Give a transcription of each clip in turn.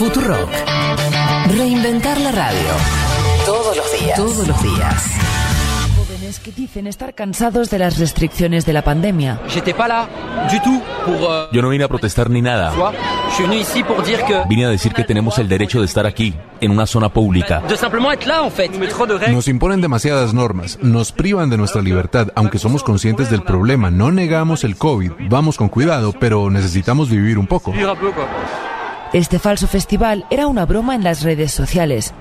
Futurock. Reinventar la radio. Todos los días. Todos los días. Jóvenes que dicen estar cansados de las restricciones de la pandemia. J'étais pas là du tout pour. euh, Yo no vine a protestar ni nada. Vine a decir que tenemos el derecho de estar aquí, en una zona pública. Nos imponen demasiadas normas, nos privan de nuestra libertad, aunque somos conscientes del problema. No negamos el COVID, vamos con cuidado, pero necesitamos vivir un poco. Este falso festival era una broma en las redes sociales.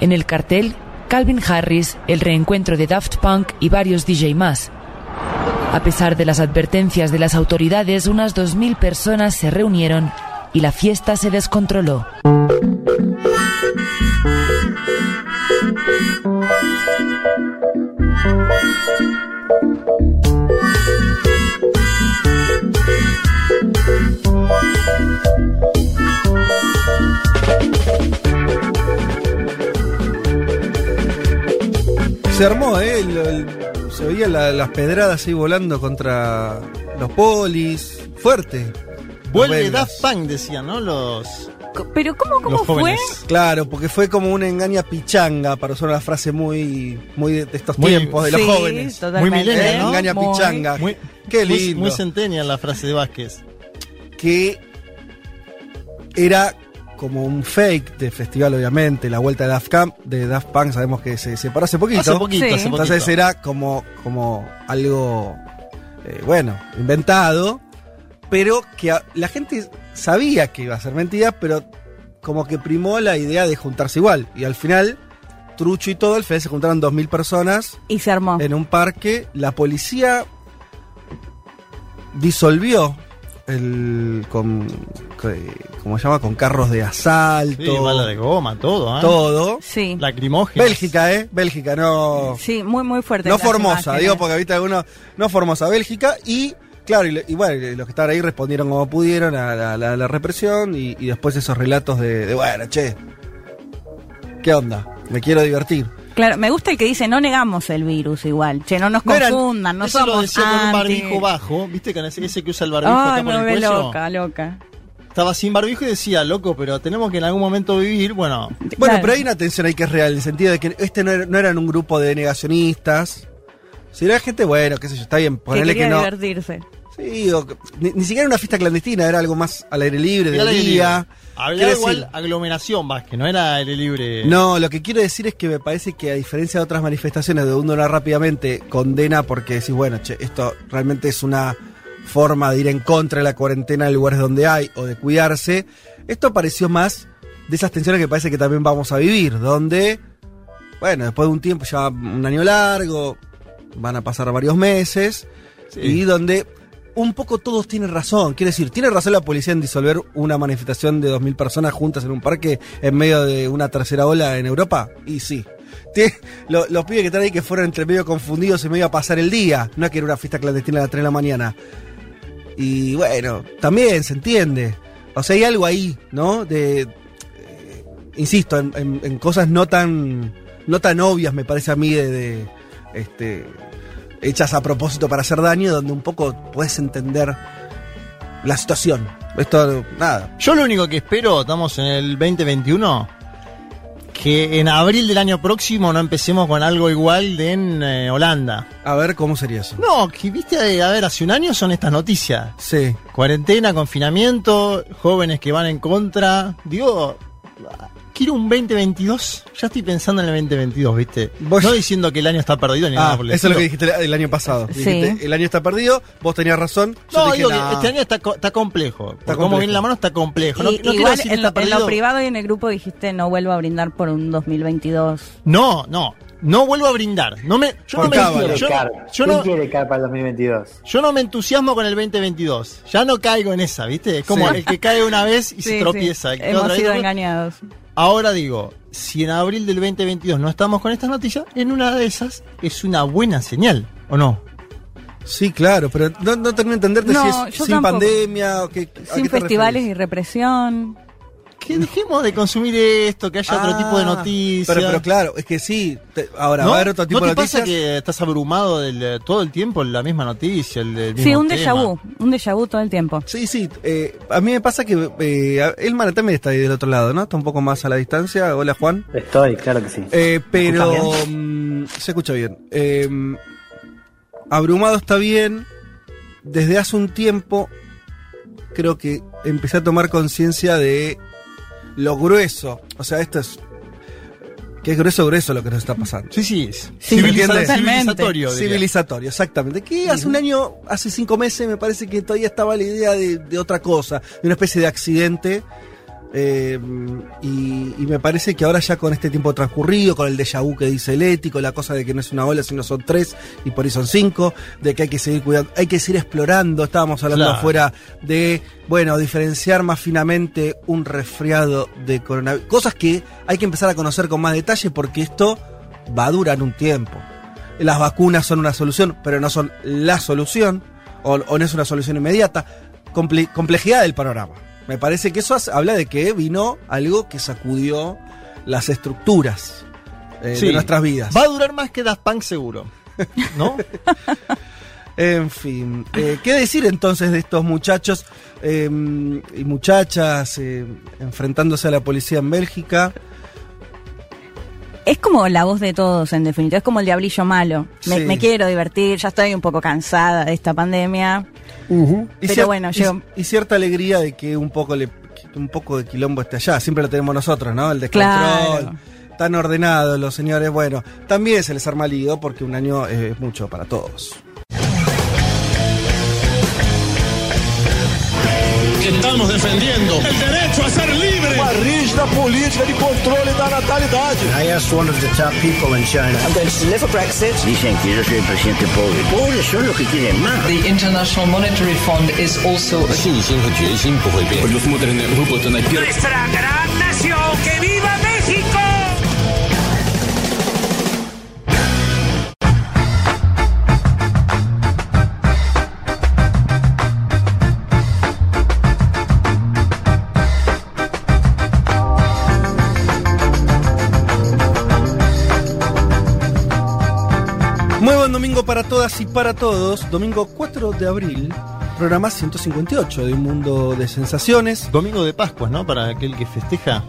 En el cartel, Calvin Harris, el reencuentro de Daft Punk y varios DJ más. A pesar de las advertencias de las autoridades, unas 2.000 personas se reunieron y la fiesta se descontroló. Se armó, ¿eh? El- el- se veían la- las pedradas ahí volando contra los polis. Fuerte. Vuelve Novelas. Daft Punk, decían, ¿no? Los, Pero ¿cómo, cómo los fue? Claro, porque fue como una engaña pichanga, para usar una frase muy, muy de estos Muy- tiempos, de los Sí, jóvenes. totalmente. Muy millennial, ¿Eh? ¿no? Engaña Muy- pichanga. Muy, Qué muy- lindo. Muy centennial la frase de Vázquez. que era como un fake de festival, obviamente. La vuelta de Daft, Camp, de Daft Punk sabemos que se separó hace poquito. Hace poquito, Sí. hace poquito. Entonces era como, como algo, eh, bueno, inventado, pero que a- la gente sabía que iba a ser mentira, pero como que primó la idea de juntarse igual. Y al final, trucho y todo, al final se juntaron 2.000 personas Y se armó. en un parque. La policía disolvió el. Con, ¿Cómo se llama? Con carros de asalto. Sí, bala de goma, todo, ¿eh? todo. Sí. Lacrimógenas. Bélgica, ¿eh? Bélgica, no. Sí, muy, muy fuerte. No Formosa, imágenes. digo porque viste algunos. No Formosa, Bélgica. Y claro, y, lo- y bueno, y los que estaban ahí respondieron como pudieron a la, la- la represión. Y, y después esos relatos de, de, bueno, che. ¿Qué onda? Me quiero divertir. Claro, me gusta el que dice, no negamos el virus igual. Che, no nos No eran- confundan, no Eso somos lo decía con un anti. barbijo bajo, ¿viste? Con ese, que usa el barbijo Ay, acá por me el ve cuello. loca, loca. Estaba sin barbijo y decía, loco, pero tenemos que en algún momento vivir, bueno, Bueno, Claro. pero hay una tensión ahí que es real, en el sentido de que este no, era- no eran un grupo de negacionistas. Si era gente, bueno, qué sé yo, está bien, Que ponerle quería que no. divertirse. Sí, o que- ni, ni siquiera era una fiesta clandestina, era algo más al aire libre, del día. libre. Había igual decir- aglomeración, Vázquez, no era aire libre. No, lo que quiero decir es que me parece que a diferencia de otras manifestaciones donde uno rápidamente condena porque decís, bueno, che, esto realmente es una forma de ir en contra de la cuarentena en lugares donde hay o de cuidarse, esto pareció más de esas tensiones que parece que también vamos a vivir, donde, bueno, después de un tiempo, ya un año largo, van a pasar varios meses, Sí. y donde un poco todos tienen razón. Quiero decir, ¿tiene razón la policía en disolver una manifestación de 2.000 personas juntas en un parque en medio de una tercera ola en Europa? Y sí. Lo- los pibes que están ahí que fueron entre medio confundidos y medio a pasar el día. No es que era una fiesta clandestina a las 3 de la mañana. Y bueno, también se entiende. O sea, hay algo ahí, ¿no? De. eh, insisto, en cosas no tan. no tan obvias, me parece a mí, de. de, este. Hechas a propósito para hacer daño, donde un poco puedes entender la situación. Esto, nada. Yo lo único que espero, estamos en el 2021, que en abril del año próximo no empecemos con algo igual de en eh, Holanda. A ver cómo sería eso. No, que viste, a ver, hace un año son estas noticias. Sí. Cuarentena, confinamiento, jóvenes que van en contra. Digo, quiero un 2022. Ya estoy pensando en el 2022, ¿viste? Vos- No diciendo que el año está perdido ni nada Ah, por el eso es lo que dijiste el año pasado. Sí. Dijiste, el año está perdido, vos tenías razón. yo No, dije, digo que este año está, co- está complejo. Está complejo. viene la mano está complejo. No, Y- no quiero igual decir en, está lo, en lo privado y en el grupo dijiste no vuelvo a brindar por un 2022. No, no. No vuelvo a brindar. No me, yo, no me, cábala. yo, Car? yo ¿Quién no, quiere Car para el 2022? yo no me entusiasmo con el 2022. Ya no caigo en esa, ¿viste? Es como Sí. el que cae una vez y Sí, se sí. tropieza. que Hemos vez sido tropieza. engañados. Ahora digo, si en abril del 2022 no estamos con estas noticias, en una de esas es una buena señal, ¿o no? Sí, claro, pero no, no termino de entenderte No, si es sin tampoco. pandemia o qué. a Sin festivales y represión. ¿Qué deje- dejemos de consumir esto, que haya otro Ah, tipo de noticias. Pero, pero claro, es que sí. te- ahora, ¿No? va a haber otro tipo ¿No te de noticias. pasa que estás abrumado del, eh, todo el tiempo en la misma noticia? El, el Sí, un tema? déjà vu, un déjà vu todo el tiempo. Sí, sí. eh, a mí me pasa que eh, Elman también está ahí del otro lado, ¿no? Está un poco más a la distancia. Hola, Juan. Estoy, claro que sí. Eh, pero mm, se escucha bien. Eh, abrumado está bien. Desde hace un tiempo creo que empecé a tomar conciencia de lo grueso. O sea, esto es que es grueso, grueso lo que nos está pasando. Sí, sí. es Sí, civiliza- totalmente. civilizatorio. diría. Civilizatorio, exactamente. Que hace un año, hace cinco meses, me parece que todavía estaba la idea de, de otra cosa, de una especie de accidente. Eh, y, y me parece que ahora ya con este tiempo transcurrido, con el déjà vu que dice el ético, la cosa de que no es una ola, sino son tres, y por ahí son cinco, de que hay que seguir cuidando, hay que seguir explorando, estábamos hablando Claro. afuera de, bueno, diferenciar más finamente un resfriado de coronavirus, cosas que hay que empezar a conocer con más detalle porque esto va a durar un tiempo. Las vacunas son una solución, pero no son la solución, o, o no es una solución inmediata. Comple- complejidad del panorama. Me parece que eso habla de que vino algo que sacudió las estructuras eh, Sí. de nuestras vidas. Va a durar más que Daft Punk seguro. ¿No? En fin, eh, ¿qué decir entonces de estos muchachos eh, y muchachas eh, enfrentándose a la policía en Bélgica? Es como la voz de todos, en definitiva. Es como el diablillo malo. Me, Sí. me quiero divertir, ya estoy un poco cansada de esta pandemia. Y Pero cier- bueno, y- llegó- y, cierta alegría de que un poco le, un poco de quilombo esté allá. Siempre lo tenemos nosotros, ¿no? El descontrol. Claro. Tan ordenados los señores. Bueno, también se les arma lío porque un año es mucho para todos. Estamos defendiendo el derecho. Uma rígida política de controle da natalidade. I asked one of the top people in China. I'm going to deliver Brexit. Dicen que yo soy el presidente pobre. Pobres son los que quieren más. The International Monetary Fund is also 信心和决心不会变。 Nuestra gran nación, que viva México. Muy buen domingo para todas y para todos. Domingo 4 de abril, programa 158 de Un Mundo de Sensaciones. Domingo de Pascua, ¿no? Para aquel que festeja.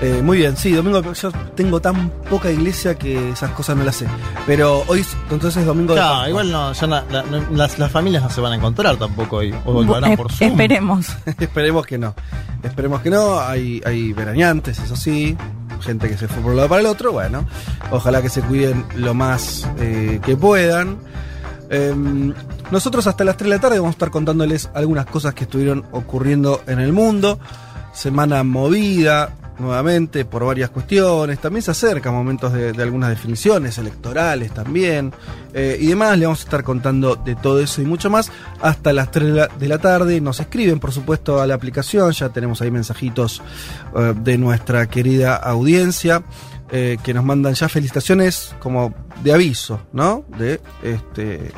Eh, muy bien, sí, domingo. Yo tengo tan poca iglesia que esas cosas no las sé. Pero hoy, es- entonces, domingo de Claro, igual no, ya la- las, las familias no se van a encontrar tampoco hoy. O lo harán Eh, por Zoom. esperemos. Esperemos que no. Esperemos que no. Hay, hay veraneantes, eso sí. Gente que se fue por un lado para el otro. Bueno, ojalá que se cuiden lo más eh, que puedan. Em, nosotros hasta las 3 de la tarde vamos a estar contándoles algunas cosas que estuvieron ocurriendo en el mundo. Semana movida nuevamente por varias cuestiones. También se acercan momentos de, algunas definiciones electorales también. eh, y demás, le vamos a estar contando de todo eso y mucho más hasta las 3 de la, de la tarde. Nos escriben, por supuesto, a la aplicación. Ya tenemos ahí mensajitos eh, de nuestra querida audiencia. eh, que nos mandan ya felicitaciones como de aviso, ¿no? De este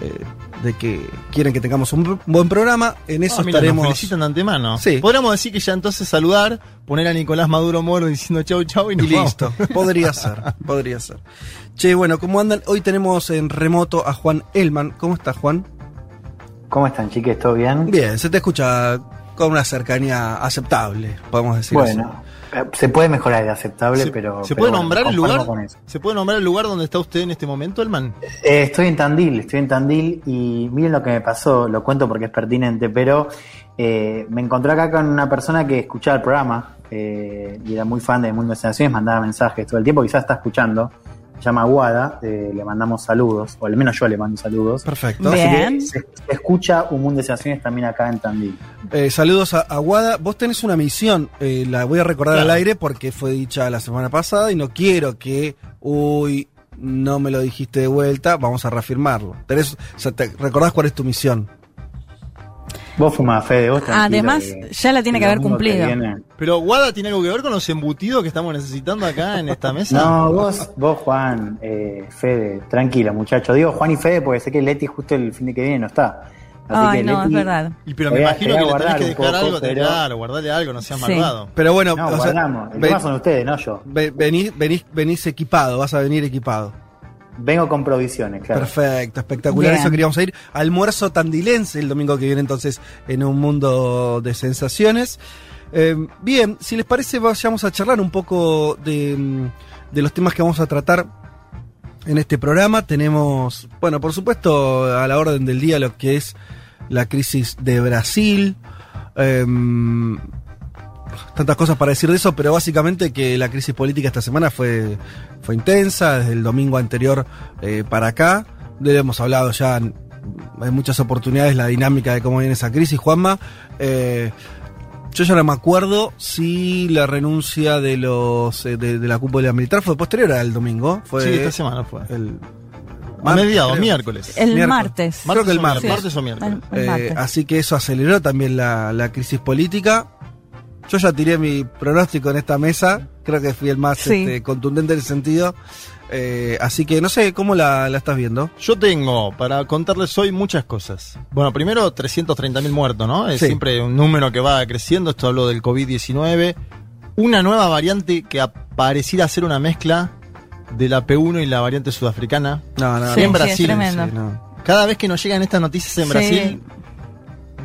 eh, de que quieren que tengamos un buen programa. En eso Ah, mira, estaremos. Nos felicitan de antemano. Sí. Podríamos decir que ya entonces saludar, poner a Nicolás Maduro Moro diciendo chau chau y Y nos vamos. listo. Podría ser, podría ser. Che, bueno, ¿cómo andan? Hoy tenemos en remoto a Juan Elman. ¿Cómo está Juan? ¿Cómo están, chiques? ¿Todo bien? Bien, se te escucha con una cercanía aceptable, podemos decir Bueno, se puede mejorar el aceptable, ¿Se, pero. ¿se pero puede bueno, nombrar el lugar? ¿Se puede nombrar el lugar donde está usted en este momento, Elman? Eh, estoy en Tandil, estoy en Tandil y miren lo que me pasó, lo cuento porque es pertinente, pero eh, me encontré acá con una persona que escuchaba el programa eh, y era muy fan de Mundo de Sensaciones, mandaba mensajes todo el tiempo, quizás está escuchando. Se llama Guada, eh, le mandamos saludos, o al menos yo le mando saludos. Perfecto. Así que Bien. Se, se escucha un Mundo de Sensaciones también acá en Tandil. Eh, saludos a Aguada. Vos tenés una misión, eh, la voy a recordar Claro. al aire porque fue dicha la semana pasada y no quiero que, uy, no me lo dijiste de vuelta, vamos a reafirmarlo. Tenés, o sea, te- ¿Recordás cuál es tu misión? Vos fumás, Fede, vos Además, que- ya la tiene que haber cumplido. Pero Guada tiene algo que ver con los embutidos que estamos necesitando acá en esta mesa. No, vos, vos Juan, eh, Fede, tranquilo muchacho. Digo Juan y Fede porque sé que Leti justo el fin de que viene no está. Ay, no, es verdad. Y pero me imagino que le tenés que dejar poco, algo, pero- claro, guardarle algo, no seas Sí. malvado. Pero bueno, No, o sea. El ve- tema son ustedes, no yo. ve- venís, venís, venís equipado, vas a venir equipado. Vengo con provisiones, claro. Perfecto, espectacular. Bien. Eso queríamos ir. Almuerzo tandilense el domingo que viene, entonces, en un mundo de sensaciones. Eh, bien, si les parece, vayamos a charlar un poco de, mm, de los temas que vamos a tratar en este programa. Tenemos, bueno, por supuesto, a la orden del día lo que es la crisis de Brasil. Em, tantas cosas para decir de eso, pero básicamente que la crisis política esta semana fue, fue intensa, desde el domingo anterior eh, para acá. Lo hemos hablado ya en, en muchas oportunidades la dinámica de cómo viene esa crisis, Juanma. Eh, yo ya no me acuerdo si la renuncia de los eh, de, de la cúpula militar fue posterior al domingo. Fue sí, esta semana fue. el A mediados, creo. miércoles. El Miércoles. martes. Creo que el martes. o Martes o miércoles. El- el Eh, martes. así que eso aceleró también la, la crisis política. Yo ya tiré mi pronóstico en esta mesa, creo que fui el más Sí. este, contundente en ese sentido. Eh, así que no sé, ¿cómo la, la estás viendo? Yo tengo para contarles hoy muchas cosas. Bueno, primero 330.000 muertos, ¿no? Es Sí. siempre un número que va creciendo. Esto hablo del COVID-19. Una nueva variante que pareciera ser una mezcla de la P1 y la variante sudafricana. No, no, Sí, en sí, Brasil. es tremendo. Sí, no. Cada vez que nos llegan estas noticias en Sí. Brasil,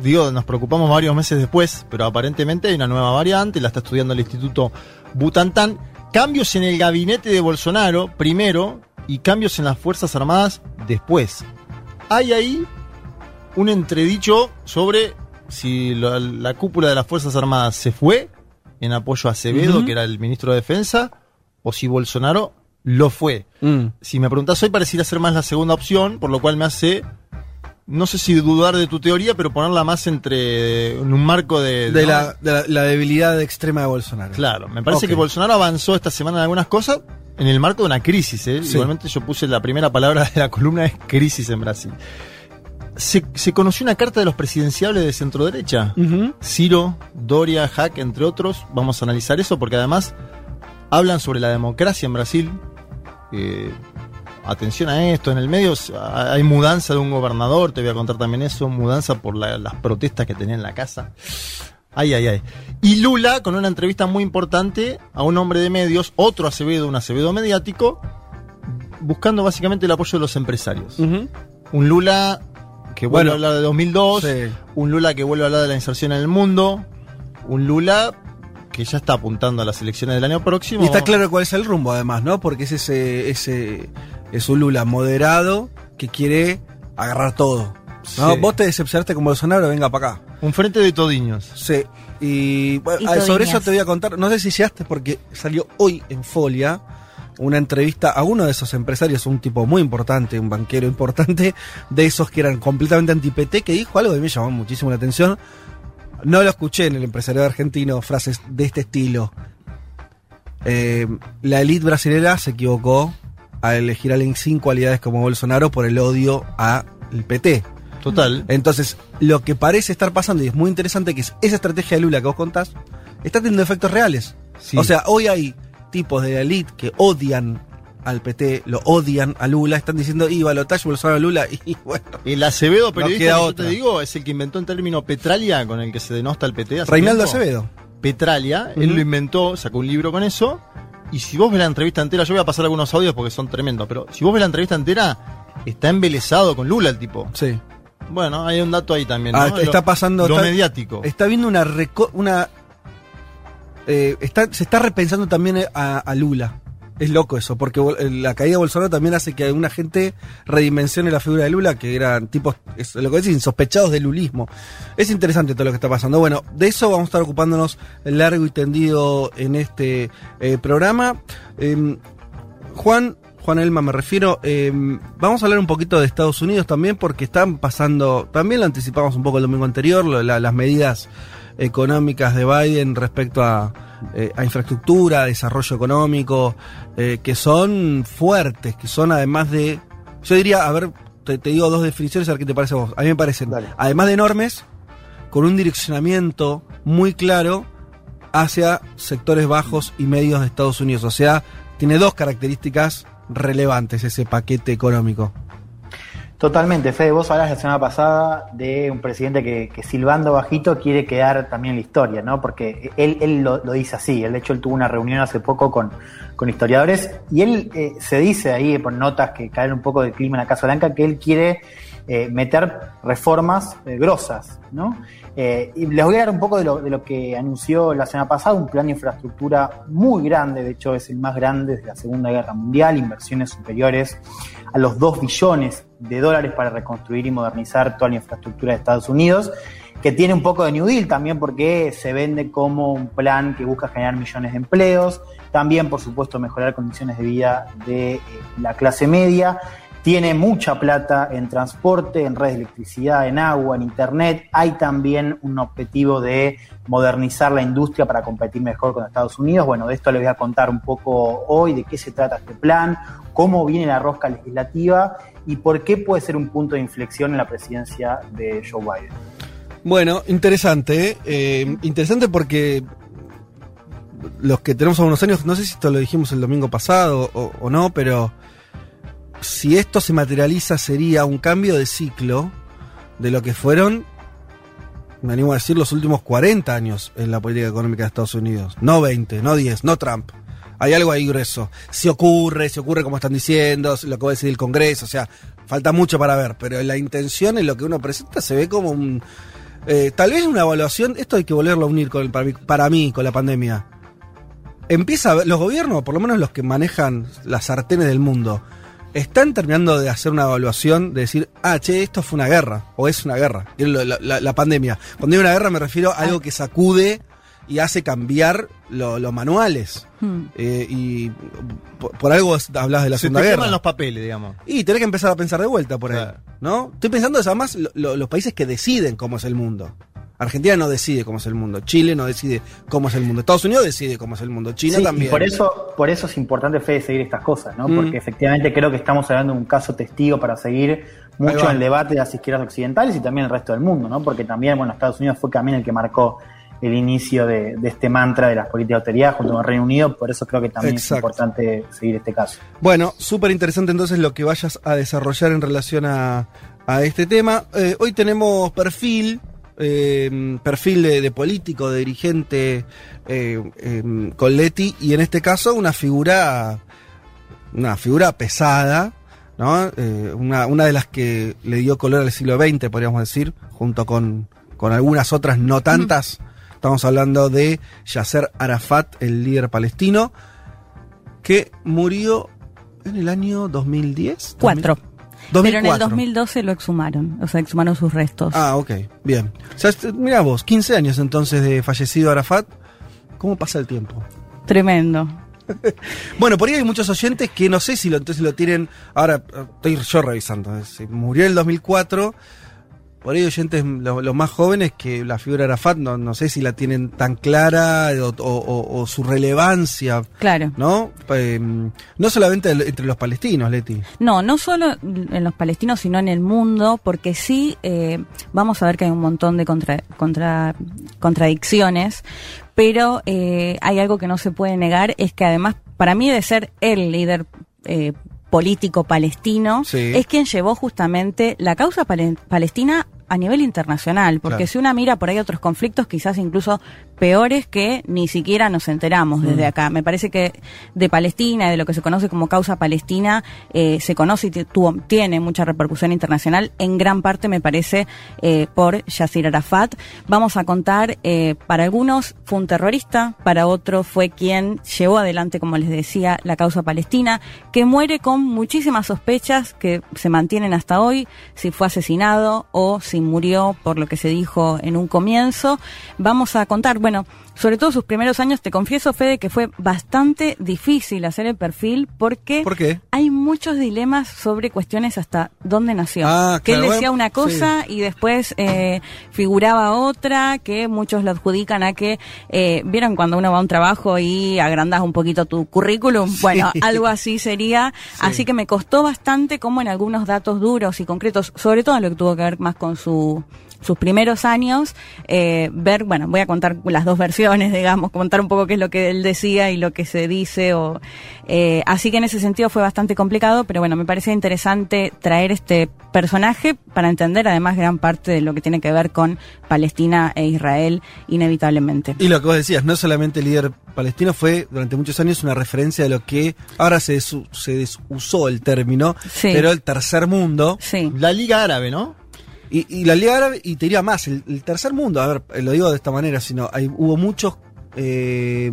digo, nos preocupamos varios meses después, pero aparentemente hay una nueva variante, la está estudiando el Instituto Butantan. Cambios en el gabinete de Bolsonaro, primero, y cambios en las Fuerzas Armadas después. Hay ahí un entredicho sobre si la, la cúpula de las Fuerzas Armadas se fue en apoyo a Acevedo, que era el ministro de Defensa, o si Bolsonaro lo fue. Mm. Si me preguntás hoy, pareciera ser más la segunda opción, por lo cual me hace, no sé si dudar de tu teoría, pero ponerla más entre en un marco de... De, ¿no? la, de la, la debilidad extrema de Bolsonaro. Claro, me parece que Bolsonaro avanzó esta semana en algunas cosas en el marco de una crisis. ¿eh? Sí. Igualmente yo puse la primera palabra de la columna es crisis en Brasil. Se, se conoció una carta de los presidenciables de centro derecha. Ciro, Doria, Hack, entre otros. Vamos a analizar eso porque además hablan sobre la democracia en Brasil. Eh, atención a esto, en el medio hay mudanza de un gobernador, te voy a contar también eso, mudanza por la- las protestas que tenía en la casa. Ay, ay, ay. Y Lula, con una entrevista muy importante a un hombre de medios, otro Acevedo, un Acevedo mediático, buscando básicamente el apoyo de los empresarios. Un Lula que vuelve Bueno, a hablar de 2002, sí. un Lula que vuelve a hablar de la inserción en el mundo, un Lula que ya está apuntando a las elecciones del año próximo. Y está claro cuál es el rumbo, además, ¿no? Porque es ese, ese es un Lula moderado que quiere agarrar todo. ¿no? Sí. Vos te decepcionaste con Bolsonaro, venga para acá. Un frente de todiños. Sí. Y, bueno, Y ah, sobre eso te voy a contar, no sé si llegaste porque salió hoy en Folia una entrevista a uno de esos empresarios, un tipo muy importante, un banquero importante, de esos que eran completamente anti-PT, que dijo algo que me llamó muchísimo la atención. No lo escuché en el empresario argentino, frases de este estilo. Eh, la élite brasilera se equivocó al elegir a alguien sin cualidades como Bolsonaro por el odio al PT. Total. Entonces, lo que parece estar pasando, y es muy interesante, que es esa estrategia de Lula que vos contás, está teniendo efectos reales. Sí. O sea, hoy hay tipos de la elite que odian al PT, lo odian a Lula, están diciendo, y balotaje Bolsonaro Lula, y bueno. El Acevedo No periodista que yo te digo es el que inventó el término petralia con el que se denosta el PT. Reinaldo tiempo. Acevedo. Petralia, él lo inventó, sacó un libro con eso. Y si vos ves la entrevista entera, yo voy a pasar algunos audios porque son tremendos, pero si vos ves la entrevista entera, está embelesado con Lula el tipo. Sí. Bueno, hay un dato ahí también. Ah, está Lo- pasando. Lo está, mediático. Está viendo una. reco- una eh, está, se está repensando también a, a Lula. Es loco eso, porque Bol- la caída de Bolsonaro también hace que alguna gente redimensione la figura de Lula, que eran tipos, es lo que dicen, sospechados del lulismo. Es interesante todo lo que está pasando. Bueno, de eso vamos a estar ocupándonos largo y tendido en este eh, programa. Em, Juan, Juan Elma me refiero, em, vamos a hablar un poquito de Estados Unidos también, porque están pasando, también lo anticipamos un poco el domingo anterior, las medidas económicas de Biden respecto a, eh, a infraestructura, a desarrollo económico, eh, que son fuertes, que son además de, yo diría, a ver, te, te digo dos definiciones, a ver qué te parece a vos. A mí me parecen, además de enormes, con un direccionamiento muy claro hacia sectores bajos y medios de Estados Unidos. O sea, tiene dos características relevantes ese paquete económico. Totalmente, Fede, vos hablas la semana pasada de un presidente que, silbando bajito quiere quedar también en la historia, ¿no? Porque él, él lo, dice así, él de hecho él tuvo una reunión hace poco con, con historiadores y él eh, se dice ahí por notas que caen un poco del clima en la Casa Blanca que él quiere eh, meter reformas eh, grosas, ¿no? Eh, y les voy a dar un poco de lo, de lo que anunció la semana pasada, un plan de infraestructura muy grande, de hecho es el más grande desde la Segunda Guerra Mundial, inversiones superiores a los 2 billones de dólares para reconstruir y modernizar toda la infraestructura de Estados Unidos, que tiene un poco de New Deal también porque se vende como un plan que busca generar millones de empleos, también por supuesto mejorar condiciones de vida de eh, la clase media, tiene mucha plata en transporte, en redes de electricidad, en agua, en internet. Hay también un objetivo de modernizar la industria para competir mejor con Estados Unidos. Bueno, de esto les voy a contar un poco hoy, de qué se trata este plan, cómo viene la rosca legislativa y por qué puede ser un punto de inflexión en la presidencia de Joe Biden. Bueno, interesante, ¿eh? Eh, interesante porque los que tenemos algunos años, no sé si esto lo dijimos el domingo pasado o, o no, pero si esto se materializa sería un cambio de ciclo de lo que fueron, me animo a decir, los últimos 40 años en la política económica de Estados Unidos. No 20, no 10, no Trump. Hay algo ahí grueso. Si ocurre, si ocurre como están diciendo, lo que va a decidir el Congreso, o sea, falta mucho para ver, pero la intención en lo que uno presenta se ve como un... Eh, tal vez una evaluación, esto hay que volverlo a unir con para, mí, para mí con la pandemia. Empieza los gobiernos, por lo menos los que manejan las sartenes del mundo, están terminando de hacer una evaluación de decir, ah, che, esto fue una guerra, o es una guerra, la, la, la pandemia. Cuando digo una guerra me refiero a algo que sacude y hace cambiar los lo manuales. Hmm. Eh, y por, por, algo hablas de la Se Segunda te Guerra. queman los papeles, digamos. Y tenés que empezar a pensar de vuelta por ahí, ¿no? Estoy pensando además lo, lo, los países que deciden cómo es el mundo. Argentina no decide cómo es el mundo, Chile no decide cómo es el mundo, Estados Unidos decide cómo es el mundo, China sí, también. Y por eso, por eso es importante, Fede, seguir estas cosas, ¿no? Mm. Porque efectivamente creo que estamos hablando de un caso testigo para seguir mucho en el debate de las izquierdas occidentales y también el resto del mundo, ¿no? Porque también, bueno, Estados Unidos fue también el que marcó el inicio de, de, este mantra de las políticas de austeridad junto con el Reino Unido, por eso creo que también Exacto. es importante seguir este caso. Bueno, súper interesante entonces lo que vayas a desarrollar en relación a, a este tema. Eh, hoy tenemos perfil, eh, perfil de, de, político, de dirigente eh, con Leti, y en este caso una figura, una figura pesada, ¿no? Eh, una, una de las que le dio color al siglo XX, podríamos decir, junto con, con algunas otras no tantas. Mm. Estamos hablando de Yasser Arafat, el líder palestino, que murió en el año 2010. Cuatro. 2004. Pero en el 2012 lo exhumaron, o sea, exhumaron sus restos. Ah, ok, bien. O sea, mira vos, 15 años entonces de fallecido Arafat, ¿cómo pasa el tiempo? Tremendo. bueno, por ahí hay muchos oyentes que no sé si lo, entonces lo tienen. Ahora estoy yo revisando. Si murió en el 2004 por ahí oyentes, los, los, más jóvenes, que la figura de Arafat no, no sé si la tienen tan clara o, o, o su relevancia. Claro. ¿No? Eh, no solamente entre los palestinos, Leti. No, no solo en los palestinos, sino en el mundo, porque sí eh, vamos a ver que hay un montón de contra, contra, contradicciones, pero eh, hay algo que no se puede negar, es que además, para mí, de ser el líder eh, político palestino, sí. es quien llevó justamente la causa pal palestina a nivel internacional, porque claro. si una mira por ahí otros conflictos, quizás incluso peores que ni siquiera nos enteramos mm. desde acá. Me parece que de Palestina, de lo que se conoce como causa palestina, eh, se conoce y tuvo, tiene mucha repercusión internacional, en gran parte me parece eh, por Yasir Arafat. Vamos a contar, eh, para algunos fue un terrorista, para otros fue quien llevó adelante, como les decía, la causa palestina, que muere con muchísimas sospechas que se mantienen hasta hoy, si fue asesinado o si murió por lo que se dijo en un comienzo. Vamos a contar, bueno, sobre todo sus primeros años, te confieso, Fede, que fue bastante difícil hacer el perfil porque ¿Por qué? hay muchos dilemas sobre cuestiones hasta dónde nació. Ah, que claro, él decía una cosa sí. y después eh, figuraba otra, que muchos lo adjudican a que, eh, ¿vieron cuando uno va a un trabajo y agrandas un poquito tu currículum? Sí. Bueno, algo así sería. Sí. Así que me costó bastante como en algunos datos duros y concretos, sobre todo en lo que tuvo que ver más con su su sus primeros años, eh, ver, bueno, voy a contar las dos versiones, digamos, contar un poco qué es lo que él decía y lo que se dice, o, eh, así que en ese sentido fue bastante complicado, pero bueno, me parecía interesante traer este personaje para entender además gran parte de lo que tiene que ver con Palestina e Israel, inevitablemente. Y lo que vos decías, no solamente el líder palestino fue durante muchos años una referencia de lo que ahora se, desu- se desusó el término, Sí. pero el tercer mundo. Sí. La Liga Árabe, ¿no? Y, y la Liga Árabe, y te diría más, el, el tercer mundo, a ver, eh, lo digo de esta manera, sino hay, hubo muchos eh,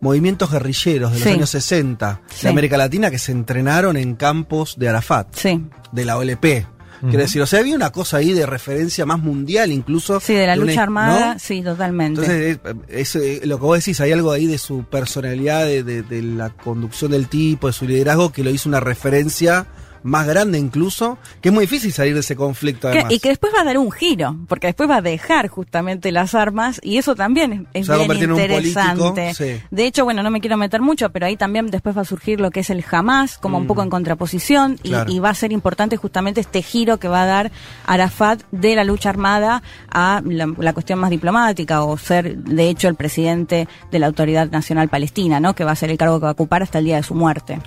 movimientos guerrilleros de los Sí. años 60 Sí. de América Latina que se entrenaron en campos de Arafat, Sí. de la OLP. Quiero decir, o sea, había una cosa ahí de referencia más mundial, incluso. Sí, de la lucha armada, ¿no? sí, totalmente. Entonces, es, es, eh, lo que vos decís, hay algo ahí de su personalidad, de, de- de la conducción del tipo, de su liderazgo, que lo hizo una referencia más grande incluso, que es muy difícil salir de ese conflicto además. y que después va a dar un giro, porque después va a dejar justamente las armas y eso también es, a bien interesante. político, sí. De hecho, bueno, no me quiero meter mucho, pero ahí también después va a surgir lo que es el Hamas, como un Mm. poco en contraposición, y va a ser importante justamente este giro que va a dar Arafat de la lucha armada a la, la cuestión más diplomática, o ser de hecho el presidente de la Autoridad Nacional Palestina, ¿no? Que va a ser el cargo que va a ocupar hasta el día de su muerte.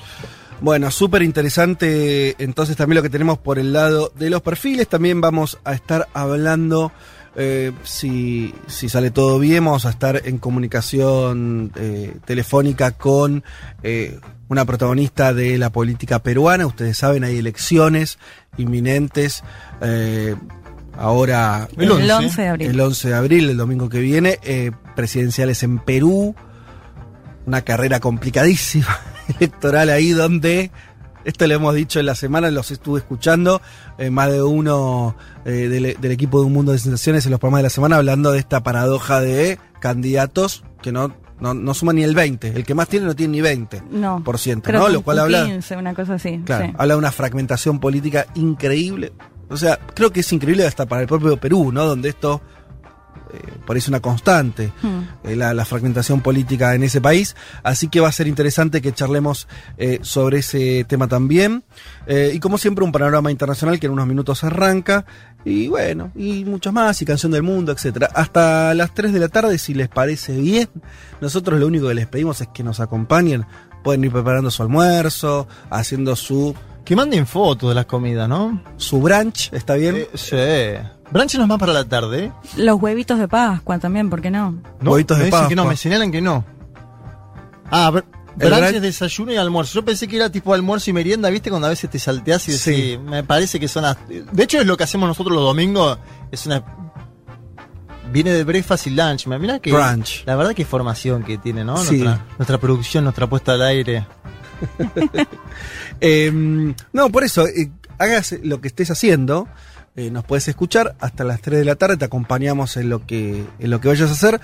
Bueno, súper interesante entonces también lo que tenemos por el lado de los perfiles. También vamos a estar hablando, eh, si, si sale todo bien, vamos a estar en comunicación eh, telefónica con eh, una protagonista de la política peruana. Ustedes saben, hay elecciones inminentes. eh, ahora... El 11. El 11 de abril. El 11 de abril, el domingo que viene, eh, presidenciales en Perú una carrera complicadísima electoral ahí donde, esto lo hemos dicho en la semana, los estuve escuchando, eh, más de uno eh, del, del equipo de Un Mundo de Sensaciones en los programas de la semana hablando de esta paradoja de candidatos que no, no, no suman ni el 20, el que más tiene no tiene ni 20%, No. por ciento, ¿no? Lo cual habla... 15, una cosa así. Claro, sí. habla de una fragmentación política increíble. O sea, creo que es increíble hasta para el propio Perú, ¿no? Donde esto parece una constante, Hmm. eh, la, la fragmentación política en ese país. Así que va a ser interesante que charlemos eh, sobre ese tema también. Eh, y como siempre, un panorama internacional que en unos minutos arranca. Y bueno, y muchos más, y Canción del Mundo, etcétera. Hasta las 3 de la tarde, si les parece bien. Nosotros lo único que les pedimos es que nos acompañen. Pueden ir preparando su almuerzo, haciendo su Que manden fotos de las comidas, ¿no? su brunch, ¿está bien? Eh, sí. Brunch no es más para la tarde, ¿eh? Los huevitos de Pascua también, ¿por qué no? No, Huevitos de me dicen que no, Pascua. me señalan que no. Ah, br- es desayuno y almuerzo. Yo pensé que era tipo almuerzo y merienda, ¿viste? Cuando a veces te salteás y decís, Sí. me parece que son las... De hecho es lo que hacemos nosotros los domingos, es una... Viene de breakfast y lunch. Mirá que... Brunch. La verdad que formación que tiene, ¿no? Sí. Nuestra, nuestra producción, nuestra puesta al aire. Eh, no, por eso, eh, hagas lo que estés haciendo. Eh, nos puedes escuchar hasta las 3 de la tarde, te acompañamos en lo que, en lo que vayas a hacer.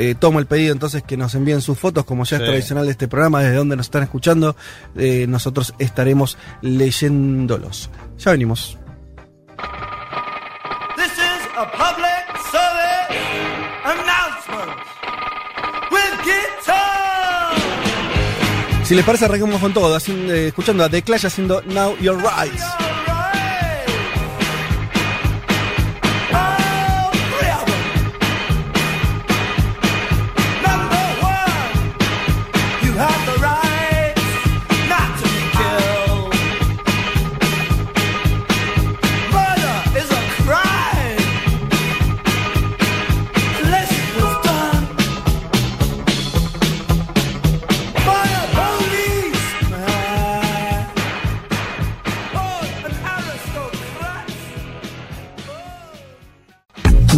Eh, tomo el pedido entonces que nos envíen sus fotos, como ya es tradicional de este programa, desde donde nos están escuchando, eh, nosotros estaremos leyéndolos. Ya venimos. This is a public service announcement with guitar. Si les parece, arranquemos con todo, haciendo- eh, escuchando a The Clash haciendo Now You're Right.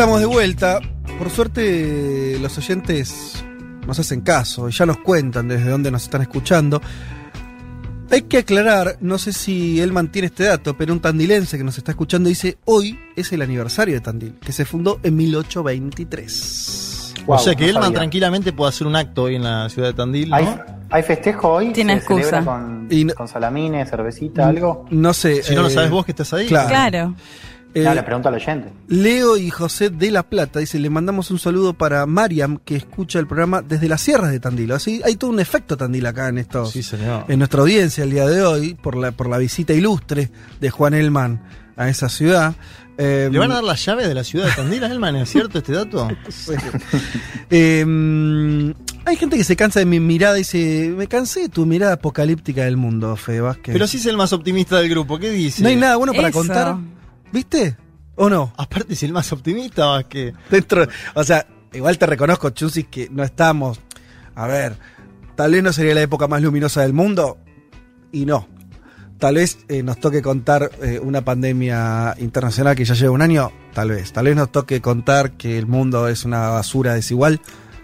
Estamos de vuelta. Por suerte, los oyentes nos hacen caso y ya nos cuentan desde dónde nos están escuchando. Hay que aclarar, no sé si él mantiene este dato, pero un tandilense que nos está escuchando dice, hoy es el aniversario de Tandil, que se fundó en 1823. o sea que Elman tranquilamente puede hacer un acto hoy en la ciudad de Tandil, ¿no? ¿Hay, hay festejo hoy? Tiene ¿Se celebra excusa. Con, no- salamines, cervecita, algo? No sé. Si no lo eh, sabes vos que estás ahí. Claro. Claro. Eh, no, le pregunto al oyente. Leo y José de La Plata dice, le mandamos un saludo para Mariam que escucha el programa desde las sierras de Tandil. Así hay todo un efecto Tandil acá en estos, Sí, señor. en nuestra audiencia el día de hoy por la por la visita ilustre de Juan Elman a esa ciudad. Eh, ¿Le van a dar la llave de la ciudad de Tandil a Elman? ¿Es cierto este dato? eh, hay gente que se cansa de mi mirada y dice, me cansé de tu mirada apocalíptica del mundo, Fede Vázquez. Pero sí es el más optimista del grupo. ¿Qué dice? no hay nada bueno para Eso. contar. ¿Viste? ¿O no? Aparte, es el más optimista, Vázquez. Dentro, o sea, igual te reconozco, Chusis, que no estamos. A ver, tal vez no sería la época más luminosa del mundo, y no. Tal vez eh, nos toque contar eh, una pandemia internacional que ya lleva un año, tal vez. Tal vez nos toque contar que el mundo es una basura desigual.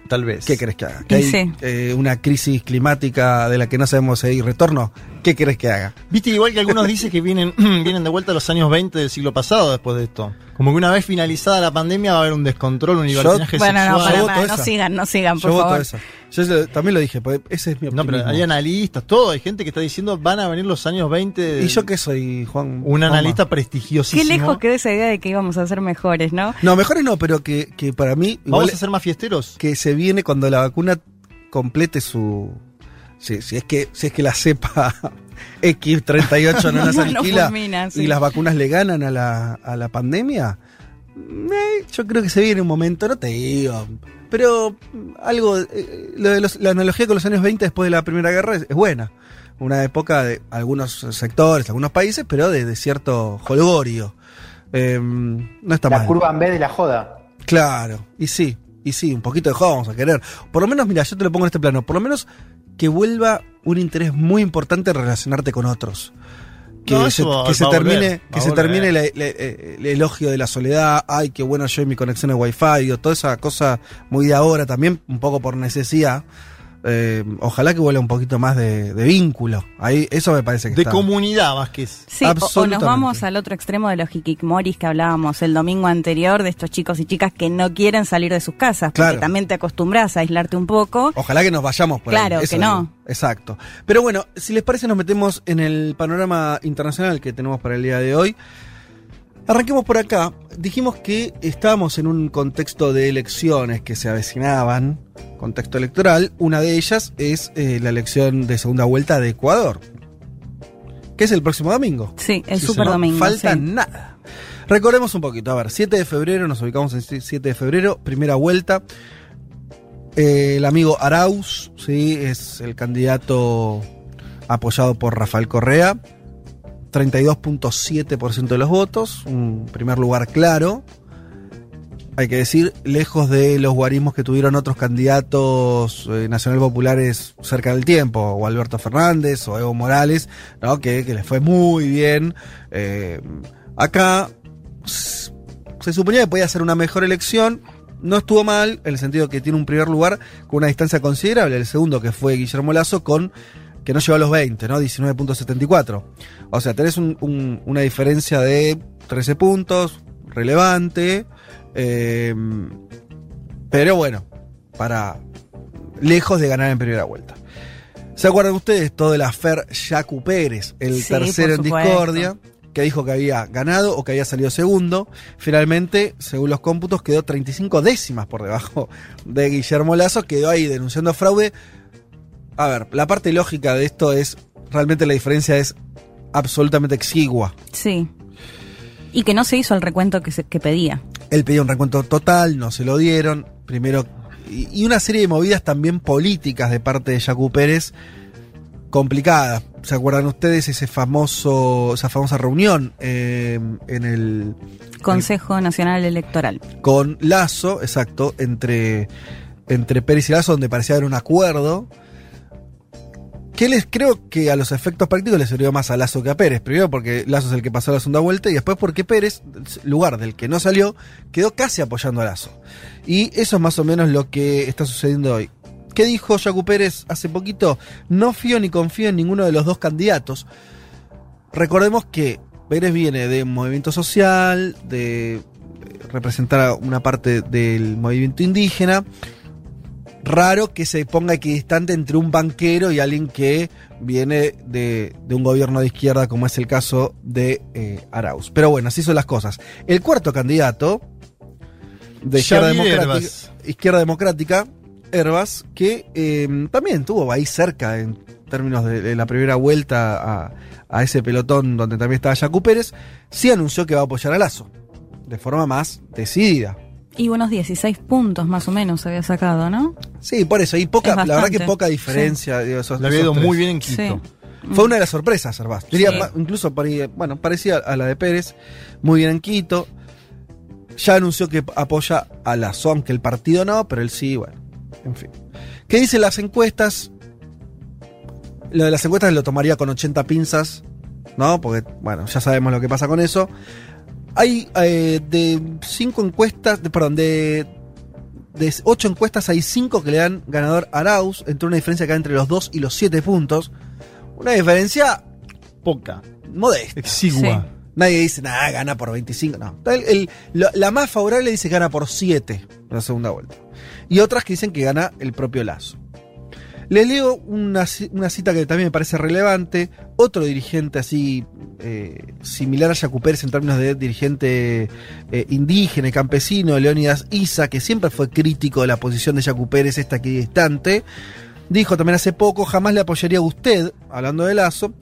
Tal vez. ¿Qué crees que haga? ¿Que Y hay sí. eh, una crisis climática de la que no sabemos si hay retorno? ¿Qué crees que haga? Viste, igual que algunos dicen que vienen, vienen de vuelta a los años 20 del siglo pasado después de esto. Como que una vez finalizada la pandemia va a haber un descontrol, un libertinaje Bueno, no, sexual. para, Yo para, voto no sigan, no sigan, por Yo voto favor. eso. Yo lo- también lo dije, ese es mi No, pero hay analistas, todo, hay gente que está diciendo van a venir los años 20. de- ¿Y yo qué soy, Juan? Un Juanma? analista Qué prestigiosísimo. lejos quedó esa idea de que íbamos a ser mejores, ¿no? No, mejores no, pero que, que para mí igual ¿Vamos a ser más fiesteros? que se viene cuando la vacuna complete su si, si es que si es que la cepa X38 no nos No aniquila fulmina, sí. y las vacunas le ganan a la, a la pandemia. Eh, yo creo que se viene un momento, no te digo, pero algo eh, lo de los- la analogía con los años 20 después de la Primera Guerra es, es buena. Una época de algunos sectores, algunos países, pero de, de cierto holgorio. Eh, no está La mal. curva en B de la joda. Claro, y sí, y sí, un poquito de juego vamos a querer. Por lo menos, mira, yo te lo pongo en este plano, por lo menos que vuelva un interés muy importante relacionarte con otros. Que No, se, que termine, volver, que se termine la- la- el elogio de la soledad, ay, qué bueno yo y mi conexión de wifi, o toda esa cosa muy de ahora también, un poco por necesidad. Eh, ojalá que vuelva un poquito más de, de vínculo. Ahí, eso me parece que De está. comunidad, Vázquez. Sí, o- o, nos vamos al otro extremo de los hikikimoris que hablábamos el domingo anterior, de estos chicos y chicas que no quieren salir de sus casas, porque Claro. también te acostumbras a aislarte un poco. Ojalá que nos vayamos por ahí. Claro, que no. digo. Exacto. Pero bueno, si les parece, nos metemos en el panorama internacional que tenemos para el día de hoy. Arranquemos por acá. Dijimos que estábamos en un contexto de elecciones que se avecinaban, contexto electoral. Una de ellas es eh, la elección de segunda vuelta de Ecuador, que es el próximo domingo. Sí, el Sí, super no domingo. Falta sí. nada. Recordemos un poquito. A ver, 7 de febrero, nos ubicamos en 7 de febrero, primera vuelta. Eh, el amigo Arauz, sí, es el candidato apoyado por Rafael Correa. 32.7% de los votos, un primer lugar claro. Hay que decir, lejos de los guarismos que tuvieron otros candidatos eh, populares cerca del tiempo, o Alberto Fernández o Evo Morales, ¿no? que, que les fue muy bien. Eh, acá se suponía que podía ser una mejor elección. No estuvo mal, en el sentido que tiene un primer lugar con una distancia considerable. El segundo, que fue Guillermo Lazo, con que no llegó a los 20, ¿no? 19.74. O sea, tenés un- un- una diferencia de 13 puntos, relevante. eh, pero bueno, para lejos de ganar en primera vuelta. ¿Se acuerdan ustedes todo de la Fer Yacu Pérez, el Sí, tercero en discordia? que dijo que había ganado o que había salido segundo. Finalmente, según los cómputos, quedó 35 décimas por debajo de Guillermo Lazo, quedó ahí denunciando fraude. A ver, la parte lógica de esto es, realmente la diferencia es absolutamente exigua. Sí. Y que no se hizo el recuento que, se, que pedía. Él pedía un recuento total, no se lo dieron. Primero, y, y una serie de movidas también políticas de parte de Yacu Pérez complicadas. ¿Se acuerdan ustedes ese famoso, esa famosa reunión eh, en el Consejo Nacional Electoral. con Lazo, exacto, entre, entre Pérez y Lazo, donde parecía haber un acuerdo. Que les creo que a los efectos prácticos les sirvió más a Lazo que a Pérez. Primero porque Lazo es el que pasó la segunda vuelta y después porque Pérez, lugar del que no salió, quedó casi apoyando a Lazo. Y eso es más o menos lo que está sucediendo hoy. ¿Qué dijo Yacu Pérez hace poquito? No fío ni confío en ninguno de los dos candidatos. Recordemos que Pérez viene de movimiento social, de representar a una parte del movimiento indígena. Raro que se ponga equidistante entre un banquero y alguien que viene de, de un gobierno de izquierda, como es el caso de eh, Arauz. Pero bueno, así son las cosas. El cuarto candidato de izquierda democrática, Herbas. izquierda democrática, Herbas, que eh, también estuvo ahí cerca en términos de, de la primera vuelta a, a ese pelotón donde también estaba Yacu Pérez, sí anunció que va a apoyar a Lazo, de forma más decidida. Y unos 16 puntos más o menos había sacado, ¿no? Sí, por eso, y poca, Es la verdad que poca diferencia. digo, esos- Le había ido tres. muy bien en Quito. Fue una de las sorpresas. Diría, Sí. ma- incluso bueno, parecía a la de Pérez, muy bien en Quito. Ya anunció que apoya a Lazo, aunque el partido no, pero él sí, bueno, en fin. ¿Qué dicen las encuestas? Lo de las encuestas lo tomaría con 80 pinzas, ¿no? Porque, bueno, ya sabemos lo que pasa con eso. Hay eh, de cinco encuestas, de- perdón, de, de ocho encuestas hay cinco que le dan ganador a Arauz, entre una diferencia que hay entre los 2 y los 7 puntos. Una diferencia Poca. modesta. Exigua. Nadie dice, nada, gana por 25. No. El- el- lo- la más favorable dice que gana por 7 en la segunda vuelta. Y otras que dicen que gana el propio Lazo. Les leo una, una cita que también me parece relevante. Otro dirigente así, eh, similar a Yacu Pérez en términos de dirigente eh, indígena y campesino, Leónidas Isa, que siempre fue crítico de la posición de Yacu Pérez, esta equidistante. Dijo también hace poco, jamás le apoyaría a usted, hablando de Lazo,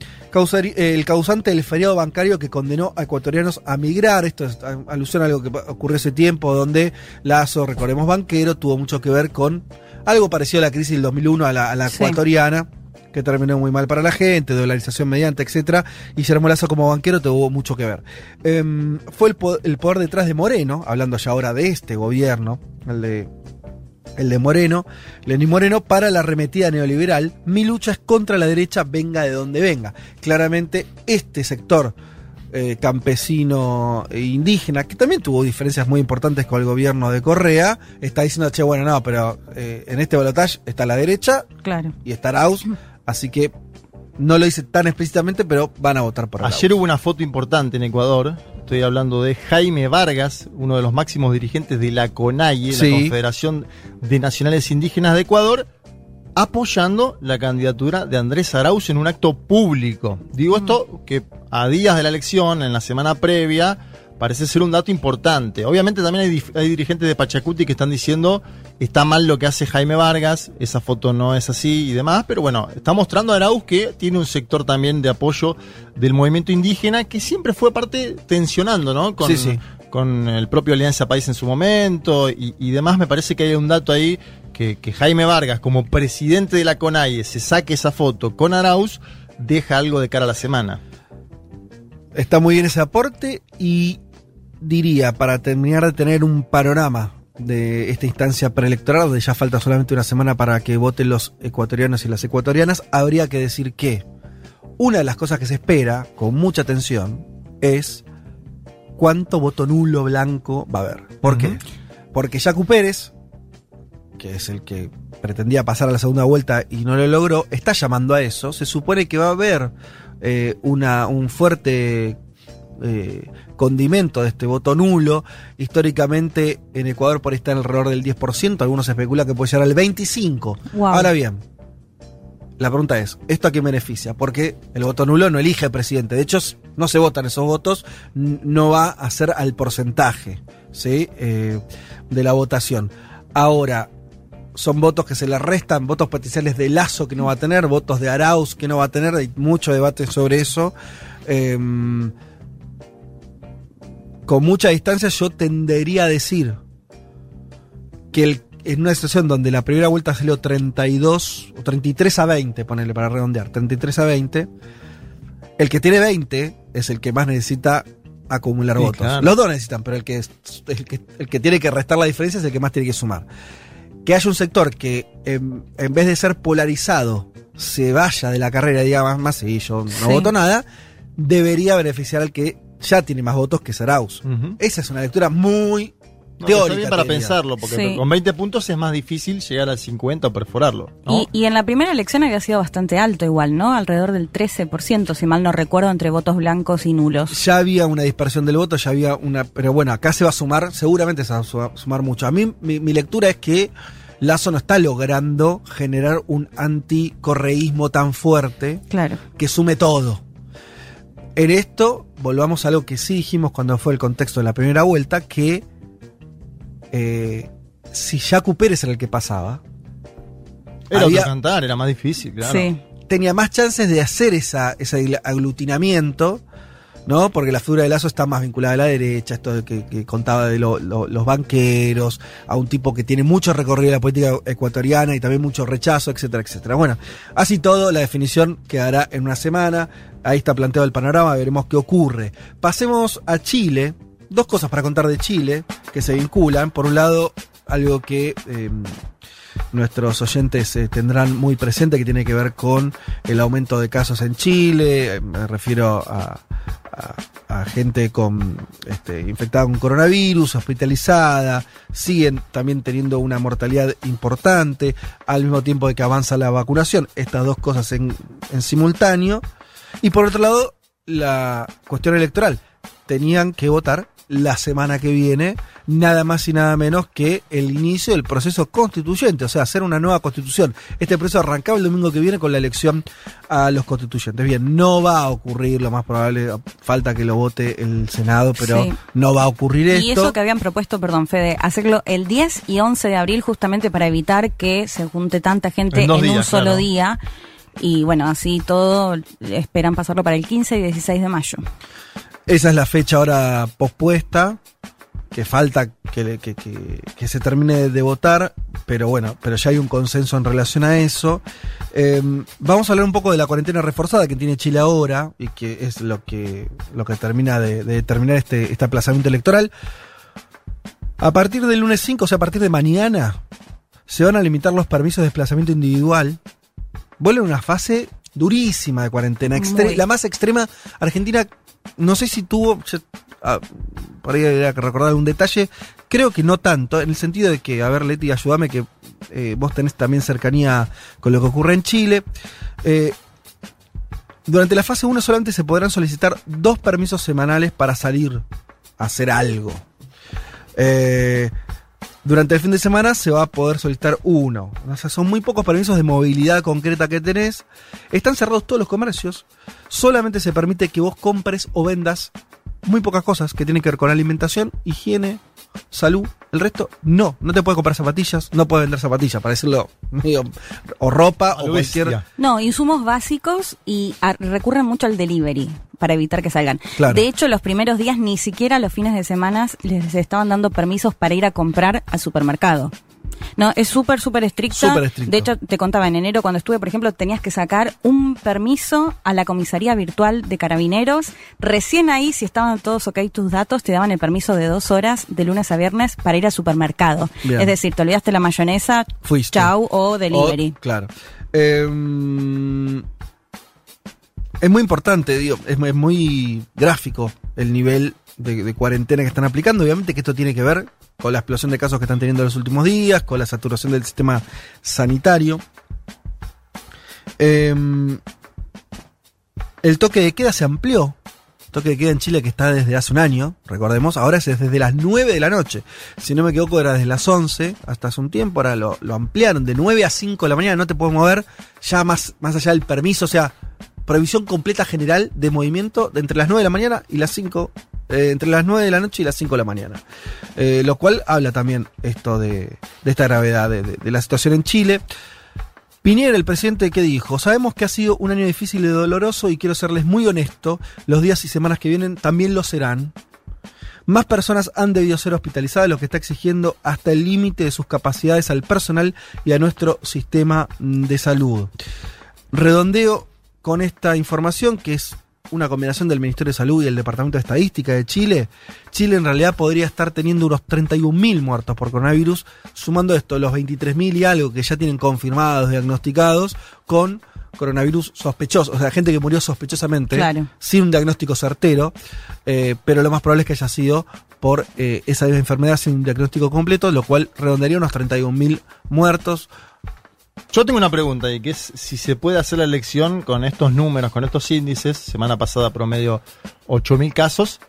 el causante del feriado bancario que condenó a ecuatorianos a migrar. Esto es alusión a algo que ocurrió ese tiempo, donde Lazo, recordemos banquero, tuvo mucho que ver con algo parecido a la crisis del 2001, a la, a la Sí. ecuatoriana, que terminó muy mal para la gente, dolarización mediante, etcétera. Y Guillermo Lazo como banquero tuvo mucho que ver. Em, fue el, po- el poder detrás de Moreno, hablando ya ahora de este gobierno, el de el de Moreno, Lenín Moreno, para la arremetida neoliberal. Mi lucha es contra la derecha, venga de donde venga. Claramente, este sector eh, campesino e indígena, que también tuvo diferencias muy importantes con el gobierno de Correa, está diciendo, che, bueno, no, pero eh, en este balotaje está la derecha Claro. y está Arauz, así que no lo dice tan explícitamente, pero van a votar por Arauz. Ayer hubo una foto importante en Ecuador. Estoy hablando de Jaime Vargas, uno de los máximos dirigentes de la CONAIE, Sí. la Confederación de Nacionales Indígenas de Ecuador, apoyando la candidatura de Andrés Arauz en un acto público. Digo esto que a días de la elección, en la semana previa, parece ser un dato importante. Obviamente también hay, dirigentes de Pachacuti que están diciendo está mal lo que hace Jaime Vargas, esa foto no es así y demás, pero bueno, está mostrando a Arauz que tiene un sector también de apoyo del movimiento indígena que siempre fue parte tensionando, ¿no? Con, Sí, sí. con el propio Alianza País en su momento y, y demás, me parece que hay un dato ahí que, que Jaime Vargas, como presidente de la CONAIE, se saque esa foto con Arauz, deja algo de cara a la semana. Está muy bien ese aporte y diría, para terminar de tener un panorama de esta instancia preelectoral, donde ya falta solamente una semana para que voten los ecuatorianos y las ecuatorianas, habría que decir que una de las cosas que se espera con mucha atención es cuánto voto nulo blanco va a haber. ¿Por qué? Porque Jacu Pérez, que es el que pretendía pasar a la segunda vuelta y no lo logró, está llamando a eso. Se supone que va a haber eh, una, un fuerte eh, condimento de este voto nulo. Históricamente en Ecuador por ahí está alrededor del 10%, algunos especulan que puede llegar al 25%. Wow. Ahora bien, la pregunta es, ¿esto a qué beneficia? Porque el voto nulo no elige presidente. De hecho, no se votan esos votos, no va a ser al porcentaje ¿sí? Eh, de la votación. Ahora, son votos que se le restan, votos potenciales de Lazo que no va a tener, votos de Arauz que no va a tener, hay mucho debate sobre eso. Em, con mucha distancia yo tendería a decir que el- en una situación donde la primera vuelta salió 32 o 33 a 20, ponele para redondear, 33 a 20, el que tiene 20 es el que más necesita acumular Sí, votos. claro. Los dos necesitan, pero el que, el, que, el que tiene que restar la diferencia es el que más tiene que sumar. Que haya un sector que en, en vez de ser polarizado se vaya de la carrera y diga más, más sí, yo no Sí. voto nada, debería beneficiar al que ya tiene más votos que Saraus. Esa es una lectura muy No, Teórica, está bien para pensarlo, porque Sí. con 20 puntos es más difícil llegar al 50 o perforarlo. ¿no? Y, y en la primera elección había sido bastante alto igual, ¿no? Alrededor del 13%, si mal no recuerdo, entre votos blancos y nulos. Ya había una dispersión del voto, ya había una. Pero bueno, acá se va a sumar, seguramente se va a su- sumar mucho. A mí, mi, mi lectura es que Lazo no está logrando generar un anticorreísmo tan fuerte Claro. que sume todo. En esto, volvamos a algo que sí dijimos cuando fue el contexto de la primera vuelta, que eh, si Jacu Pérez era el que pasaba, Era había- otro cantar, era más difícil, claro. tenía más chances de hacer esa, ese aglutinamiento, ¿no? Porque la figura de Lazo está más vinculada a la derecha, esto de que, que contaba de lo- lo- los banqueros, a un tipo que tiene mucho recorrido en la política ecuatoriana y también mucho rechazo, etcétera, etcétera. Bueno, así todo, la definición quedará en una semana. Ahí está planteado el panorama, veremos qué ocurre. Pasemos a Chile. Dos cosas para contar de Chile que se vinculan. Por un lado, algo que eh, nuestros oyentes eh, tendrán muy presente que tiene que ver con el aumento de casos en Chile. Eh, Me refiero a, gente con este, infectada con coronavirus, hospitalizada. Siguen también teniendo una mortalidad importante al mismo tiempo de que avanza la vacunación. Estas dos cosas en simultáneo. Y por otro lado, la cuestión electoral. Tenían que votar la semana que viene, nada más y nada menos que el inicio del proceso constituyente, o sea, hacer una nueva constitución. Este proceso arrancaba el domingo que viene con la elección a los constituyentes. Bien, no va a ocurrir, lo más probable, falta que lo vote el Senado, pero Sí. no va a ocurrir esto. Y eso que habían propuesto, perdón, Fede, hacerlo el 10 y 11 de abril justamente para evitar que se junte tanta gente En un solo claro. día. Y bueno, así todo esperan pasarlo para el 15 y 16 de mayo. Esa es la fecha ahora pospuesta, que falta que, que- que- que se termine de votar, pero bueno, pero ya hay un consenso en relación a eso. Eh, vamos a hablar un poco de la cuarentena reforzada que tiene Chile ahora y que es lo que, lo que termina de, de determinar este, este aplazamiento electoral. A partir del lunes 5, o sea, a partir de mañana, se van a limitar los permisos de desplazamiento individual. Vuelve una fase durísima de cuarentena, Muy. la más extrema. Argentina, no sé si tuvo, yo- ah, por ahí habría que recordar un detalle, creo que no tanto, en el sentido de que, a ver, Leti, ayúdame, que eh, vos tenés también cercanía con lo que ocurre en Chile. Eh, durante la fase 1 solamente se podrán solicitar dos permisos semanales para salir a hacer algo. Eh, durante el fin de semana se va a poder solicitar uno. Son muy pocos permisos de movilidad concreta que tenés. Están cerrados todos los comercios. Solamente se permite que vos compres o vendas muy pocas cosas que tienen que ver con alimentación, higiene, salud. El resto, no. No te puedes comprar zapatillas, no puedes vender zapatillas, para decirlo medio. O ropa, o cualquier. No, insumos básicos y a- recurren mucho al delivery para evitar que salgan. Claro. De hecho, los primeros días ni siquiera los fines de semana les estaban dando permisos para ir a comprar al supermercado. No, es súper, súper estricta. Súper estricto. De hecho, te contaba, en enero cuando estuve, por ejemplo, tenías que sacar un permiso a la comisaría virtual de carabineros. Recién ahí, si estaban todos ok tus datos, te daban el permiso de dos horas de lunes a viernes para ir al supermercado. Bien. Es decir, te olvidaste la mayonesa, Fuiste. chau o delivery. O- claro. Em, es muy importante, digo, es, mu- es muy gráfico el nivel de, de cuarentena que están aplicando. Obviamente que esto tiene que ver con la explosión de casos que están teniendo en los últimos días, con la saturación del sistema sanitario. Em, el toque de queda se amplió. Toque de queda en Chile que está desde hace un año, recordemos, ahora es desde las 9 de la noche. Si no me equivoco era desde las 11 hasta hace un tiempo, ahora lo, ampliaron de 9 a 5 de la mañana, no te puedes mover ya más, más allá del permiso, o sea, prohibición completa general de movimiento de entre las 9 de la mañana y las 5, eh, entre las 9 de la noche y las 5 de la mañana. Eh, lo cual habla también esto de, esta gravedad de, la situación en Chile. Piñera, el presidente, ¿qué dijo? Sabemos que ha sido un año difícil y doloroso y quiero serles muy honesto, los días y semanas que vienen también lo serán. Más personas han debido ser hospitalizadas, lo que está exigiendo hasta el límite de sus capacidades al personal y a nuestro sistema de salud. Redondeo con esta información que es una combinación del Ministerio de Salud y el Departamento de Estadística de Chile. Chile en realidad podría estar teniendo unos 31.000 muertos por coronavirus, sumando esto, los 23.000 y algo que ya tienen confirmados, diagnosticados, con coronavirus sospechoso, o sea, gente que murió sospechosamente, Claro. sin un diagnóstico certero, eh, pero lo más probable es que haya sido por eh, esa misma enfermedad sin un diagnóstico completo, lo cual redondearía unos 31.000 muertos. Yo tengo una pregunta y que es si se puede hacer la elección con estos números, con estos índices, semana pasada promedio 8.000 casos,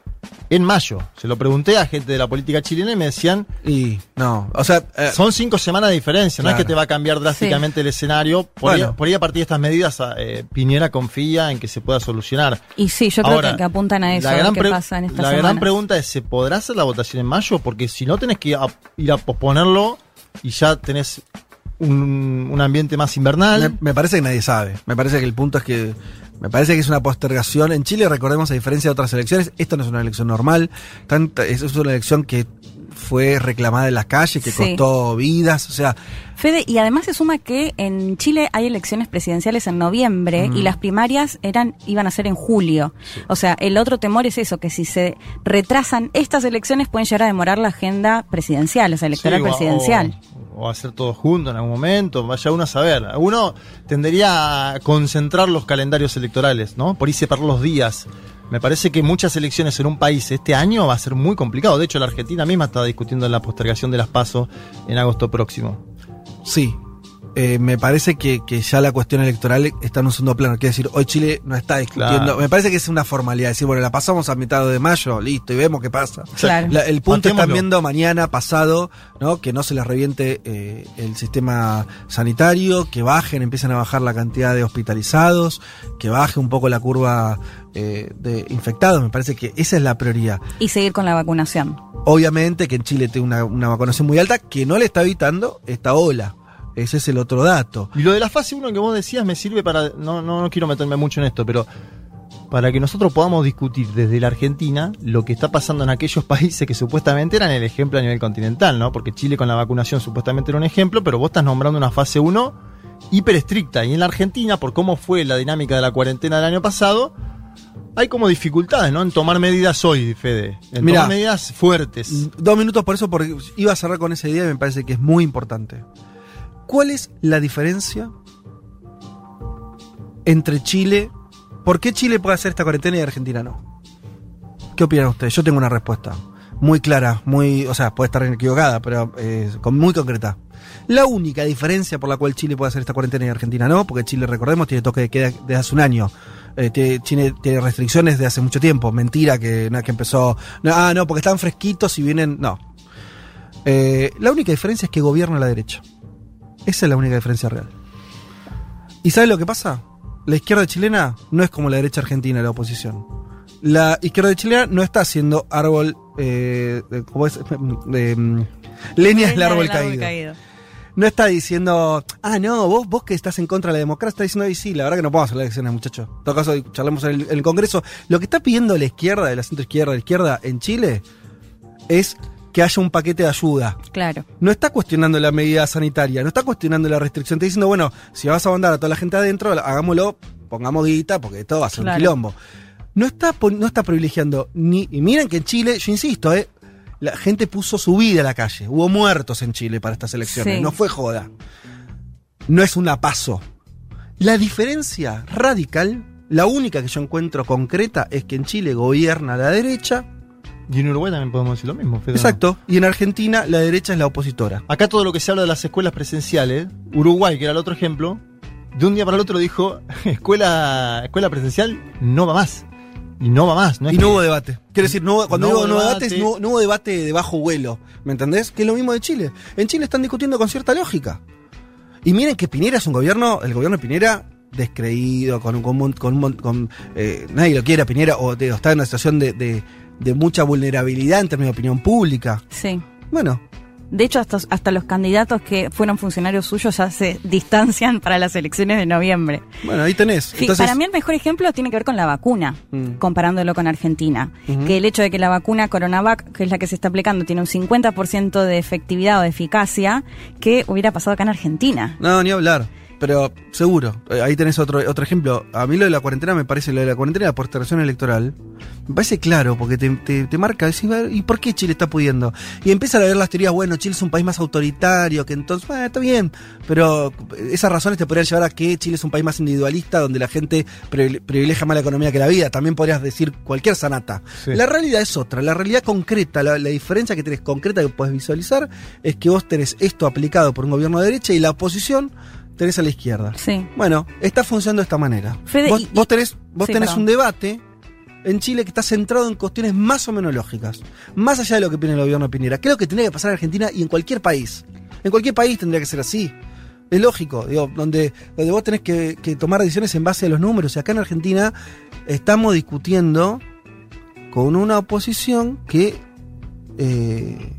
en mayo. Se lo pregunté a gente de la política chilena y me decían... Y no, o sea... eh, son cinco semanas de diferencia, no es que te va a cambiar drásticamente el escenario. Por, Bueno. ahí, por ahí a partir de estas medidas, eh, Piñera confía en que se pueda solucionar. Y sí, yo creo Ahora, que, que apuntan a eso, la gran pasa en estas La gran pregunta es, ¿se podrá hacer la votación en mayo? Porque si no tenés que ir a, ir a posponerlo y ya tenés un, un ambiente más invernal. Me, me parece que nadie sabe. Me parece que el punto es que. Me parece que es una postergación. En Chile, recordemos, a diferencia de otras elecciones, esto no es una elección normal. Tanta, es, es una elección que fue reclamada en las calles, que Sí. costó vidas. O sea, Fede, y además se suma que en Chile hay elecciones presidenciales en noviembre Mm. y las primarias eran iban a ser en julio. O sea, el otro temor es eso, que si se retrasan estas elecciones pueden llegar a demorar la agenda presidencial, o sea, electoral Sí, o- presidencial. O, o hacer todo junto en algún momento, vaya uno a saber. Uno tendería a concentrar los calendarios electorales, ¿no? Por ahí separar los días. Me parece que muchas elecciones en un país este año va a ser muy complicado. De hecho, la Argentina misma estaba discutiendo la postergación de las PASO en agosto próximo. sí. Eh, me parece que, que ya la cuestión electoral está en un segundo plano. Quiere decir, hoy Chile no está discutiendo. Claro. Me parece que es una formalidad. Decir, bueno, la pasamos a mitad de mayo, listo, y vemos qué pasa. Claro. La- el punto están Matémoslo. viendo mañana, pasado, ¿no? Que no se les reviente eh, el sistema sanitario, que bajen, empiecen a bajar la cantidad de hospitalizados, que baje un poco la curva eh, de infectados. Me parece que esa es la prioridad. Y seguir con la vacunación. Obviamente que en Chile tiene una, una vacunación muy alta que no le está evitando esta ola. Ese es el otro dato. Y lo de la fase 1 que vos decías me sirve para. No, no, no quiero meterme mucho en esto, pero. Para que nosotros podamos discutir desde la Argentina lo que está pasando en aquellos países que supuestamente eran el ejemplo a nivel continental, ¿no? Porque Chile con la vacunación supuestamente era un ejemplo, pero vos estás nombrando una fase 1 hiper estricta. Y en la Argentina, por cómo fue la dinámica de la cuarentena del año pasado, hay como dificultades, ¿no? En tomar medidas hoy, Fede. En Mirá. tomar medidas fuertes. Dos minutos por eso, porque iba a cerrar con esa idea y me parece que es muy importante. ¿Cuál es la diferencia entre Chile? ¿Por qué Chile puede hacer esta cuarentena y Argentina no? ¿Qué opinan ustedes? Yo tengo una respuesta muy clara, muy, o sea, puede estar equivocada, pero eh, muy concreta. La única diferencia por la cual Chile puede hacer esta cuarentena y Argentina no, porque Chile, recordemos, tiene toque de queda desde hace un año. Eh, tiene, restricciones de hace mucho tiempo. Mentira que, no, que empezó. ah, no, porque están fresquitos y vienen. No. Eh, la única diferencia es que gobierna la derecha. Esa es la única diferencia real. ¿Y sabes lo que pasa? La izquierda chilena no es como la derecha argentina, la oposición. La izquierda chilena no está haciendo árbol. Eh, ¿Cómo es? De, mm, leña del árbol caído. No está diciendo, ah, no, vos, vos que estás en contra de la democracia, está diciendo, "Ay, sí, la verdad que no podemos hacer elecciones, muchachos. En todo caso, charlemos en el, en el Congreso. Lo que está pidiendo la izquierda, de la centro izquierda, la izquierda en Chile, es que haya un paquete de ayuda. Claro. No está cuestionando la medida sanitaria, no está cuestionando la restricción. Está diciendo, bueno, si vas a mandar a toda la gente adentro, hagámoslo, pongamos guita, porque todo va a ser Claro. un quilombo. No está, no está privilegiando ni. Y miren que en Chile, yo insisto, eh, la gente puso su vida a la calle. Hubo muertos en Chile para estas elecciones. Sí. No fue joda. No es una paso. La diferencia radical, la única que yo encuentro concreta, es que en Chile gobierna la derecha. Y en Uruguay también podemos decir lo mismo, Fede. Exacto. Y en Argentina la derecha es la opositora. Acá todo lo que se habla de las escuelas presenciales, Uruguay, que era el otro ejemplo, de un día para el otro dijo, escuela, escuela presencial no va más. Y no va más. No es y no que- hubo debate. Quiero decir, no cuando No digo hubo no debate, no, no hubo debate de bajo vuelo. ¿Me entendés? Que es lo mismo de Chile. En Chile están discutiendo con cierta lógica. Y miren que Pinera es un gobierno, el gobierno de Pinera, descreído, con un. Con, con, con, eh, nadie lo quiere a Pinera, o, está en una situación de, de- de mucha vulnerabilidad en términos de opinión pública. Sí. Bueno, De hecho, hasta, hasta los candidatos que fueron funcionarios suyos ya se distancian para las elecciones de noviembre. bueno, ahí tenés. Sí, Entonces, para mí el mejor ejemplo tiene que ver con la vacuna, Mm. comparándolo con Argentina. Que el hecho de que la vacuna Coronavac, que es la que se está aplicando, tiene un 50% de efectividad o de eficacia, que hubiera pasado acá en Argentina. No, ni hablar. Pero seguro. Eh, Ahí tenés otro, otro ejemplo. A mí lo de la cuarentena me parece, lo de la cuarentena la postergación electoral, me parece claro, porque te, te- te marca, decís, "A ver, ¿y por qué Chile está pudiendo? Y empiezan a ver las teorías, bueno, Chile es un país más autoritario, que entonces, bueno, está bien, pero esas razones te podrían llevar a que Chile es un país más individualista, donde la gente privile- privilegia más la economía que la vida. También podrías decir cualquier sanata. Sí. La realidad es otra, la realidad concreta, la, la diferencia que tenés concreta que puedes visualizar es que vos tenés esto aplicado por un gobierno de derecha y la oposición tenés a la izquierda. Sí. Bueno, está funcionando de esta manera. Fede, vos, y- vos tenés, vos Sí, tenés perdón. un debate en Chile que está centrado en cuestiones más o menos lógicas, más allá de lo que opina el gobierno de Piñera. Creo que tendría que pasar en Argentina y en cualquier país. En cualquier país tendría que ser así. Es lógico, digo, donde, donde vos tenés que, que tomar decisiones en base a los números. Y acá en Argentina estamos discutiendo con una oposición que eh,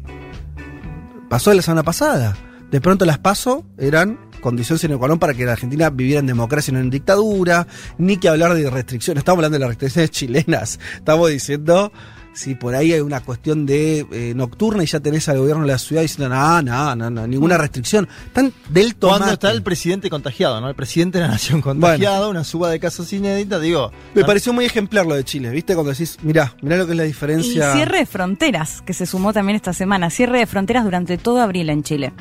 pasó la semana pasada. De pronto las paso eran condición sine qua non para que la Argentina viviera en democracia y no en dictadura, ni que hablar de restricciones. Estamos hablando de las restricciones chilenas. Estamos diciendo si por ahí hay una cuestión de eh, nocturna y ya tenés al gobierno de la ciudad diciendo, no, no, no, no, ninguna restricción. Están del tomate. Cuando está el presidente contagiado, ¿no? El presidente de la nación contagiado, una suba de casos inédita, digo. Me pareció muy ejemplar lo de Chile, ¿viste? Cuando decís, mirá, mirá lo que es la Y diferencia. cierre de fronteras, que se sumó también esta semana. Cierre de fronteras durante todo abril en Chile.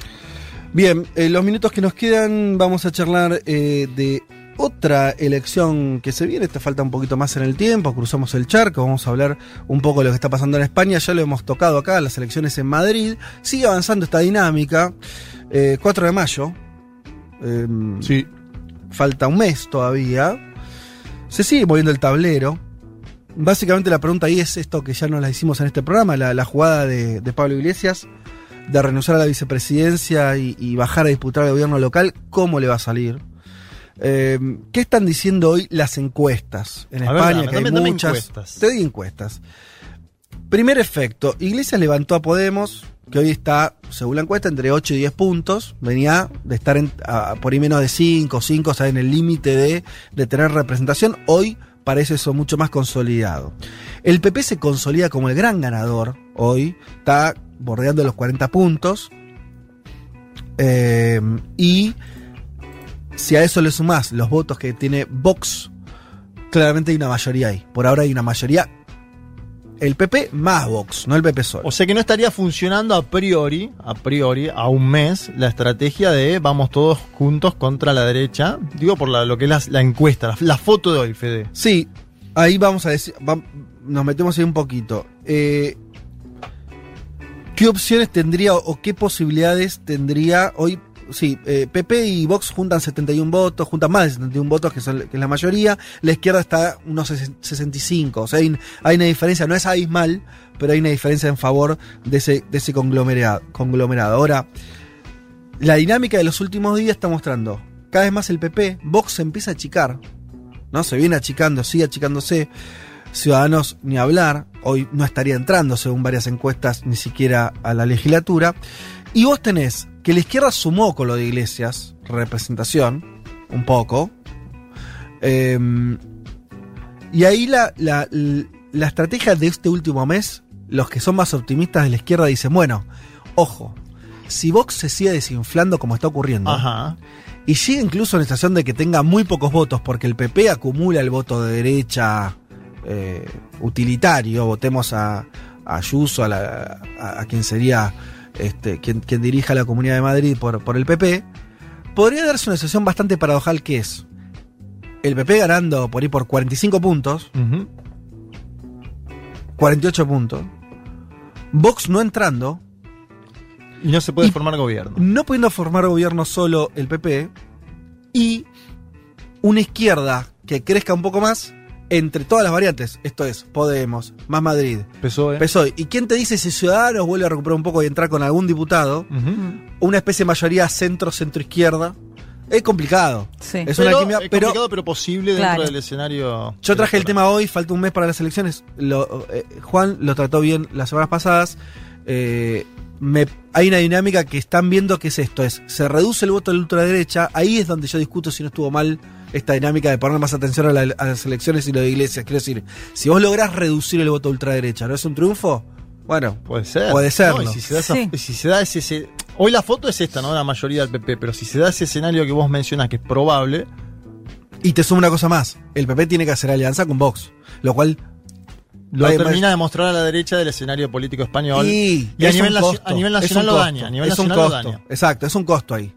Bien, en los minutos que nos quedan vamos a charlar eh, de otra elección que se viene. Te falta un poquito más en el tiempo, cruzamos el charco, vamos a hablar un poco de lo que está pasando en España. Ya lo hemos tocado acá, las elecciones en Madrid. Sigue avanzando esta dinámica. Eh, 4 de mayo. sí. Falta un mes todavía. Se sigue moviendo el tablero. Básicamente la pregunta ahí es esto que ya nos la hicimos en este programa, la, la jugada de, de Pablo Iglesias de renunciar a la vicepresidencia y, y bajar a disputar el gobierno local, ¿cómo le va a salir? Eh, ¿Qué están diciendo hoy las encuestas en A ver, España? dame, que hay dame- dame muchas. encuestas. Te doy encuestas. Primer efecto, Iglesias levantó a Podemos, que hoy está, según la encuesta, entre 8 y 10 puntos. Venía de estar en- a- por ahí menos de 5, 5, o sea, en el límite de, de tener representación. Hoy parece eso mucho más consolidado. El PP se consolida como el gran ganador hoy, está bordeando los 40 puntos. Eh, y si a eso le sumás los votos que tiene Vox, claramente hay una mayoría ahí. Por ahora hay una mayoría. El PP más Vox, no el PP solo. O sea que no estaría funcionando a priori, a priori, a un mes, la estrategia de vamos todos juntos contra la derecha. Digo por la- lo que es la, la encuesta, la, la foto de hoy, Fede. Sí, ahí vamos a decir, nos metemos ahí un poquito. Eh, ¿Qué opciones tendría o qué posibilidades tendría hoy? Sí, eh, PP y Vox juntan 71 votos, juntan más de 71 votos, que, son, que es la mayoría. La izquierda está unos 65. O sea, hay, hay una diferencia, no es abismal, pero hay una diferencia en favor de ese, de ese conglomerado, conglomerado. Ahora, la dinámica de los últimos días está mostrando cada vez más el PP, Vox se empieza a achicar, ¿no? Se viene achicando, sigue achicándose. Ciudadanos ni hablar, hoy no estaría entrando, según varias encuestas, ni siquiera a la legislatura. Y vos tenés que la izquierda sumó con lo de Iglesias, representación, un poco. Eh, y ahí la, la, la estrategia de este último mes, los que son más optimistas de la izquierda dicen, bueno, ojo, si Vox se sigue desinflando como está ocurriendo, Ajá. y llega incluso a la situación de que tenga muy pocos votos, porque el PP acumula el voto de derecha eh, utilitario, votemos a, a Ayuso, a, la- a- a quien sería este, quien, quien dirija la Comunidad de Madrid por, por el PP, podría darse una situación bastante paradojal que es el PP ganando por ahí por 45 puntos, 48 puntos, Vox no entrando, Y no se puede formar gobierno. no pudiendo formar gobierno solo el PP y una izquierda que crezca un poco más entre todas las variantes. Esto es Podemos, más Madrid, PSOE. PSOE. ¿Y quién te dice si Ciudadanos vuelve a recuperar un poco y entrar con algún diputado? Una especie de mayoría centro-centro-izquierda. Es complicado. Sí. Es pero, una quimia, es pero complicado, pero posible dentro Claro. del escenario. yo traje el tema hoy, falta un mes para las elecciones. Lo- eh, Juan lo trató bien las semanas pasadas. Eh, me- hay una dinámica que están viendo que es esto: es se reduce el voto de la ultraderecha. Ahí es donde yo discuto si no estuvo mal esta dinámica de poner más atención a, la- a las elecciones y lo de iglesias. Quiero decir, si vos lográs reducir el voto de ultraderecha, ¿no es un triunfo? Bueno, Puede ser. Puede serlo. No, y si se da, esa- Sí. si se da ese, ese- Hoy la foto es esta, ¿no? La mayoría del PP, pero si se da ese escenario que vos mencionás que es probable, Y te sumo una cosa más. El PP tiene que hacer alianza con Vox. Lo cual. lo termina de mostrar a la derecha del escenario político español. Y, Y a nivel, un naci- costo, a nivel es nacional lo daña. A nivel es un nacional lo daña. Exacto, es un costo ahí.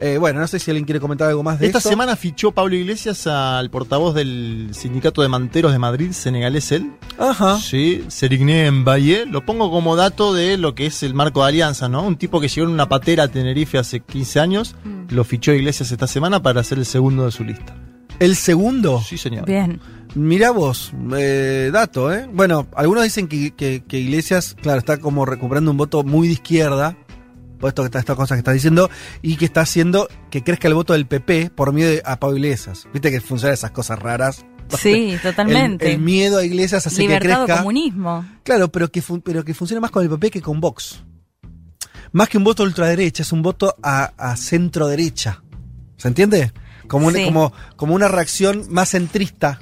Eh, bueno, no sé si alguien quiere comentar algo más de Esta eso. semana fichó Pablo Iglesias al portavoz del sindicato de manteros de Madrid, senegalés él. Ajá. Sí, Serigné Mbaye. Lo pongo como dato de lo que es el marco de alianza, ¿no? Un tipo que llegó en una patera a Tenerife hace 15 años, lo fichó Iglesias esta semana para ser el segundo de su lista. ¿El segundo? Sí, señor. Bien. Mirá vos, eh, dato, ¿eh? Bueno, algunos dicen que, que- que Iglesias, claro, está como recuperando un voto muy de izquierda, por esto estas cosas que está diciendo, y que está haciendo que crezca el voto del PP por miedo a Pablo Iglesias. Viste que funcionan esas cosas raras. Sí, totalmente. El, el miedo a Iglesias hace que crezca. comunismo. Claro, pero que, fun- pero que funciona más con el PP que con Vox. Más que un voto ultraderecha, es un voto a, a centro derecha. ¿Se entiende? Como, un- como, como una reacción más centrista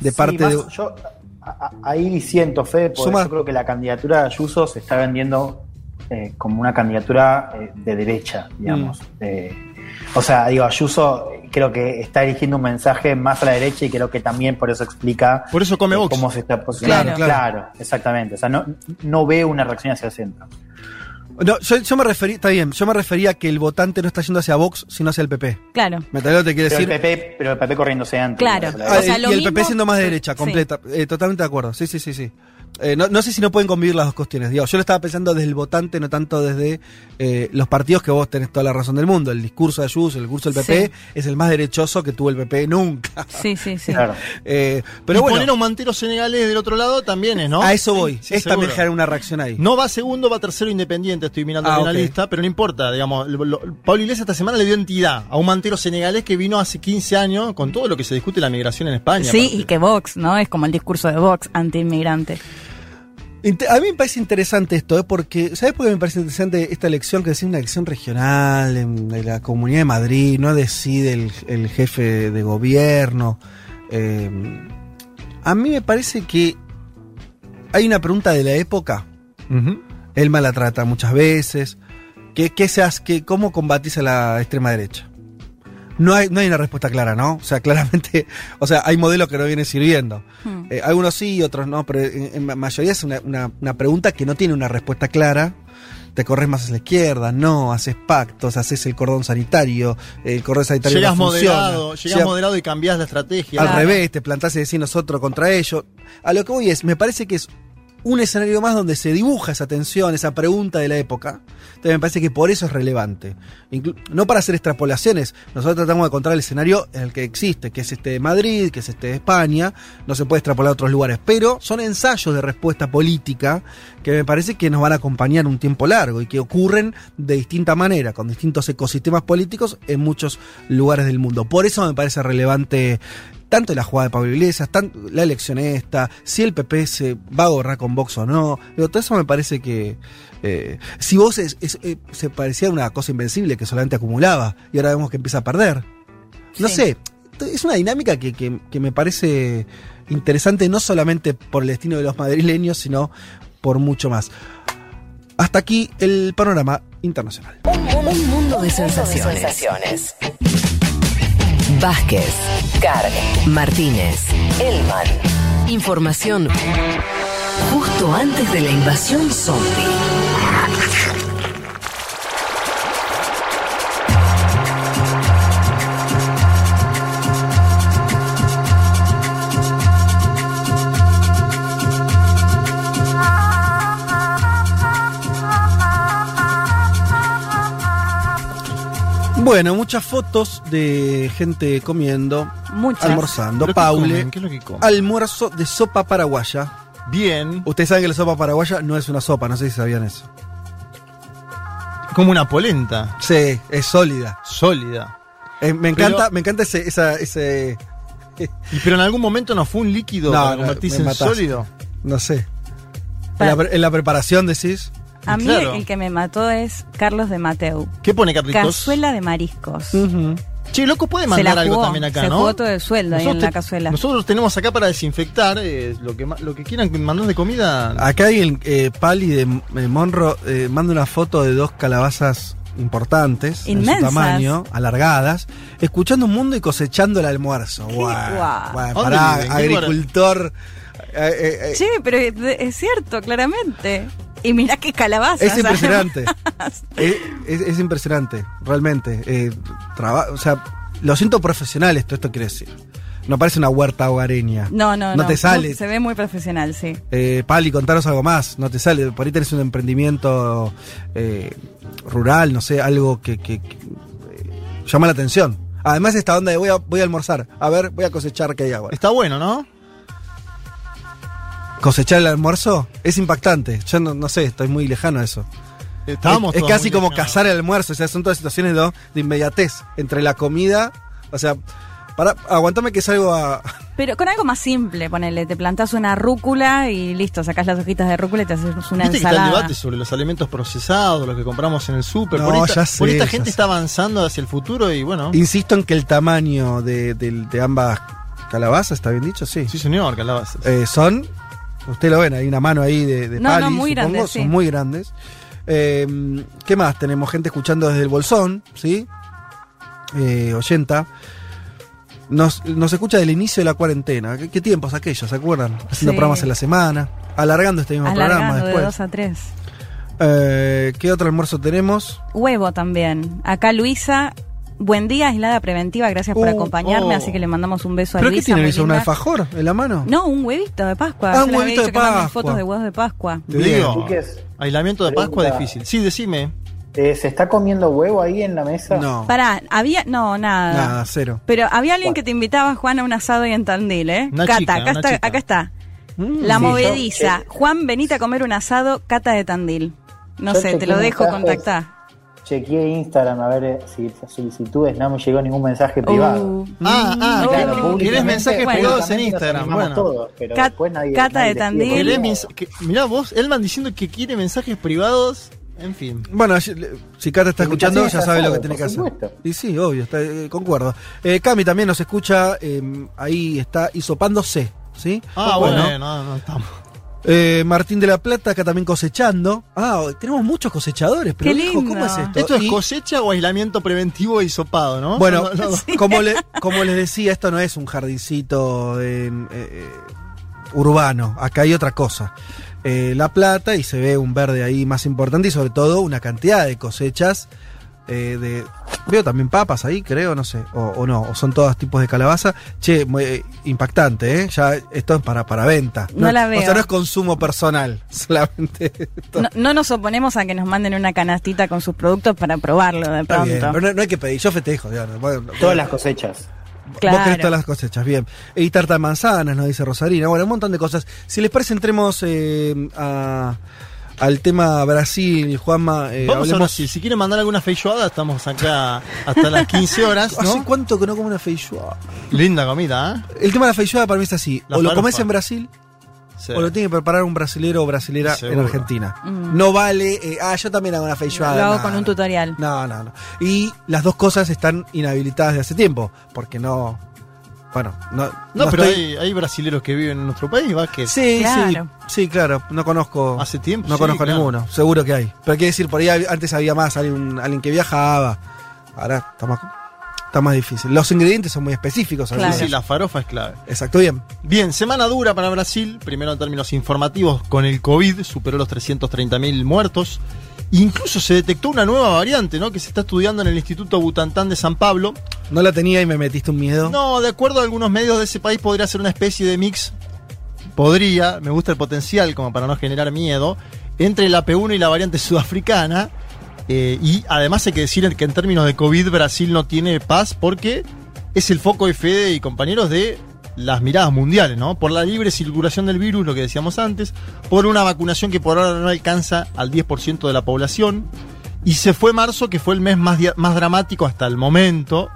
de Sí, parte más- de. yo a- a- ahí siento, Fede, porque Suma. yo creo que la candidatura de Ayuso se está vendiendo eh, como una candidatura eh, de derecha, digamos. Mm. Eh, o sea, digo, Ayuso eh, creo que está eligiendo un mensaje más a la derecha y creo que también por eso explica Por eso come eh, cómo se está posicionando. Claro, claro. exactamente. O sea, no, no ve una reacción hacia el centro. No, yo, yo me refería, está bien, yo me refería a que el votante no está yendo hacia Vox, sino hacia el PP. Claro. ¿Me te quiere Pero el, decir? PP, pero el PP corriéndose antes. Claro. Ah, O derecha. sea, y lo el mismo- PP siendo más de derecha, sí. completa. Eh, totalmente de acuerdo. Sí, sí, sí, sí. Eh, no, no sé si no pueden convivir las dos cuestiones. Digo, yo lo estaba pensando desde el votante, no tanto desde eh, los partidos que vos tenés toda la razón del mundo. El discurso de Ayuso, el discurso del PP Sí. es el más derechoso que tuvo el PP nunca. Sí, sí, sí. Claro. Eh, Pero y bueno, poner a un mantero senegalés del otro lado también es, ¿no? a eso voy. Sí, es también generar una reacción ahí. No va segundo, va tercero independiente, estoy mirando Ah, en la lista, pero no importa, digamos, lo- lo- Pablo Iglesias esta semana le dio entidad a un mantero senegalés que vino hace 15 años con todo lo que se discute la migración en España. Sí, aparte. y que Vox, ¿no? Es como el discurso de Vox anti-inmigrante. A mí me parece interesante esto, ¿eh? porque, ¿sabes por qué me parece interesante esta elección? Que es una elección regional en, de la Comunidad de Madrid, no decide el, el jefe de gobierno. Eh, a mí me parece que hay una pregunta de la época. Ujú. Elma la trata muchas veces. Que, que seas, que, ¿Cómo combatís a la extrema derecha? No hay, no hay una respuesta clara, ¿no? O sea, claramente, o sea, hay modelos que no vienen sirviendo. Hmm. Eh, algunos sí, otros no, pero en, en la mayoría es una, una- una pregunta que no tiene una respuesta clara. Te corres más a la izquierda, no, haces pactos, haces el cordón sanitario, el cordón sanitario Llegas no funciona. moderado, llegas Llega- moderado y cambiás la estrategia. al revés, te plantás y decís nosotros contra ellos. A lo que voy es, me parece que es un escenario más donde se dibuja esa tensión, esa pregunta de la época. Entonces me parece que por eso es relevante. No para hacer extrapolaciones, nosotros tratamos de encontrar el escenario en el que existe, que es este de Madrid, que es este de España, no se puede extrapolar a otros lugares, pero son ensayos de respuesta política que me parece que nos van a acompañar un tiempo largo y que ocurren de distinta manera, con distintos ecosistemas políticos en muchos lugares del mundo. Por eso me parece relevante tanto la jugada de Pablo Iglesias, tanto la elección esta, si el PP se va a gobernar con Vox o no. Digo, todo eso me parece que. Eh, si vos es- es- eh, se parecía una cosa invencible que solamente acumulaba y ahora vemos que empieza a perder. No Sí. sé, es una dinámica que, que- que me parece interesante no solamente por el destino de los madrileños, sino por mucho más. Hasta aquí el panorama internacional. Un mundo de sensaciones. Vázquez, Carg, Martínez, Elman. Información justo antes de la invasión zombie. Bueno, muchas fotos de gente comiendo, Muchas. almorzando. ¿Pero qué Paule, comen? ¿Qué es lo que comen? almuerzo de sopa paraguaya. Bien. Ustedes saben que la sopa paraguaya no es una sopa, no sé si sabían eso. Como una polenta. Sí, es sólida. Sólida. Eh, me Pero- encanta, me encanta ese, esa, ese. Y pero en algún momento no fue un líquido No, para no, convertirse me en matás. sólido. No sé. En Para- la, pre- en la preparación decís. A mí Claro. el que me mató es Carlos de Mateu. ¿Qué pone Carlitos? Cazuela de mariscos. Che, loco, puede Se mandar algo también acá, se ¿no? jugó todo el sueldo ahí en te- la cazuela. Nosotros tenemos acá para desinfectar eh, lo que ma- lo que quieran mandar de comida. Acá hay el eh, Pali de eh, Monro, eh, manda una foto de dos calabazas importantes en su Inmensas. tamaño, alargadas, escuchando un mundo y cosechando el almuerzo. ¿Qué lugar? agricultor. eh, eh, eh, Sí, pero es cierto, claramente. Y mirá qué calabazas. es impresionante. es, es- es impresionante, realmente. Eh, traba- o sea, lo siento profesional esto, esto quiere decir. No parece una huerta hogareña. No, no, no. No te sale. Se ve muy profesional, sí. Eh, Pali, contanos algo más. No te sale. Por ahí tenés un emprendimiento eh, rural, no sé, algo que, que- que, eh, llama la atención. Además, esta onda de voy a, voy a almorzar. A ver, voy a cosechar que hay agua. Está bueno, ¿no? Cosechar el almuerzo es impactante. Yo no, no sé, estoy muy lejano a eso. Estábamos es, es casi como lejanos. cazar el almuerzo. O sea, son todas situaciones de inmediatez entre la comida. O sea, para, aguantame que salgo a. Pero con algo más simple, ponele, te plantás una rúcula y listo, sacás las hojitas de rúcula y te haces una Viste que está el ensalada. debate sobre los alimentos procesados, los que compramos en el súper. No, por esta, ya sé, por esta ya gente sé. está avanzando hacia el futuro y bueno. Insisto en que el tamaño de, de- de ambas calabazas, ¿está bien dicho? Sí. Sí, señor, calabazas. Eh, son, usted lo ven, hay una mano ahí de, de No, no, muy supongo, grandes, son muy grandes. Eh, ¿Qué más? Tenemos gente escuchando desde el Bolsón, ¿sí? Eh, 80. Nos, nos escucha del inicio de la cuarentena. ¿Qué, qué tiempos aquellos? ¿Se acuerdan? Haciendo Sí. programas en la semana, alargando este mismo programa Alargando de después. dos a tres. Eh, ¿Qué otro almuerzo tenemos? Huevo también. Acá Luisa, buen día, aislada preventiva, gracias por Uh, acompañarme, oh. así que le mandamos un beso a ¿Pero qué Luisa. tiene Luisa? ¿Un alfajor en la mano? No, un huevito de Pascua. Ah, Yo un huevito de Pascua. fotos de huevos de Pascua. Te Bien. digo, Chiques, aislamiento de Pascua Pregunta. difícil. Sí, decime. eh, ¿se está comiendo huevo ahí en la mesa? No. Pará, había. No, nada. Nada, cero. Pero había alguien que te invitaba, Juan, a un asado y en Tandil, ¿eh? Una Cata, chica, acá, una está, chica. acá está. Mm. La Sí, movediza. yo- Juan, venite a comer un asado, Cata de Tandil. No sé, te lo dejo contactar. Chequeé Instagram a ver eh, si solicitudes, no me llegó ningún mensaje privado. Uh, Ah, ah, Mm, claro. ¿Querés mensajes Bueno. privados en Instagram? Bueno. todos, pero Cat- después nadie- Cata nadie de Tandil. pide ¿Querés huevo. mens- que- mirá vos, Elman diciendo que quiere mensajes privados. En fin. Bueno, si Cata está escuchando, ya sabe lo que tiene que hacer. Y sí, obvio, está, eh, concuerdo. Eh, Cami también nos escucha, eh, ahí está hisopándose, ¿sí? Ah, bueno, no, no estamos. Eh, Martín de la Plata, acá también cosechando. Ah, tenemos muchos cosechadores, pero Qué lindo. ¿cómo es esto? ¿Esto es Y- cosecha o aislamiento preventivo y sopado, no? Bueno, No, no, no. como, le- como les decía, esto no es un jardincito eh, eh, urbano, acá hay otra cosa. Eh, la plata y se ve un verde ahí más importante y sobre todo una cantidad de cosechas eh, de... Veo también papas ahí, creo, no sé, o, o no, o son todos tipos de calabaza. Che, muy, eh, impactante, ¿eh? Ya esto es para, para venta. No la O veo. sea, no es consumo personal, solamente esto. No, no nos oponemos a que nos manden una canastita con sus productos para probarlo de bien, pronto. pero no, no hay que pedir, yo festejo, digamos. Bueno, Todas las cosechas. Vos Claro. querés todas las cosechas, bien. Y tarta de manzanas, nos dice Rosarina. Bueno, un montón de cosas. Si les parece, entremos eh, a- al tema Brasil, Juanma. eh, Vamos a hablemos- Brasil. Si quieren mandar alguna feijoada, estamos acá hasta las 15 horas, ¿Hace ¿no? cuánto que no como una feijoada? Linda comida, ¿eh? El tema de la feijoada para mí es así. La o lo comes en Brasil, Sí. o lo tiene que preparar un brasilero o brasilera Seguro. en Argentina. Mm. No vale, eh, ah, yo también hago una feijoada. Lo hago no, con un tutorial. No, no, no. Y las dos cosas están inhabilitadas de hace tiempo, porque no... Bueno, no... No, no pero estoy- hay, hay brasileros que viven en nuestro país, ¿va? Que Sí, Claro. sí, sí, claro. No conozco. hace tiempo. No sí, conozco claro. ninguno. Seguro que hay. Pero quiere decir, por ahí antes había más, alguien, alguien que viajaba. Ahora está más, está más difícil. Los ingredientes son muy específicos. Claro. Sí, sí, la farofa es clave. Exacto, bien. Bien, semana dura para Brasil, primero en términos informativos, con el COVID, superó los 330.000 muertos. Incluso se detectó una nueva variante, ¿no? Que se está estudiando en el Instituto Butantan de San Pablo. No la tenía y me metiste un miedo. No, de acuerdo a algunos medios de ese país, podría ser una especie de mix. Podría, me gusta el potencial, como para no generar miedo, entre la P1 y la variante sudafricana. Eh, y además hay que decir que en términos de COVID, Brasil no tiene paz porque es el foco de Fede y compañeros de las miradas mundiales, ¿no? Por la libre circulación del virus, lo que decíamos antes, por una vacunación que por ahora no alcanza al 10% de la población. Y se fue marzo, que fue el mes más, más dramático hasta el momento,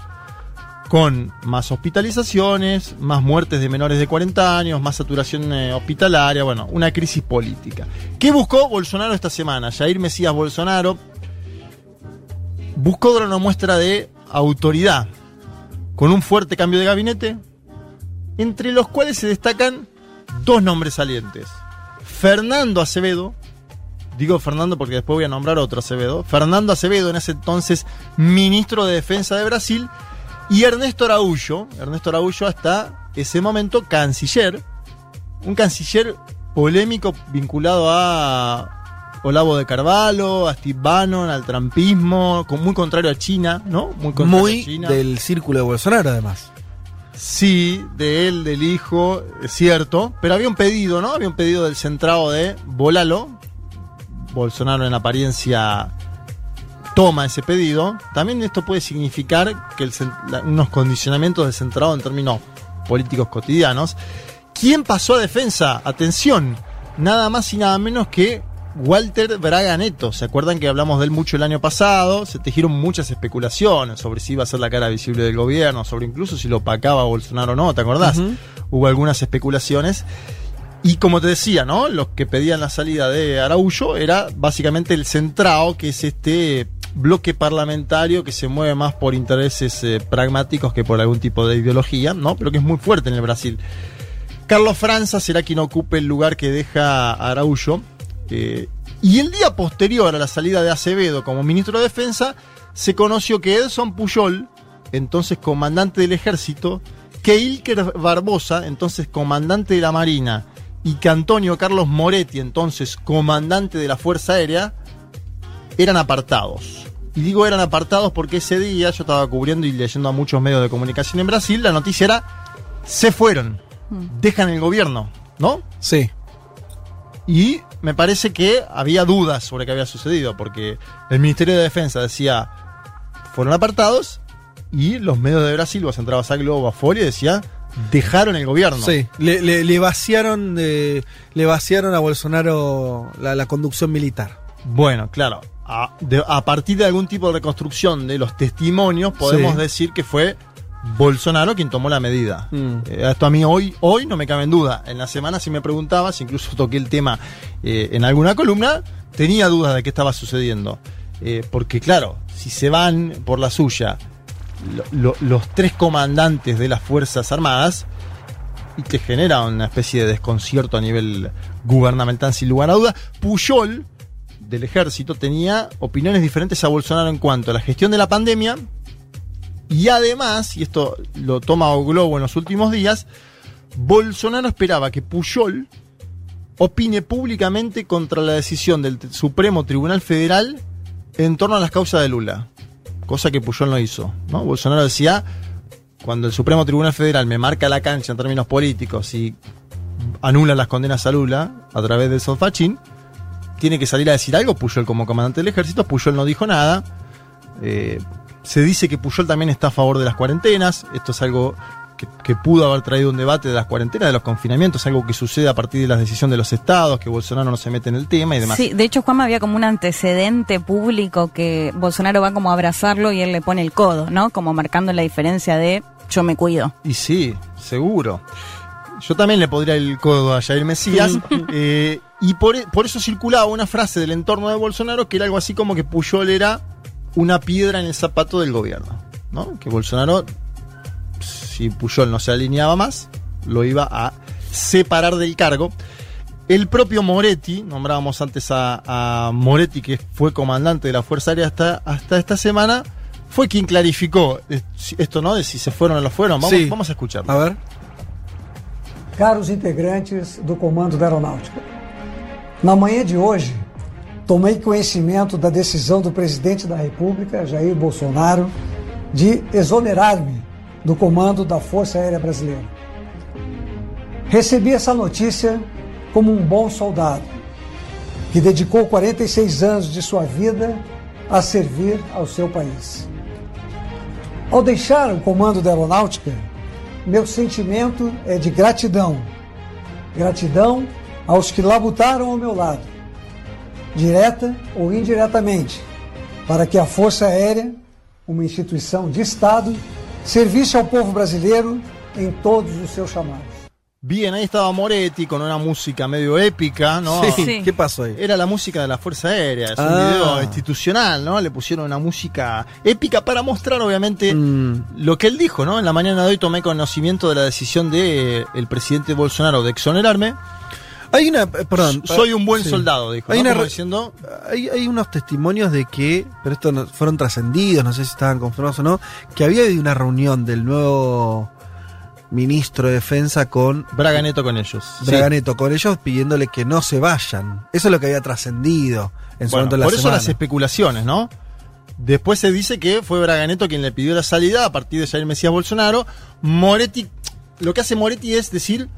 con más hospitalizaciones, más muertes de menores de 40 años, más saturación eh, hospitalaria, bueno, una crisis política. ¿Qué buscó Bolsonaro esta semana? Jair Mesías Bolsonaro buscó una muestra de autoridad, con un fuerte cambio de gabinete, entre los cuales se destacan dos nombres salientes. Fernando Acevedo, Digo Fernando porque después voy a nombrar otro Acevedo. Fernando Acevedo, en ese entonces ministro de Defensa de Brasil, y Ernesto Araújo, Ernesto Araújo hasta ese momento canciller, un canciller polémico vinculado a Olavo de Carvalho, a Steve Bannon, al trampismo, con- muy contrario a China, ¿no? Muy contrario Muy a China. del círculo de Bolsonaro, además. Sí, de él, del hijo, es cierto. Pero había un pedido, ¿no? Había un pedido del centrado de Volalo. Bolsonaro en apariencia toma ese pedido. También esto puede significar que el cen- la- unos condicionamientos del centrado en términos políticos cotidianos. ¿Quién pasó a defensa? Atención, nada más y nada menos que Walter Braga Neto. ¿Se acuerdan que hablamos de él mucho el año pasado? Se tejieron muchas especulaciones sobre si iba a ser la cara visible del gobierno, sobre incluso si lo opacaba Bolsonaro o no, ¿te acordás? Hubo algunas especulaciones. Y como te decía, ¿no? Los que pedían la salida de Araújo era básicamente el centrado, que es este bloque parlamentario que se mueve más por intereses eh, pragmáticos que por algún tipo de ideología, ¿no? Pero que es muy fuerte en el Brasil. Carlos Franza será quien ocupe el lugar que deja Araújo. eh, y el día posterior a la salida de Acevedo como ministro de Defensa, se conoció que Edson Puyol, entonces comandante del ejército, que Ilker Barbosa, entonces comandante de la Marina, y que Antonio Carlos Moretti, entonces comandante de la Fuerza Aérea, eran apartados. Y digo eran apartados porque ese día yo estaba cubriendo y leyendo a muchos medios de comunicación en Brasil, la noticia era, se fueron, dejan el gobierno, ¿no? Sí. Y me parece que había dudas sobre qué había sucedido, porque el Ministerio de Defensa decía, fueron apartados, y los medios de Brasil, vos entrabas a Globo, a Folio, decía, dejaron el gobierno. Sí, le, le- le vaciaron le vaciaron a Bolsonaro la, la conducción militar. Bueno, claro. A, de- a partir de algún tipo de reconstrucción de los testimonios, podemos Sí. decir que fue Bolsonaro quien tomó la medida. Mm. Eh, esto a mí hoy, hoy no me cabe en duda. En la semana, si me preguntabas, incluso toqué el tema eh, en alguna columna, tenía dudas de qué estaba sucediendo. Eh, porque, claro, si se van por la suya lo- lo- los tres comandantes de las Fuerzas Armadas, y te genera una especie de desconcierto a nivel gubernamental, sin lugar a dudas. Puyol, del ejército, tenía opiniones diferentes a Bolsonaro en cuanto a la gestión de la pandemia. Y además, y esto lo toma O Globo en los últimos días, Bolsonaro esperaba que Puyol opine públicamente contra la decisión del Supremo Tribunal Federal en torno a las causas de Lula. Cosa que Puyol no hizo. ¿no? Bolsonaro decía, cuando el Supremo Tribunal Federal me marca la cancha en términos políticos y anula las condenas a Lula a través del Solfachín, tiene que salir a decir algo Puyol como comandante del ejército. Puyol no dijo nada. Eh, se dice que Puyol también está a favor de las cuarentenas. Esto es algo que, que pudo haber traído un debate de las cuarentenas, de los confinamientos, algo que sucede a partir de la decisión de los estados, que Bolsonaro no se mete en el tema y demás. Sí, de hecho, Juanma había como un antecedente público que Bolsonaro va como a abrazarlo y él le pone el codo, ¿no? Como marcando la diferencia de yo me cuido. Y sí, seguro. Yo también le podría el codo a Jair Mesías. eh, y por, por eso circulaba una frase del entorno de Bolsonaro que era algo así como que Puyol era una piedra en el zapato del gobierno. ¿no? Que Bolsonaro, si Puyol no se alineaba más, lo iba a separar del cargo. El propio Moretti, nombrábamos antes a, a Moretti, que fue comandante de la Fuerza Aérea hasta, hasta esta semana, fue quien clarificó eh, esto, ¿no? De si se fueron o no fueron. Vamos, Sí. vamos a escucharlo. A ver. Caros integrantes do Comando da Aeronáutica, na manhã de hoje, tomei conhecimento da decisão do presidente da República, Jair Bolsonaro, de exonerar-me do comando da Força Aérea Brasileira. Recebi essa notícia como um bom soldado, que dedicou 46 anos de sua vida a servir ao seu país. Ao deixar o comando da Aeronáutica, meu sentimento é de gratidão. Gratidão aos que labutaram ao meu lado, direta ou indiretamente, para que a Força Aérea, uma instituição de Estado, servisse ao povo brasileiro em todos os seus chamados. Bien, ahí estaba Moretti con una música medio épica, ¿no? Sí, Sí. ¿qué pasó ahí? Era la música de la Fuerza Aérea, es un Ah. video institucional, ¿no? Le pusieron una música épica para mostrar, obviamente, lo que él dijo, ¿no? En la mañana de hoy tomé conocimiento de la decisión del el presidente Bolsonaro de exonerarme. Hay una, eh, perdón. Soy un buen sí. soldado, dijo. Hay, ¿no? una diciendo, hay, hay unos testimonios de que, pero estos no- fueron trascendidos, no sé si estaban confirmados o no, que había habido una reunión del nuevo ministro de defensa con Braga Neto con ellos. Sí. Braganeto, con ellos pidiéndole que no se vayan. Eso es lo que había trascendido en su Bueno, momento en la por eso las especulaciones, ¿no? Después se dice que fue Braganeto quien le pidió la salida a partir de Jair Mesías Bolsonaro. Moretti, lo que hace Moretti es decir,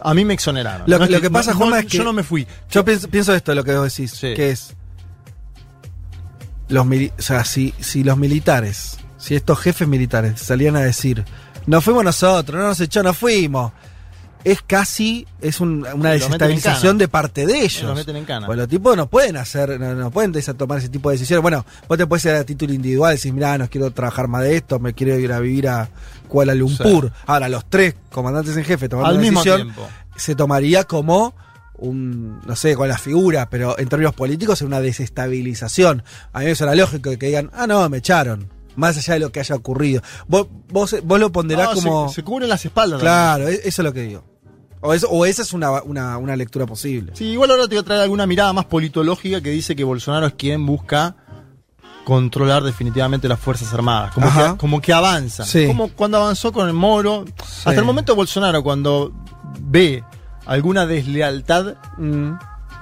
a mí me exoneraron. Lo, No es lo que pasa, no- Juanma, es que. Yo no me fui. Yo pienso, pienso esto, lo que vos decís, Sí. que es. Los o sea, si, si los militares, si estos jefes militares salían a decir, no fuimos nosotros, no nos echó, no fuimos. Es casi, es un- una Los meten en desestabilización de parte de ellos. Los meten en cana. Pues los tipos no pueden hacer, no, no pueden tomar ese tipo de decisiones. Bueno, vos te puedes ir a título individual y decir, mirá, no quiero trabajar más de esto, me quiero ir a vivir a Kuala Lumpur. Ahora, los tres comandantes en jefe tomando Al una mismo decisión, tiempo. se tomaría como un, no sé, con la figura, pero en términos políticos es una desestabilización. A mí me suena lógico que digan, ah, no, me echaron. Más allá de lo que haya ocurrido. Vos, vos, vos lo ponderás No, se- como... se, cubren las espaldas. claro, e- eso es lo que digo. O, eso, o esa es una, una, una lectura posible. Sí, igual ahora te voy a traer alguna mirada más politológica que dice que Bolsonaro es quien busca controlar definitivamente las Fuerzas Armadas. Como, que, como que avanza. Sí. Como cuando avanzó con el Moro. Hasta el momento Bolsonaro cuando ve alguna deslealtad Mm,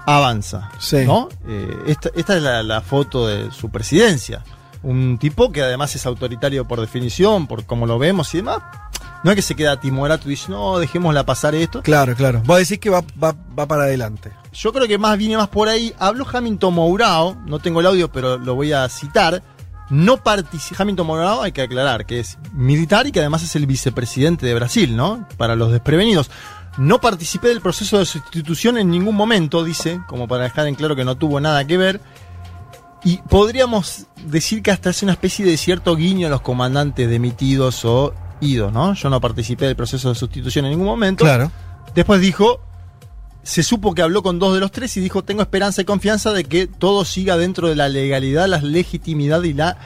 avanza. Sí. ¿no? Eh, esta, esta es la, la foto de su presidencia. Un tipo que además es autoritario por definición, por cómo lo vemos y demás. No es que se queda timorato y dice, no, dejémosla pasar esto. Claro, claro. Vos decís que va, va, va para adelante. Yo creo que más viene más por ahí. Habló Hamilton Mourao, no tengo el audio, pero lo voy a citar. No participa. Hamilton Mourao, hay que aclarar que es militar y que además es el vicepresidente de Brasil, ¿no? Para los desprevenidos. No participé del proceso de sustitución en ningún momento, dice, como para dejar en claro que no tuvo nada que ver. Y podríamos decir que hasta es una especie de cierto guiño a los comandantes demitidos o idos, ¿no? Yo no participé del proceso de sustitución en ningún momento. Claro. Después dijo, se supo que habló con dos de los tres y dijo, tengo esperanza y confianza de que todo siga dentro de la legalidad, la legitimidad y la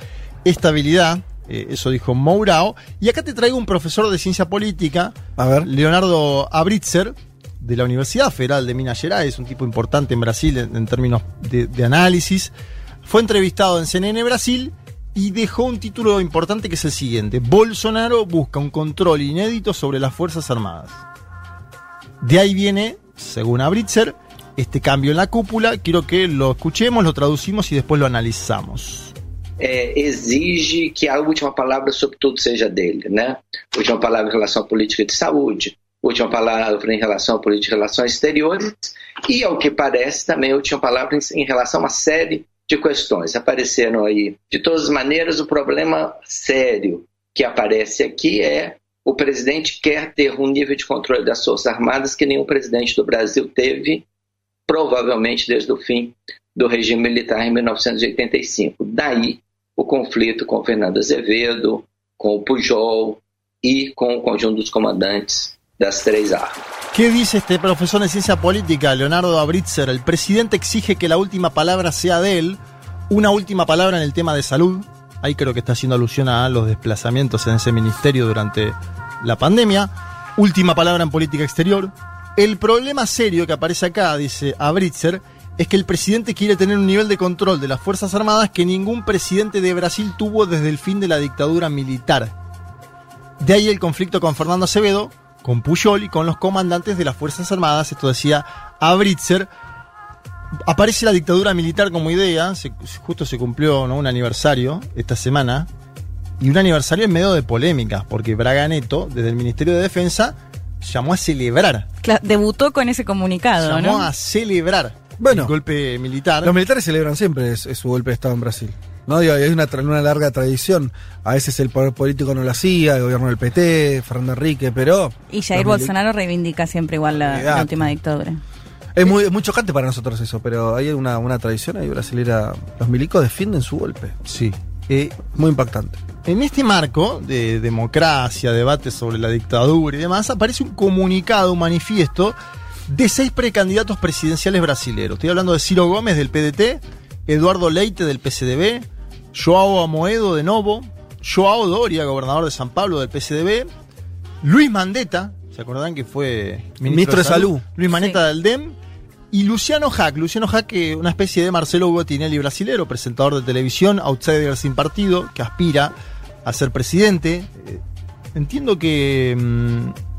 estabilidad. Eh, eso dijo Mourao. Y acá te traigo un profesor de ciencia política, A ver. Leonardo Abritzer, de la Universidad Federal de Minas Gerais, un tipo importante en Brasil en, en términos de, de análisis. Fue entrevistado en CNN Brasil y dejó un título importante que es el siguiente. Bolsonaro busca un control inédito sobre las Fuerzas Armadas. De ahí viene, según Abritzer, este cambio en la cúpula. Quiero que lo escuchemos, lo traducimos y después lo analizamos. exige que a última palavra sobre tudo seja dele, né? Última palavra em relação à política de saúde, última palavra em relação à política de relações exteriores e, ao que parece, também última palavra em, em relação a uma série de questões. Apareceram aí, de todas as maneiras, o problema sério que aparece aqui é o presidente quer ter um nível de controle das Forças Armadas que nenhum presidente do Brasil teve, provavelmente desde o fim do regime militar em 1985. Daí o conflito com Fernando Azevedo, com o Pujol e com o conjunto dos comandantes três armas. ¿Qué dice este profesor de ciencia política, Leonardo Abritzer? El presidente exige que la última palabra sea de él. Una última palabra en el tema de salud. Ahí creo que está haciendo alusión a los desplazamientos en ese ministerio durante la pandemia. Última palabra en política exterior. El problema serio que aparece acá, dice Abritzer, es que el presidente quiere tener un nivel de control de las Fuerzas Armadas que ningún presidente de Brasil tuvo desde el fin de la dictadura militar. De ahí el conflicto con Fernando Acevedo, con Puyol y con los comandantes de las Fuerzas Armadas, esto decía Abritzer. Aparece la dictadura militar como idea, se- justo se cumplió ¿no? un aniversario esta semana, y un aniversario en medio de polémicas, porque Braga Neto, desde el Ministerio de Defensa, llamó a celebrar, Cla- debutó con ese comunicado, llamó ¿no? a celebrar Bueno. el golpe militar. Los militares celebran siempre es- es su golpe de Estado en Brasil. ¿No? Digo, hay una, larga tradición. A veces el poder político no lo hacía, el gobierno del PT, Fernando Enrique, pero. Y Jair Bolsonaro reivindica siempre igual la, la última dictadura. Es muy, es muy chocante para nosotros eso, pero hay una, una tradición ahí brasilera. Los milicos defienden su golpe. Sí. Eh, Muy impactante. En este marco de democracia, debate sobre la dictadura y demás, aparece un comunicado, un manifiesto de seis precandidatos presidenciales brasileños. Estoy hablando de Ciro Gómez del PDT, Eduardo Leite del PCDB, Joao Amoedo de Novo, Joao Doria, gobernador de San Pablo del PCDB, Luis Mandetta, ¿Se acordarán que fue Ministro de Salud. Luis Maneta del DEM. Y Luciano Hack, Luciano Hack, que una especie de Marcelo Botinelli brasilero, presentador de televisión, outsider sin partido, que aspira a ser presidente. Eh, entiendo que mm,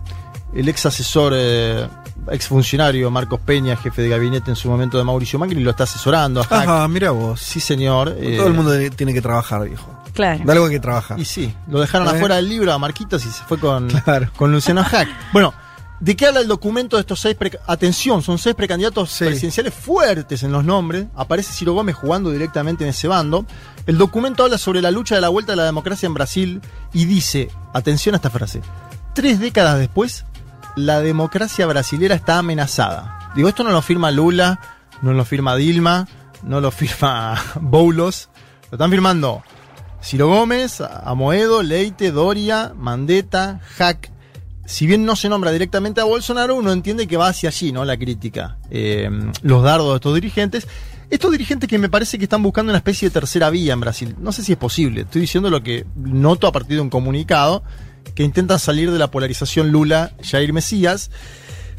el ex asesor, eh, ex funcionario Marcos Peña, jefe de gabinete en su momento de Mauricio Macri, lo está asesorando. Ajá, mira vos. Sí, señor. Todo eh, el mundo tiene que trabajar, viejo. Claro. De algo que trabaja. Y sí, lo dejaron Eh. afuera del libro a Marquitos y se fue con, Claro. con Luciano Hack. Bueno, ¿de qué habla el documento de estos seis Atención, son seis precandidatos presidenciales fuertes en los nombres. Aparece Ciro Gómez jugando directamente en ese bando. El documento habla sobre la lucha de la vuelta de la democracia en Brasil y dice, atención a esta frase, tres décadas después, la democracia brasilera está amenazada. Digo, esto no lo firma Lula, no lo firma Dilma, no lo firma Boulos, lo están firmando Ciro Gómez, Amoedo, Leite, Doria, Mandetta, Hack. Si bien no se nombra directamente a Bolsonaro, uno entiende que va hacia allí, ¿no? La crítica. Eh, los dardos de estos dirigentes. Estos dirigentes que me parece que están buscando una especie de tercera vía en Brasil. No sé si es posible. Estoy diciendo lo que noto a partir de un comunicado que intentan salir de la polarización Lula-Jair Mesías.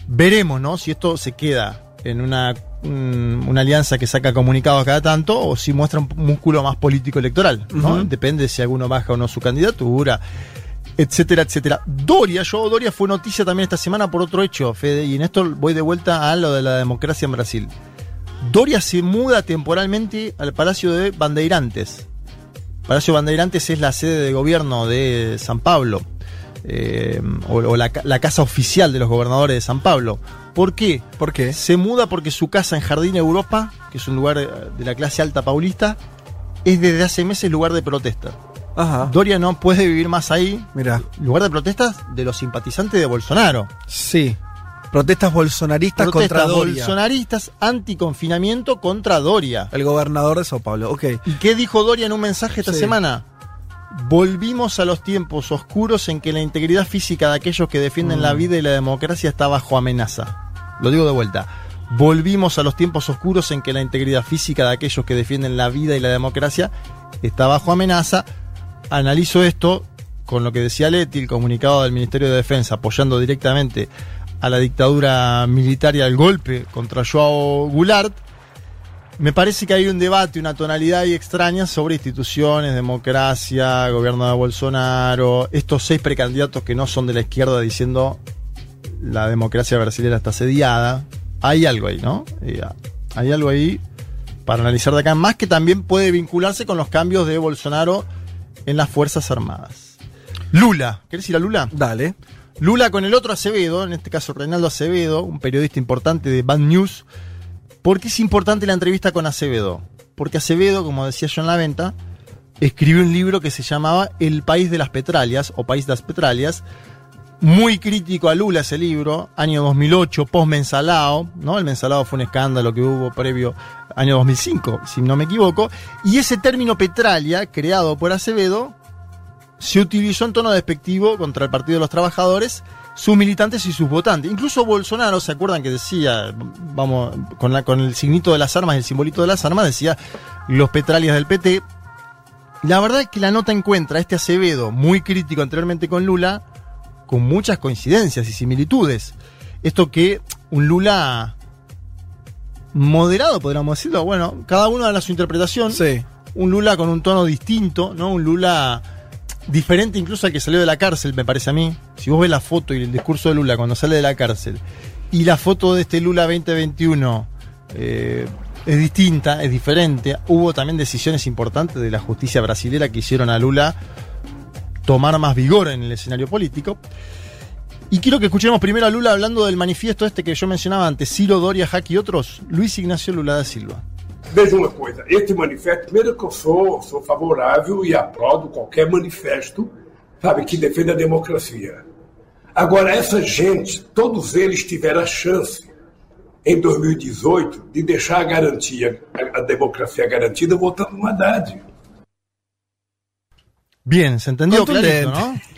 Veremos, ¿no? Si esto se queda en una, un- una alianza que saca comunicados cada tanto o si muestra un músculo más político electoral, ¿no? Depende de si alguno baja o no su candidatura, etcétera, etcétera. Doria, yo Doria fue noticia también esta semana por otro hecho, Fede, y en esto voy de vuelta a lo de la democracia en Brasil. Doria se muda temporalmente al Palacio de Bandeirantes. Palacio Bandeirantes es la sede de gobierno de San Pablo, eh, o, o la, ca- la casa oficial de los gobernadores de San Pablo. ¿Por qué? ¿Por qué? Se muda porque su casa en Jardín Europa, que es un lugar eh, de la clase alta paulista, es desde hace meses lugar de protesta. Ajá. Doria no puede vivir más ahí. Mira. Lugar de protestas de los simpatizantes de Bolsonaro. Sí. Protestas bolsonaristas Protestas contra Doria. bolsonaristas anticonfinamiento contra Doria. El gobernador de Sao Paulo. Ok. ¿Y qué dijo Doria en un mensaje esta Sí. semana? Volvimos a los tiempos oscuros en que la integridad física de aquellos que defienden Mm. la vida y la democracia está bajo amenaza. Lo digo de vuelta. Volvimos a los tiempos oscuros en que la integridad física de aquellos que defienden la vida y la democracia está bajo amenaza. Analizo esto con lo que decía Leti, el comunicado del Ministerio de Defensa, apoyando directamente a la dictadura militar y al golpe contra Joao Goulart. Me parece que hay un debate, una tonalidad ahí extraña sobre instituciones, democracia, gobierno de Bolsonaro, estos seis precandidatos que no son de la izquierda diciendo la democracia brasileña está asediada. Hay algo ahí, ¿no? Eh, hay algo ahí para analizar de acá, más que también puede vincularse con los cambios de Bolsonaro en las Fuerzas Armadas. Lula, ¿querés ir a Lula? Dale. Lula con el otro Acevedo, en este caso Reinaldo Acevedo, un periodista importante de Bad News. ¿Por qué es importante la entrevista con Acevedo? Porque Acevedo, como decía yo en la venta, escribió un libro que se llamaba El País de las Petralias o País de las Petralias. Muy crítico a Lula ese libro, año 2008, post-mensalao, ¿no? El mensalao fue un escándalo que hubo previo año 2005, si no me equivoco. Y ese término petralia, creado por Acevedo, se utilizó en tono despectivo contra el Partido de los Trabajadores, sus militantes y sus votantes. Incluso Bolsonaro, ¿se acuerdan que decía, vamos, con, la, con el signito de las armas, el simbolito de las armas, decía los petralias del PT? La verdad es que la nota encuentra a este Acevedo, muy crítico anteriormente con Lula, con muchas coincidencias y similitudes. Esto que un Lula moderado, podríamos decirlo, bueno, cada uno da su interpretación. Sí. Un Lula con un tono distinto, ¿no? Un Lula diferente incluso al que salió de la cárcel, me parece a mí. Si vos ves la foto y el discurso de Lula cuando sale de la cárcel y la foto de este Lula 2021 eh, es distinta, es diferente. Hubo también decisiones importantes de la justicia brasilera que hicieron a Lula tomar más vigor en el escenario político. Y quiero que escuchemos primero a Lula hablando del manifiesto este que yo mencionaba antes, Ciro, Doria, Jack y otros, Luis Ignacio Lula da Silva. Veja uma coisa, este manifesto, primeiro que eu sou, sou favorável e aprovo qualquer manifesto, sabe, que defenda a democracia. Agora, essa gente, todos eles tiveram a chance, em 2018, de deixar a garantia, a, a democracia garantida, votando no Haddad. Bien, se entendió Contundente. clarito, ¿no?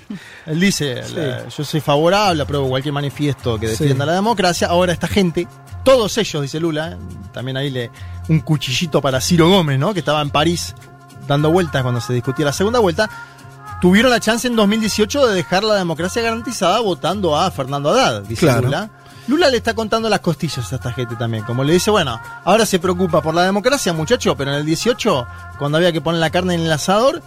Él dice, Sí. la- yo soy favorable, apruebo cualquier manifiesto que defienda Sí. la democracia. Ahora esta gente, todos ellos, dice Lula, ¿eh? también ahí le un cuchillito para Ciro Gómez, ¿no? Que estaba en París dando vueltas cuando se discutía la segunda vuelta. tuvieron la chance en 2018 de dejar la democracia garantizada votando a Fernando Haddad, dice Claro. Lula. Lula le está contando las costillas a esta gente también. Como le dice, bueno, ahora se preocupa por la democracia, muchacho, pero en el 18, cuando había que poner la carne en el asador,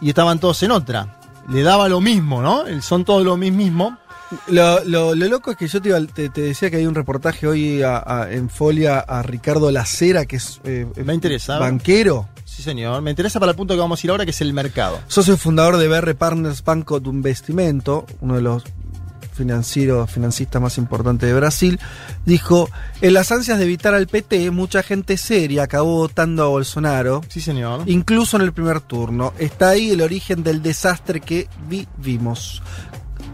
y estaban todos en otra. Le daba lo mismo, ¿no? El- Son todos lo mismo. Lo, lo- lo loco es que yo te, te- te decía que hay un reportaje hoy a- a- en Folia a Ricardo Lacera, que es eh, Me interesa. banquero, Sí, señor. Me interesa para el punto que vamos a ir ahora, que es el mercado. socio fundador de BR Partners Banco de Investimento, uno de los financieros, financistas más importantes de Brasil, dijo, en las ansias de evitar al PT, mucha gente seria acabó votando a Bolsonaro, Sí, señor. incluso en el primer turno. Está ahí el origen del desastre que vivimos.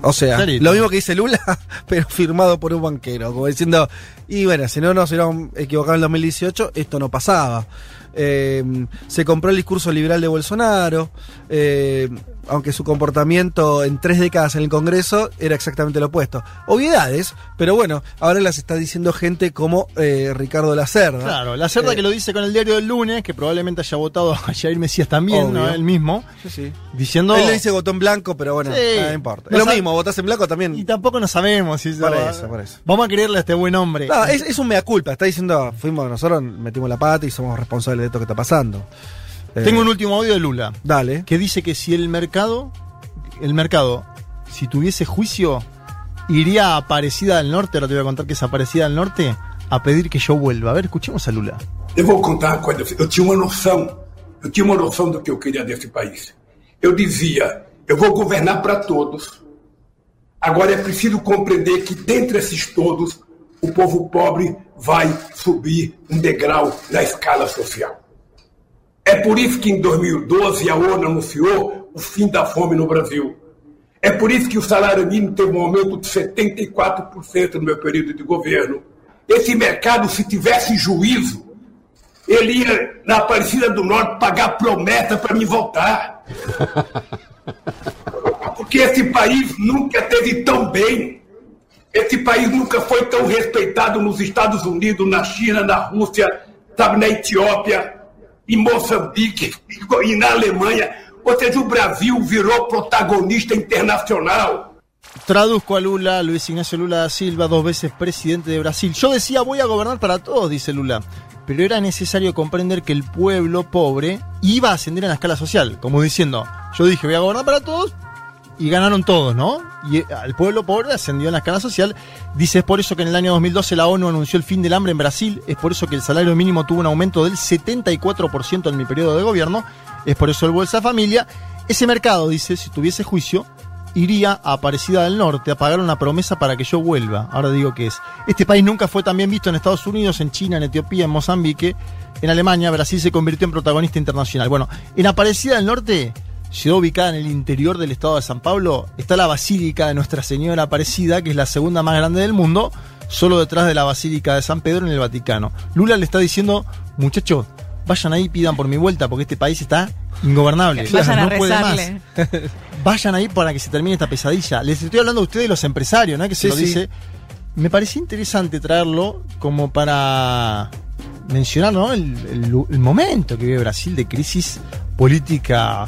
O sea, Clarito. lo mismo que dice Lula, pero firmado por un banquero, como diciendo, y bueno, si no nos hubiéramos equivocado en 2018, esto no pasaba. Eh, se compró el discurso liberal de Bolsonaro, eh, aunque su comportamiento en tres décadas en el Congreso era exactamente lo opuesto. Obviedades, pero bueno, ahora las está diciendo gente como eh, Ricardo Lacerda. Claro, la cerda Eh, que lo dice con el diario del lunes, que probablemente haya votado a Jair Mesías también, ¿no? Obvio. Él mismo, Sí, sí. diciendo... Él le dice votó en blanco, pero bueno, Sí. no importa. No es lo mismo, votás en blanco Y también. tampoco no sabemos si Por va- eso, por eso. Vamos a creerle a este buen hombre. No, es, es un mea culpa, está diciendo, fuimos nosotros, metimos la pata y somos responsables de esto que está pasando. Eh, Tengo un último audio de Lula, Dale. que dice que si el mercado, el mercado, si tuviese juicio, iría a Aparecida del Norte, ahora te voy a contar que es Aparecida del Norte, a pedir que yo vuelva. A ver, escuchemos a Lula. Eu vou contar uma coisa. Eu tinha uma noção. Eu tinha uma noção do que eu queria desse país. Eu dizia: eu vou governar para todos. Agora é preciso compreender que, dentre esses todos, o povo pobre vai subir um degrau na escala social. É por isso que, em 2012, a ONU anunciou o fim da fome no Brasil. É por isso que o salário mínimo teve um aumento de 74% no meu período de governo. Esse mercado, se tivesse juízo, ele ia na Aparecida do Norte pagar promessa para me voltar. Porque esse país nunca teve tão bem. Esse país nunca foi tão respeitado nos Estados Unidos, na China, na Rússia, sabe, na Etiópia, em Moçambique e na Alemanha. Ou seja, o Brasil virou protagonista internacional. Traduzco a Lula, Luis Ignacio Lula da Silva, dos veces presidente de Brasil. Yo decía, voy a gobernar para todos, dice Lula. Pero era necesario comprender que el pueblo pobre iba a ascender en la escala social. Como diciendo, yo dije, voy a gobernar para todos, y ganaron todos, ¿no? Y eh, el pueblo pobre ascendió en la escala social. Dice, es por eso que en el año 2012 la ONU anunció el fin del hambre en Brasil, es por eso que el salario mínimo tuvo un aumento del 74% en mi periodo de gobierno, es por eso el Bolsa Familia. Ese mercado, dice, si tuviese juicio, iría a Aparecida del Norte a pagar una promesa para que yo vuelva. Ahora digo que es. Este país nunca fue tan bien visto en Estados Unidos, en China, en Etiopía, en Mozambique. En Alemania, Brasil se convirtió en protagonista internacional. Bueno, en Aparecida del Norte, ciudad ubicada en el interior del estado de San Pablo, está la Basílica de Nuestra Señora Aparecida, que es la segunda más grande del mundo, solo detrás de la Basílica de San Pedro en el Vaticano. Lula le está diciendo, muchachos, vayan ahí y pidan por mi vuelta, porque este país está ingobernable. Vayan a no puede más. Vayan ahí para que se termine esta pesadilla. Les estoy hablando a ustedes, los empresarios, ¿no? Que se Sí, lo sí. dice. Me parecía interesante traerlo como para mencionar ¿no? el, el- el momento que vive Brasil de crisis política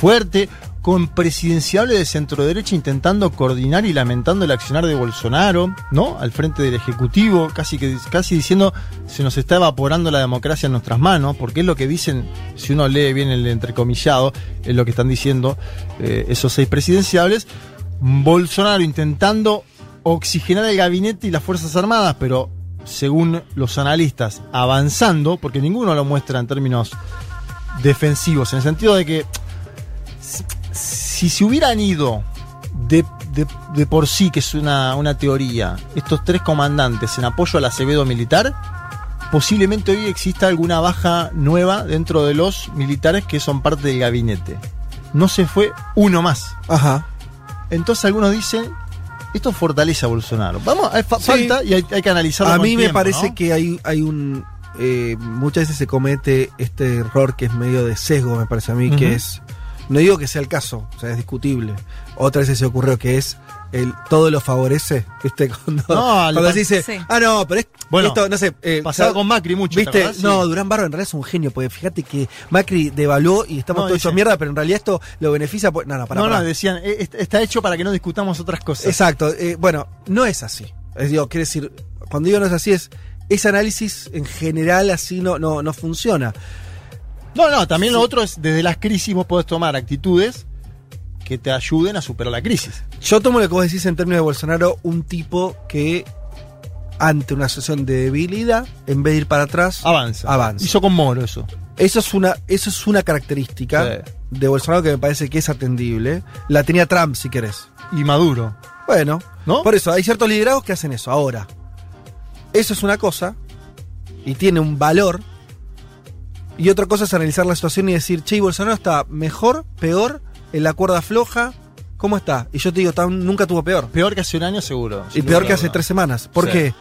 fuerte, con presidenciable de centro derecha intentando coordinar y lamentando el accionar de Bolsonaro, ¿no? Al frente del Ejecutivo, casi que casi diciendo se nos está evaporando la democracia en nuestras manos, porque es lo que dicen, si uno lee bien el entrecomillado, es lo que están diciendo eh, esos seis presidenciables. Bolsonaro intentando oxigenar el gabinete y las Fuerzas Armadas, pero según los analistas, avanzando, porque ninguno lo muestra en términos defensivos, en el sentido de que si- si se hubieran ido de, de- de por sí, que es una, una teoría, estos tres comandantes en apoyo al Acevedo militar, posiblemente hoy exista alguna baja nueva dentro de los militares que son parte del gabinete. No se fue uno más. Ajá. Entonces algunos dicen, esto fortalece a Bolsonaro. Vamos, hay fa- Sí. falta y hay, hay que analizarlo. A mí me parece ¿no? que hay, hay un. eh, muchas veces se comete este error que es medio de sesgo, me parece a mí, que es. No digo que sea el caso, o sea, es discutible. Otra vez se ocurrió que es el todo lo favorece, ¿viste? Cuando, No, cuando se dice, Sí. ah, no, pero es, Bueno, esto, no sé. eh, ¿sabes? con Macri mucho, ¿te ¿Viste? No, Durán Barro en realidad es un genio, porque fíjate que Macri devaluó y estamos No, todos hechos mierda, pero en realidad esto lo beneficia. pues- No, no, para, no, no, decían, eh, est- está hecho para que no discutamos otras cosas. Exacto. eh, bueno, no es así. Es, digo, quiere decir, cuando digo no es así, es ese análisis en general así no, no, no funciona. No, no, también lo otro es, desde las crisis vos podés tomar actitudes que te ayuden a superar la crisis. Yo tomo lo que vos decís en términos de Bolsonaro, un tipo que ante una situación de debilidad, en vez de ir para atrás, Avanza. avanza. Hizo con Moro eso. Eso es una, eso es una característica de Bolsonaro que me parece que es atendible. La tenía Trump, si querés. Y Maduro. Bueno, ¿No? por eso hay ciertos liderados que hacen eso. Ahora, eso es una cosa y tiene un valor. Y otra cosa es analizar la situación y decir, che, ¿y Bolsonaro está mejor, peor, en la cuerda floja. ¿Cómo está? Y yo te digo, tan- nunca tuvo peor. Peor que hace un año, seguro. Y peor que hace tres semanas. ¿Por Sí. qué?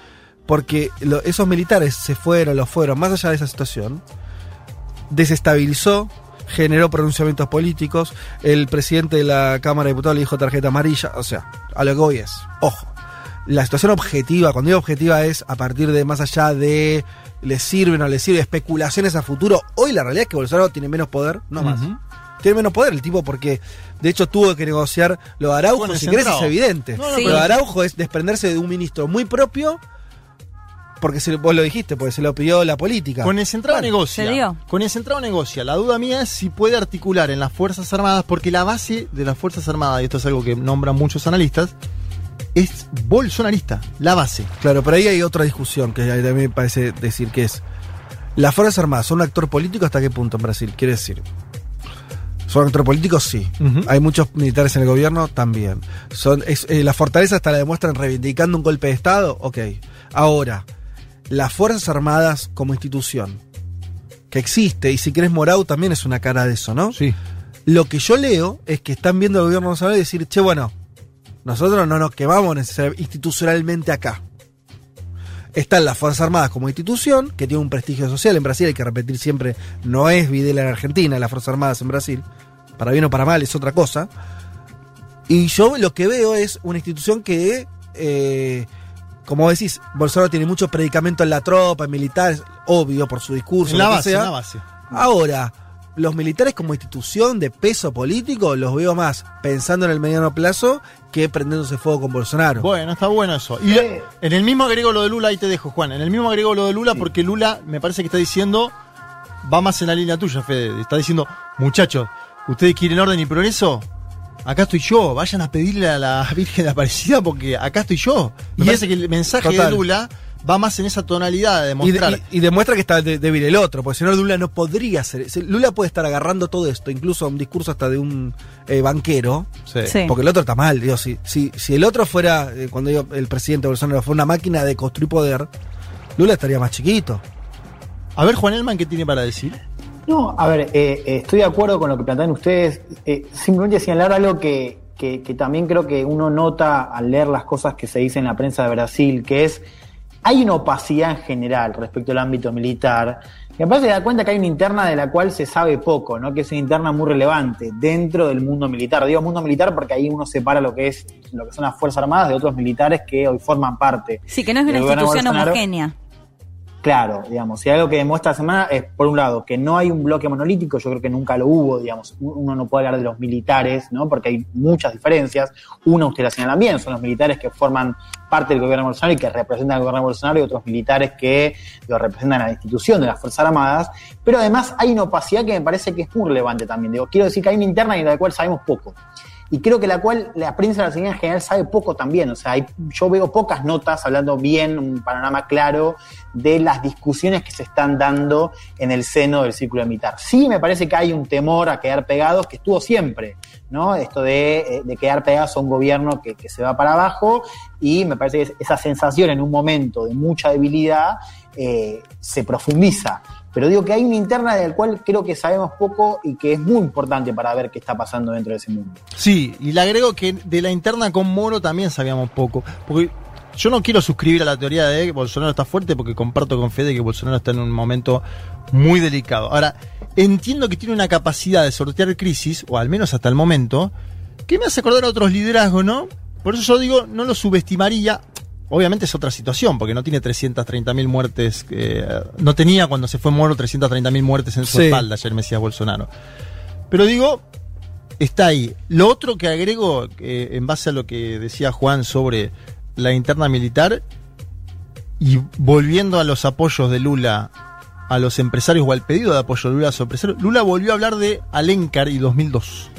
Porque lo- esos militares se fueron, los fueron, más allá de esa situación, desestabilizó, generó pronunciamientos políticos, el presidente de la Cámara de Diputados le dijo tarjeta amarilla, o sea, a lo que voy es, ojo, la situación objetiva, cuando digo objetiva es a partir de más allá de le sirve o no le sirve, especulaciones a futuro, hoy la realidad es que Bolsonaro tiene menos poder, no más. Tiene menos poder el tipo porque de hecho tuvo que negociar lo de Araujo, Bueno, si querés es evidente. No, no, Sí. De Araujo es desprenderse de un ministro muy propio porque se, vos lo dijiste, porque se lo pidió la política. Con el centrado se negocia. dio. Con el centrado negocia. La duda mía es si puede articular en las Fuerzas Armadas, porque la base de las Fuerzas Armadas, y esto es algo que nombran muchos analistas, es bolsonarista. La base. Claro, pero ahí hay otra discusión que también me parece decir que es las Fuerzas Armadas son un actor político hasta qué punto en Brasil, quiere decir. ¿Son actor político? Sí. Hay muchos militares en el gobierno también. Son, es, eh, la fortaleza hasta la demuestran reivindicando un golpe de Estado, ok. Ahora, las Fuerzas Armadas como institución, que existe, y si querés Morau también es una cara de eso, ¿no? Sí. Lo que yo leo es que están viendo al gobierno nacional y decir, che, bueno, nosotros no nos quemamos necesar- institucionalmente acá. Están las Fuerzas Armadas como institución, que tiene un prestigio social en Brasil, hay que repetir siempre, no es Videla en Argentina, las Fuerzas Armadas en Brasil, para bien o para mal es otra cosa. Y yo lo que veo es una institución que, eh, como decís, Bolsonaro tiene mucho predicamento en la tropa, en militares, obvio por su discurso, En la base, sea. en la base. Ahora, los militares como institución de peso político los veo más pensando en el mediano plazo que prendiéndose fuego con Bolsonaro. Bueno, está bueno eso. Y en el mismo agrego lo de Lula, ahí te dejo, Juan. En el mismo agrego lo de Lula, porque Lula me parece que está diciendo, va más en la línea tuya, Fede. Está diciendo, muchachos, ¿ustedes quieren orden y progreso? Acá estoy yo, vayan a pedirle a la Virgen de Aparecida porque acá estoy yo. Me Y parece es- que el mensaje total. de Lula va más en esa tonalidad de Y, demostrar. de- y- y demuestra que está de- débil el otro, porque si no Lula no podría ser. Lula puede estar agarrando todo esto, incluso un discurso hasta de un eh, banquero, Sí. Sí. porque el otro está mal. Digo, si, si, si el otro fuera, eh, cuando digo el presidente Bolsonaro, fue una máquina de construir poder, Lula estaría más chiquito. A ver, Juan Elman, ¿qué tiene para decir? No, a ver, eh, eh, estoy de acuerdo con lo que plantean ustedes. Eh, simplemente señalar algo que, que- que también creo que uno nota al leer las cosas que se dicen en la prensa de Brasil, que es, hay una opacidad en general respecto al ámbito militar. Me parece que da cuenta que hay una interna de la cual se sabe poco, ¿no? que es una interna muy relevante dentro del mundo militar. Digo mundo militar porque ahí uno separa lo que es lo que son las Fuerzas Armadas de otros militares que hoy forman parte. Sí, que no es una institución homogénea. Claro, digamos, si algo que demuestra la semana es, por un lado, que no hay un bloque monolítico, yo creo que nunca lo hubo, digamos, uno no puede hablar de los militares, ¿no? Porque hay muchas diferencias. Una, usted la señala bien, son los militares que forman parte del gobierno Bolsonaro y que representan al gobierno Bolsonaro y otros militares que lo representan a la institución de las Fuerzas Armadas. Pero además hay una opacidad que me parece que es muy relevante también. Digo, quiero decir que hay una interna y de la cual sabemos poco y creo que la cual la prensa brasileña en general sabe poco también. O sea, hay- yo veo pocas notas hablando bien, un panorama claro de las discusiones que se están dando en el seno del círculo militar. Sí me parece que hay un temor a quedar pegados que estuvo siempre, ¿no? Esto de, eh, de quedar pegados a un gobierno que, que se va para abajo y me parece que es- esa sensación en un momento de mucha debilidad eh, se profundiza. Pero digo que hay una interna del cual creo que sabemos poco y que es muy importante para ver qué está pasando dentro de ese mundo. Sí, y le agrego que de la interna con Moro también sabíamos poco. Porque yo no quiero suscribir a la teoría de que Bolsonaro está fuerte porque comparto con Fede que Bolsonaro está en un momento muy delicado. Ahora, entiendo que tiene una capacidad de sortear crisis, o al menos hasta el momento, que me hace acordar a otros liderazgos, ¿no? Por eso yo digo, no lo subestimaría. Obviamente es otra situación, porque no tiene 330.000 muertes, eh, no tenía cuando se fue Moro 330.000 muertes en su Sí. espalda, ayer me decía Bolsonaro. Pero digo, está ahí. Lo otro que agrego, eh, en base a lo que decía Juan sobre la interna militar, y volviendo a los apoyos de Lula a los empresarios o al pedido de apoyo de Lula a los empresarios, Lula volvió a hablar de Alencar y 2002.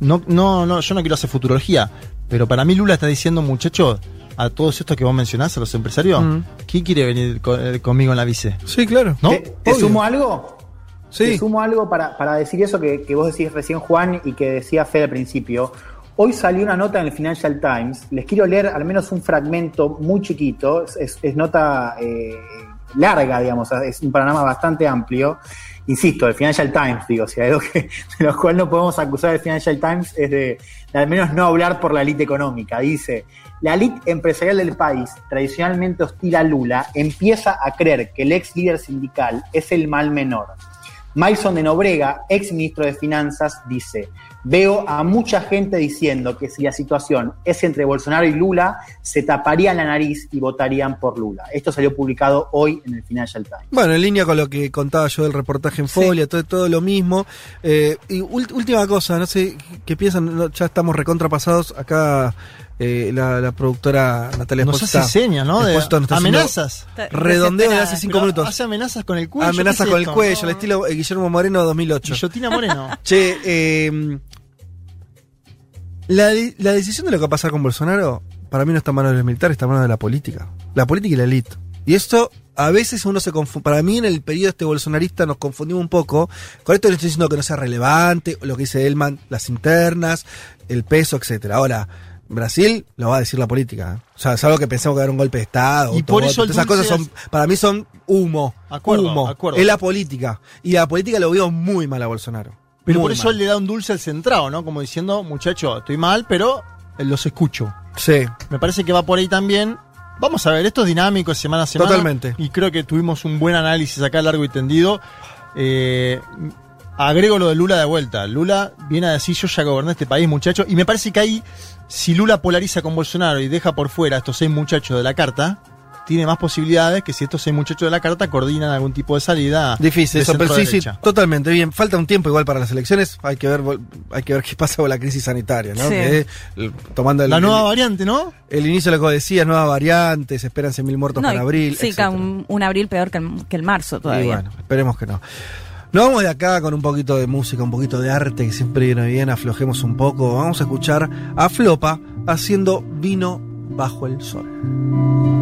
No, no, no, yo no quiero hacer futurología, pero para mí Lula está diciendo, muchachos, a todos estos que vos mencionás, a los empresarios, Mm. ¿quién quiere venir co- eh, conmigo en la vice? Sí, claro. ¿No? ¿Te, sumo algo? Sí. Te sumo algo para, para decir eso que, que vos decís recién, Juan, y que decía Fede al principio. Hoy salió una nota en el Financial Times. Les quiero leer al menos un fragmento muy chiquito. Es, es- es nota eh, larga, digamos. Es un panorama bastante amplio. Insisto, el Financial Times, digo, si hay algo que, de lo cual no podemos acusar al Financial Times es de, al menos no hablar por la élite económica. Dice, la élite empresarial del país, tradicionalmente hostil a Lula, empieza a creer que el ex líder sindical es el mal menor. Maison de Nobrega, ex ministro de Finanzas, dice, veo a mucha gente diciendo que si la situación es entre Bolsonaro y Lula, se taparían la nariz y votarían por Lula. Esto salió publicado hoy en el Financial Times. Bueno, en línea con lo que contaba yo del reportaje en Folia, todo, todo lo mismo. Eh, y última cosa, no sé qué piensan, no, ya estamos recontrapasados. Acá eh, la, la productora Natalia Nos hace señas, ¿no? De amenazas. Redondeo de hace cinco Pero minutos. Hace amenazas con el cuello. Amenaza ¿qué es con el cuello, al estilo eh, Guillermo Moreno 2008. Guillotina Moreno. Che, eh, la, de- la decisión de lo que va a pasar con Bolsonaro, para mí no está en manos de los militares, está en manos de la política. La política y la élite. Y esto, a veces uno se confunde. Para mí, en el periodo este bolsonarista, nos confundimos un poco. Con esto no estoy diciendo que no sea relevante, lo que dice Elman, las internas, el peso, etcétera. Ahora, Brasil lo va a decir la política. ¿eh? O sea, es algo que pensamos que era un golpe de Estado. Y por eso esas cosas son, para mí son humo. Acuerdo, humo. acuerdo. Es la política. Y la política lo veo muy mal a Bolsonaro. Pero Muy por eso mal. él le da un dulce al centrado, ¿no? Como diciendo, muchacho, estoy mal, pero los escucho. Sí. Me parece que va por ahí también. Vamos a ver, esto es dinámico semana a semana. Totalmente. Y creo que tuvimos un buen análisis acá largo y tendido. Eh, agrego lo de Lula de vuelta. Lula viene a decir, yo ya goberné este país, muchacho. Y me parece que ahí, si Lula polariza con Bolsonaro y deja por fuera a estos seis muchachos de la carta, tiene más posibilidades que si estos seis muchachos de la carta coordinan algún tipo de salida. Difícil de eso, pero sí, sí, totalmente bien. Falta un tiempo igual para las elecciones. Hay que ver, hay que ver qué pasa con la crisis sanitaria, ¿no? Sí. Que, el- tomando el, La nueva el- variante, ¿no? El inicio de lo que decía, nuevas variantes, esperan 100.000 muertos No, para abril. Sí, un, un abril peor que el, que el marzo Y todavía. bueno, esperemos que no. Nos vamos de acá con un poquito de música, un poquito de arte que siempre viene bien, aflojemos un poco. Vamos a escuchar a Flopa haciendo vino bajo el sol.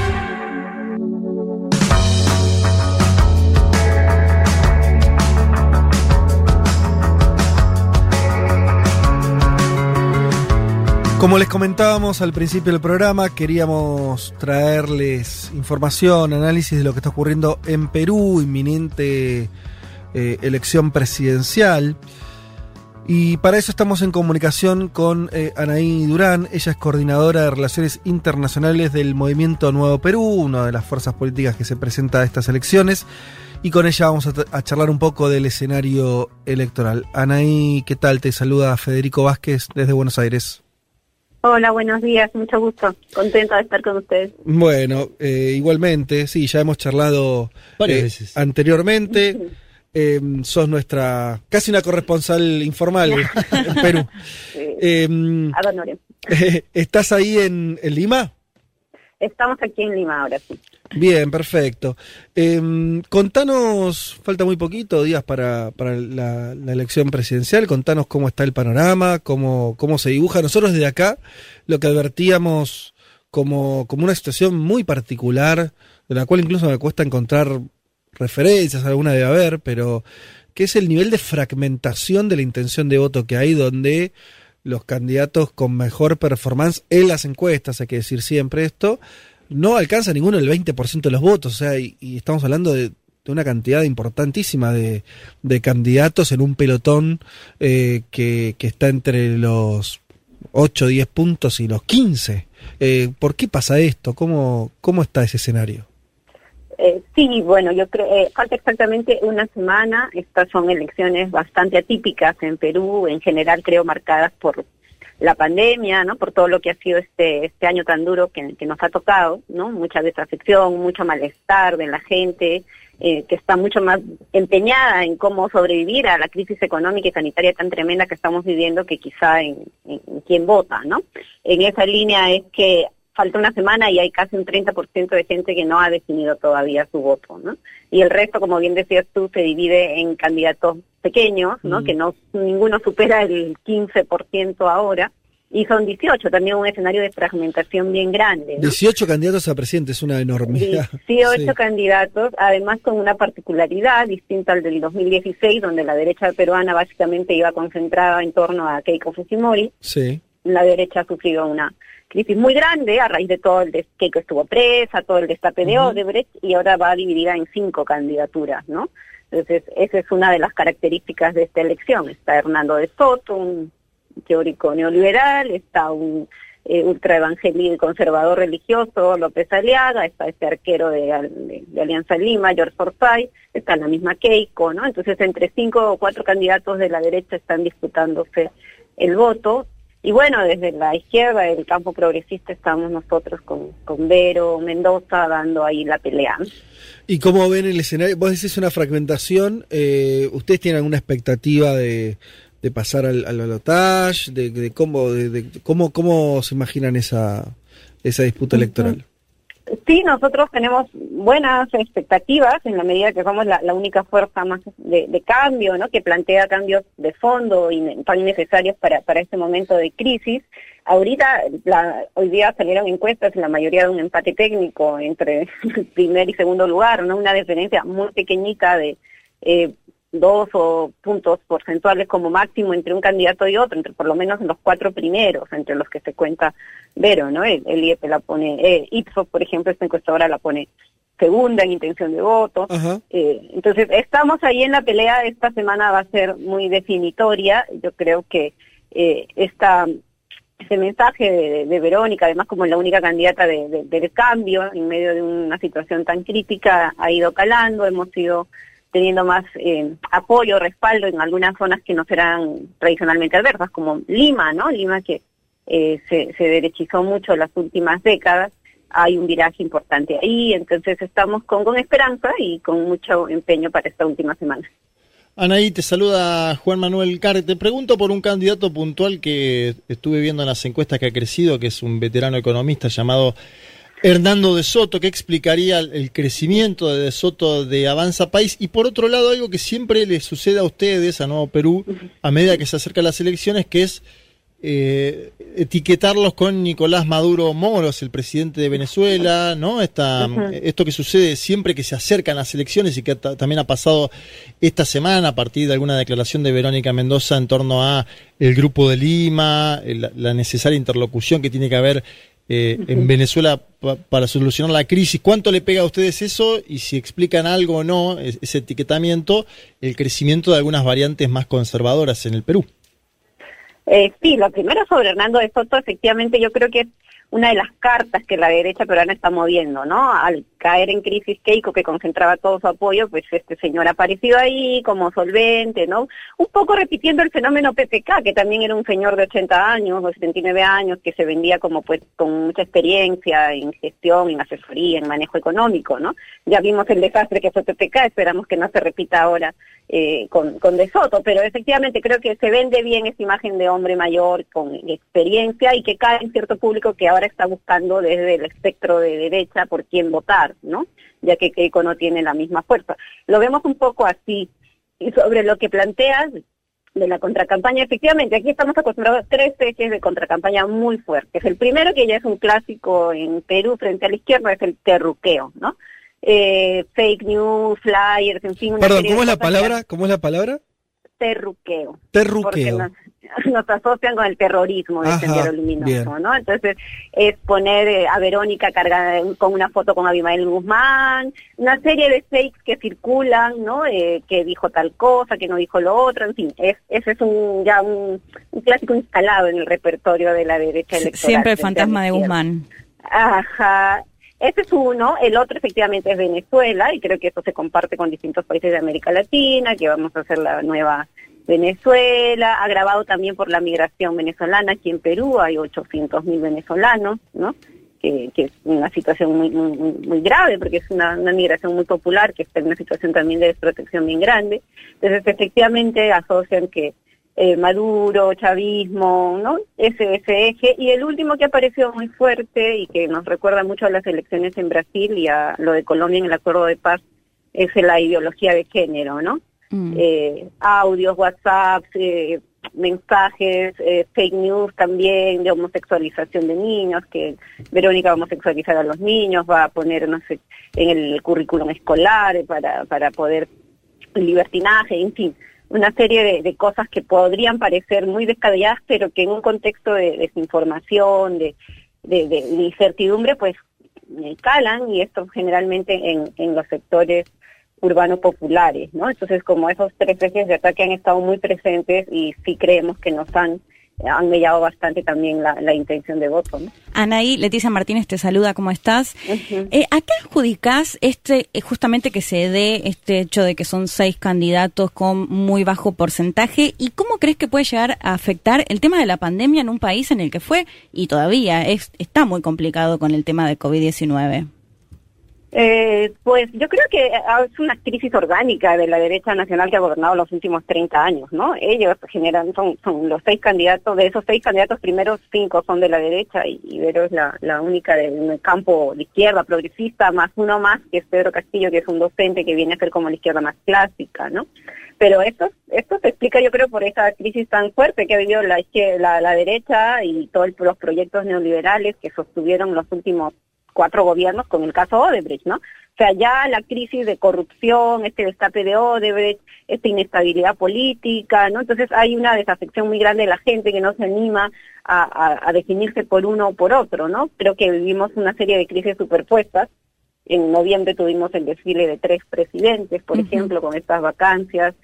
Como les comentábamos al principio del programa, queríamos traerles información, análisis de lo que está ocurriendo en Perú, inminente eh, elección presidencial. Y para eso estamos en comunicación con eh, Anaí Durán. Ella es coordinadora de Relaciones Internacionales del Movimiento Nuevo Perú, una de las fuerzas políticas que se presenta a estas elecciones. Y con ella vamos a, a charlar un poco del escenario electoral. Anaí, ¿qué tal? Te saluda Federico Vázquez desde Buenos Aires. Hola, buenos días, mucho gusto. Contenta de estar con ustedes. Bueno, eh, igualmente, sí, ya hemos charlado Varias eh, veces. anteriormente. Eh, sos nuestra, casi una corresponsal informal en Perú. Eh, Adonore. ¿Estás ahí en, en Lima? Estamos aquí en Lima ahora, sí. Bien, perfecto. Eh, contanos, falta muy poquito, días para, para la, la elección presidencial, contanos cómo está el panorama, cómo, cómo se dibuja. Nosotros desde acá lo que advertíamos como, como una situación muy particular, de la cual incluso me cuesta encontrar referencias, alguna debe haber, pero que es el nivel de fragmentación de la intención de voto que hay, donde los candidatos con mejor performance en las encuestas, hay que decir siempre esto, no alcanza ninguno el 20% de los votos, o sea, y, estamos hablando de, una cantidad importantísima de, candidatos en un pelotón eh, que, que, está entre los 8, 10 puntos y los 15. Eh, ¿Por qué pasa esto? ¿Cómo, cómo está ese escenario? Eh, sí, bueno, yo creo, eh, falta exactamente una semana. Estas son elecciones bastante atípicas en Perú, en general creo marcadas por la pandemia, ¿no? Por todo lo que ha sido este este año tan duro que, nos ha tocado, ¿no? Mucha desafección, mucho malestar de la gente, eh, que está mucho más empeñada en cómo sobrevivir a la crisis económica y sanitaria tan tremenda que estamos viviendo que quizá en, en, en quién vota, ¿no? En esa línea es que falta una semana y hay casi un 30% de gente que no ha definido todavía su voto, ¿no? Y el resto, como bien decías tú, se divide en candidatos pequeños, ¿no? Mm. Que no ninguno supera el 15% ahora. Y son 18, también un escenario de fragmentación bien grande. ¿no? 18 candidatos a presidente, es una enormidad. 18 sí. candidatos, además con una particularidad distinta al del 2016, donde la derecha peruana básicamente iba concentrada en torno a Keiko Fujimori. Sí. La derecha ha sufrido una crisis muy grande a raíz de todo el Keiko estuvo presa, todo el destape de. Odebrecht y ahora va dividida en cinco candidaturas, ¿no? Entonces, esa es una de las características de esta elección. Está Hernando de Soto, un teórico neoliberal, está un eh, ultraevangelista conservador religioso, López Aliaga, está este arquero de, de, de Alianza Lima, George Forsyth, está la misma Keiko, ¿no? Entonces, entre cinco o cuatro candidatos de la derecha están disputándose el voto y bueno, desde la izquierda, el campo progresista, estamos nosotros con, con Vero Mendoza dando ahí la pelea. ¿Y cómo ven el escenario? Vos decís una fragmentación, eh, ¿ustedes tienen alguna expectativa de, de pasar al, al balotage? De, de, cómo, de, de, cómo, ¿Cómo se imaginan esa, esa disputa electoral? Sí, nosotros tenemos buenas expectativas en la medida que somos la, única fuerza más de, de, cambio, ¿no? Que plantea cambios de fondo y tan necesarios para, para este momento de crisis. Ahorita, la, hoy día salieron encuestas, la mayoría de un empate técnico entre primer y segundo lugar, ¿no? Una diferencia muy pequeñita de eh, dos o puntos porcentuales como máximo entre un candidato y otro, entre por lo menos en los cuatro primeros, entre los que se cuenta Vero, ¿no? El, el IEP la pone, eh, Ipsos, por ejemplo, esta encuestadora la pone segunda en intención de voto. Eh, entonces, estamos ahí en la pelea, esta semana va a ser muy definitoria, yo creo que eh, esta ese mensaje de, de, Verónica, además como la única candidata de, de, del cambio en medio de una situación tan crítica, ha ido calando, hemos ido teniendo más eh, apoyo, respaldo en algunas zonas que no serán tradicionalmente adversas, como Lima, ¿no? Lima que eh, se, se derechizó mucho las últimas décadas, hay un viraje importante ahí, entonces estamos con, con esperanza y con mucho empeño para esta última semana. Anaí, te saluda Juan Manuel Carre. Te pregunto por un candidato puntual que estuve viendo en las encuestas que ha crecido, que es un veterano economista llamado Hernando de Soto, que explicaría el crecimiento de De Soto de Avanza País. Y por otro lado, algo que siempre le sucede a ustedes, a Nuevo Perú, a medida que se acercan las elecciones, que es eh, etiquetarlos con Nicolás Maduro Moros, el presidente de Venezuela, ¿no? Esta, uh -huh. Esto que sucede siempre que se acercan las elecciones y que también ha pasado esta semana a partir de alguna declaración de Verónica Mendoza en torno a el Grupo de Lima, la necesaria interlocución que tiene que haber eh, uh -huh. en Venezuela pa para solucionar la crisis. ¿Cuánto le pega a ustedes eso? Y si explican algo o no, ese etiquetamiento, el crecimiento de algunas variantes más conservadoras en el Perú. Eh, sí, lo primero sobre Hernando de Soto, efectivamente yo creo que es una de las cartas que la derecha peruana está moviendo, ¿no? Al caer en crisis Keiko, que concentraba todo su apoyo, pues este señor ha aparecido ahí como solvente, ¿no? Un poco repitiendo el fenómeno PPK, que también era un señor de 80 años o 79 años, que se vendía como pues con mucha experiencia en gestión, en asesoría, en manejo económico, ¿no? Ya vimos el desastre que fue PPK, esperamos que no se repita ahora eh, con, con De Soto, pero efectivamente creo que se vende bien esa imagen de hombre mayor con experiencia y que cae en cierto público que ahora está buscando desde el espectro de derecha por quién votar, ¿no? Ya que Keiko no tiene la misma fuerza. Lo vemos un poco así. Y sobre lo que planteas de la contracampaña, efectivamente, aquí estamos acostumbrados a tres ejes de contracampaña muy fuertes. El primero, que ya es un clásico en Perú frente a la izquierda, es el terruqueo, ¿no? Eh, fake news, flyers, en fin. Una Perdón, ¿cómo es la palabra? ¿Cómo es la palabra? terruqueo. Porque Terruqueo. nos, nos asocian con el terrorismo de Ajá, Sendero Luminoso, bien. ¿no? Entonces, es poner eh, a Verónica cargada con una foto con Abimael Guzmán, una serie de fakes que circulan, ¿no? Eh, que dijo tal cosa, que no dijo lo otro, en fin, es, ese es un ya un, un clásico instalado en el repertorio de la derecha electoral. Siempre el fantasma de. Guzmán. Ajá. Ese es uno, el otro efectivamente es Venezuela y creo que eso se comparte con distintos países de América Latina, que vamos a hacer la nueva Venezuela, agravado también por la migración venezolana aquí en Perú, hay 800 mil venezolanos, ¿no? Que, que es una situación muy, muy, muy- grave porque es una, migración muy popular que está en una situación también de desprotección bien grande. Entonces efectivamente asocian que eh, Maduro, chavismo, ¿no? Ese, eje. Y el último que apareció muy fuerte y que nos recuerda mucho a las elecciones en Brasil y a lo de Colombia en el acuerdo de paz es la ideología de género, ¿no? Eh, audios, WhatsApp, eh, mensajes, eh, fake news también de homosexualización de niños, que Verónica va a homosexualizar a los niños, va a poner, no sé, en el currículum escolar para, para poder libertinaje, en fin, una serie de, cosas que podrían parecer muy descabelladas, pero que en un contexto de desinformación, de, de, de incertidumbre, pues calan y esto generalmente en, en los sectores urbanos populares, ¿no? Entonces, como esos tres ejes de ataque han estado muy presentes y sí creemos que nos han, han mellado bastante también la, la intención de voto, ¿no? Anaí, Leticia Martínez te saluda, ¿cómo estás? Eh, ¿A qué adjudicás este, eh, justamente que se dé este hecho de que son seis candidatos con muy bajo porcentaje? ¿Y cómo crees que puede llegar a afectar el tema de la pandemia en un país en el que fue y todavía es, está muy complicado con el tema de COVID-19? Eh, pues yo creo que ah, es una crisis orgánica de la derecha nacional que ha gobernado los últimos 30 años, ¿no? Ellos generan, son, son los seis candidatos, de esos seis candidatos, primeros cinco son de la derecha y Ibero es la, la única del campo de izquierda progresista, más uno más, que es Pedro Castillo, que es un docente que viene a ser como la izquierda más clásica, ¿no? Pero esto, esto se explica, yo creo, por esa crisis tan fuerte que ha vivido la, la, la derecha y todos los proyectos neoliberales que sostuvieron los últimos cuatro gobiernos con el caso Odebrecht, ¿no? O sea, ya la crisis de corrupción, este destape de Odebrecht, esta inestabilidad política, ¿no? Entonces hay una desafección muy grande de la gente que no se anima a, a- a definirse por uno o por otro, ¿no? Creo que vivimos una serie de crisis superpuestas. En noviembre tuvimos el desfile de tres presidentes, por ejemplo, con estas vacancias.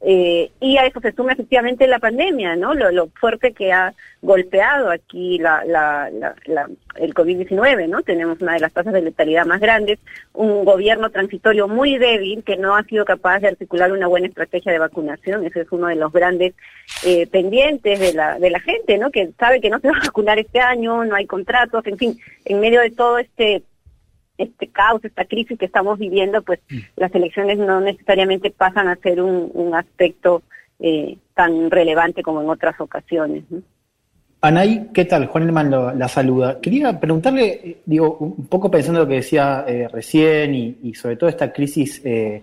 Eh, y a eso se suma efectivamente la pandemia, ¿no? Lo, lo fuerte que ha golpeado aquí la, la, la, la- el COVID-19, ¿no? Tenemos una de las tasas de letalidad más grandes, un gobierno transitorio muy débil que no ha sido capaz de articular una buena estrategia de vacunación. Ese es uno de los grandes eh, pendientes de la, de la gente, ¿no? Que sabe que no se va a vacunar este año, no hay contratos, en fin, en medio de todo este este caos, esta crisis que estamos viviendo, pues las elecciones no necesariamente pasan a ser un, un aspecto eh, tan relevante como en otras ocasiones. ¿no? Anaí, ¿qué tal? Juan Elman lo- la saluda. Quería preguntarle, eh, digo, un poco pensando en lo que decía eh, recién y, y sobre todo esta crisis, eh,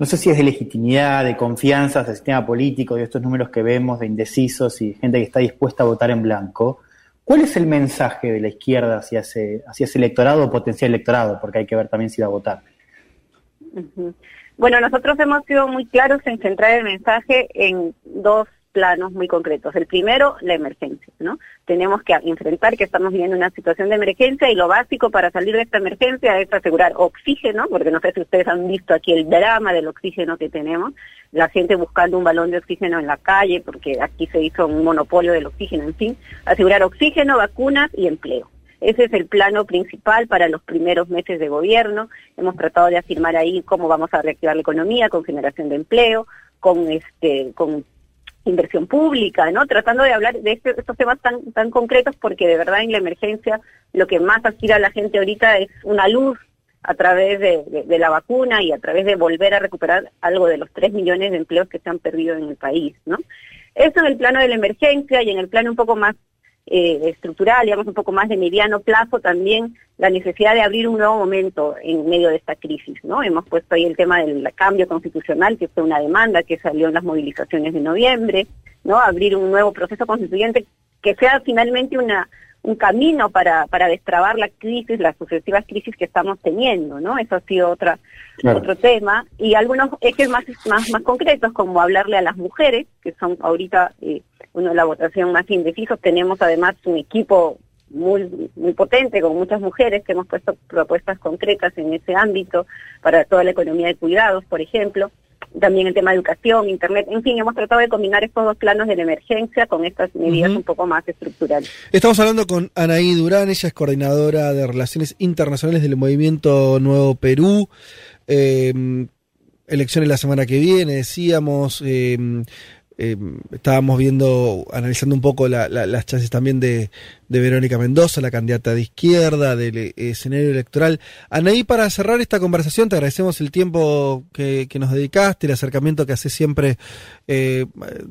no sé si es de legitimidad, de confianza hacia el sistema político, de estos números que vemos de indecisos y gente que está dispuesta a votar en blanco. ¿Cuál es el mensaje de la izquierda hacia ese, hacia ese electorado o potencial electorado? Porque hay que ver también si va a votar. Bueno, nosotros hemos sido muy claros en centrar el mensaje en dos planos muy concretos. El primero, la emergencia, ¿no? Tenemos que enfrentar que estamos viviendo una situación de emergencia y lo básico para salir de esta emergencia es asegurar oxígeno, porque no sé si ustedes han visto aquí el drama del oxígeno que tenemos, la gente buscando un balón de oxígeno en la calle, porque aquí se hizo un monopolio del oxígeno, en fin, asegurar oxígeno, vacunas y empleo. Ese es el plano principal para los primeros meses de gobierno. Hemos tratado de afirmar ahí cómo vamos a reactivar la economía con generación de empleo, con este, con inversión pública, ¿no? Tratando de hablar de este- estos temas tan, tan concretos porque de verdad en la emergencia lo que más aspira a la gente ahorita es una luz a través de, la vacuna y a través de volver a recuperar algo de los 3 millones de empleos que se han perdido en el país, ¿no? Eso en el plano de la emergencia y en el plano un poco más eh, estructural, digamos un poco más de mediano plazo también la necesidad de abrir un nuevo momento en medio de esta crisis, ¿no? Hemos puesto ahí el tema del cambio constitucional, que fue una demanda que salió en las movilizaciones de noviembre, ¿no? Abrir un nuevo proceso constituyente que sea finalmente una un camino para, para destrabar la crisis, las sucesivas crisis que estamos teniendo, ¿no? Eso ha sido otra, Claro. otro tema. Y algunos ejes más, más, más concretos, como hablarle a las mujeres, que son ahorita eh, uno de la votación más indecisos. Tenemos además un equipo muy, muy potente con muchas mujeres que hemos puesto propuestas concretas en ese ámbito para toda la economía de cuidados, por ejemplo. También el tema de educación, internet, en fin, hemos tratado de combinar estos dos planos de la emergencia con estas medidas un poco más estructurales. Estamos hablando con Anaí Durán, ella es coordinadora de Relaciones Internacionales del Movimiento Nuevo Perú. Eh, elecciones la semana que viene, decíamos. eh, eh, estábamos viendo, analizando un poco la- la- las chances también de, Verónica Mendoza, la candidata de izquierda, del eh, escenario electoral. Anaí, para cerrar esta conversación, te agradecemos el tiempo que, nos dedicaste, el acercamiento que haces siempre eh,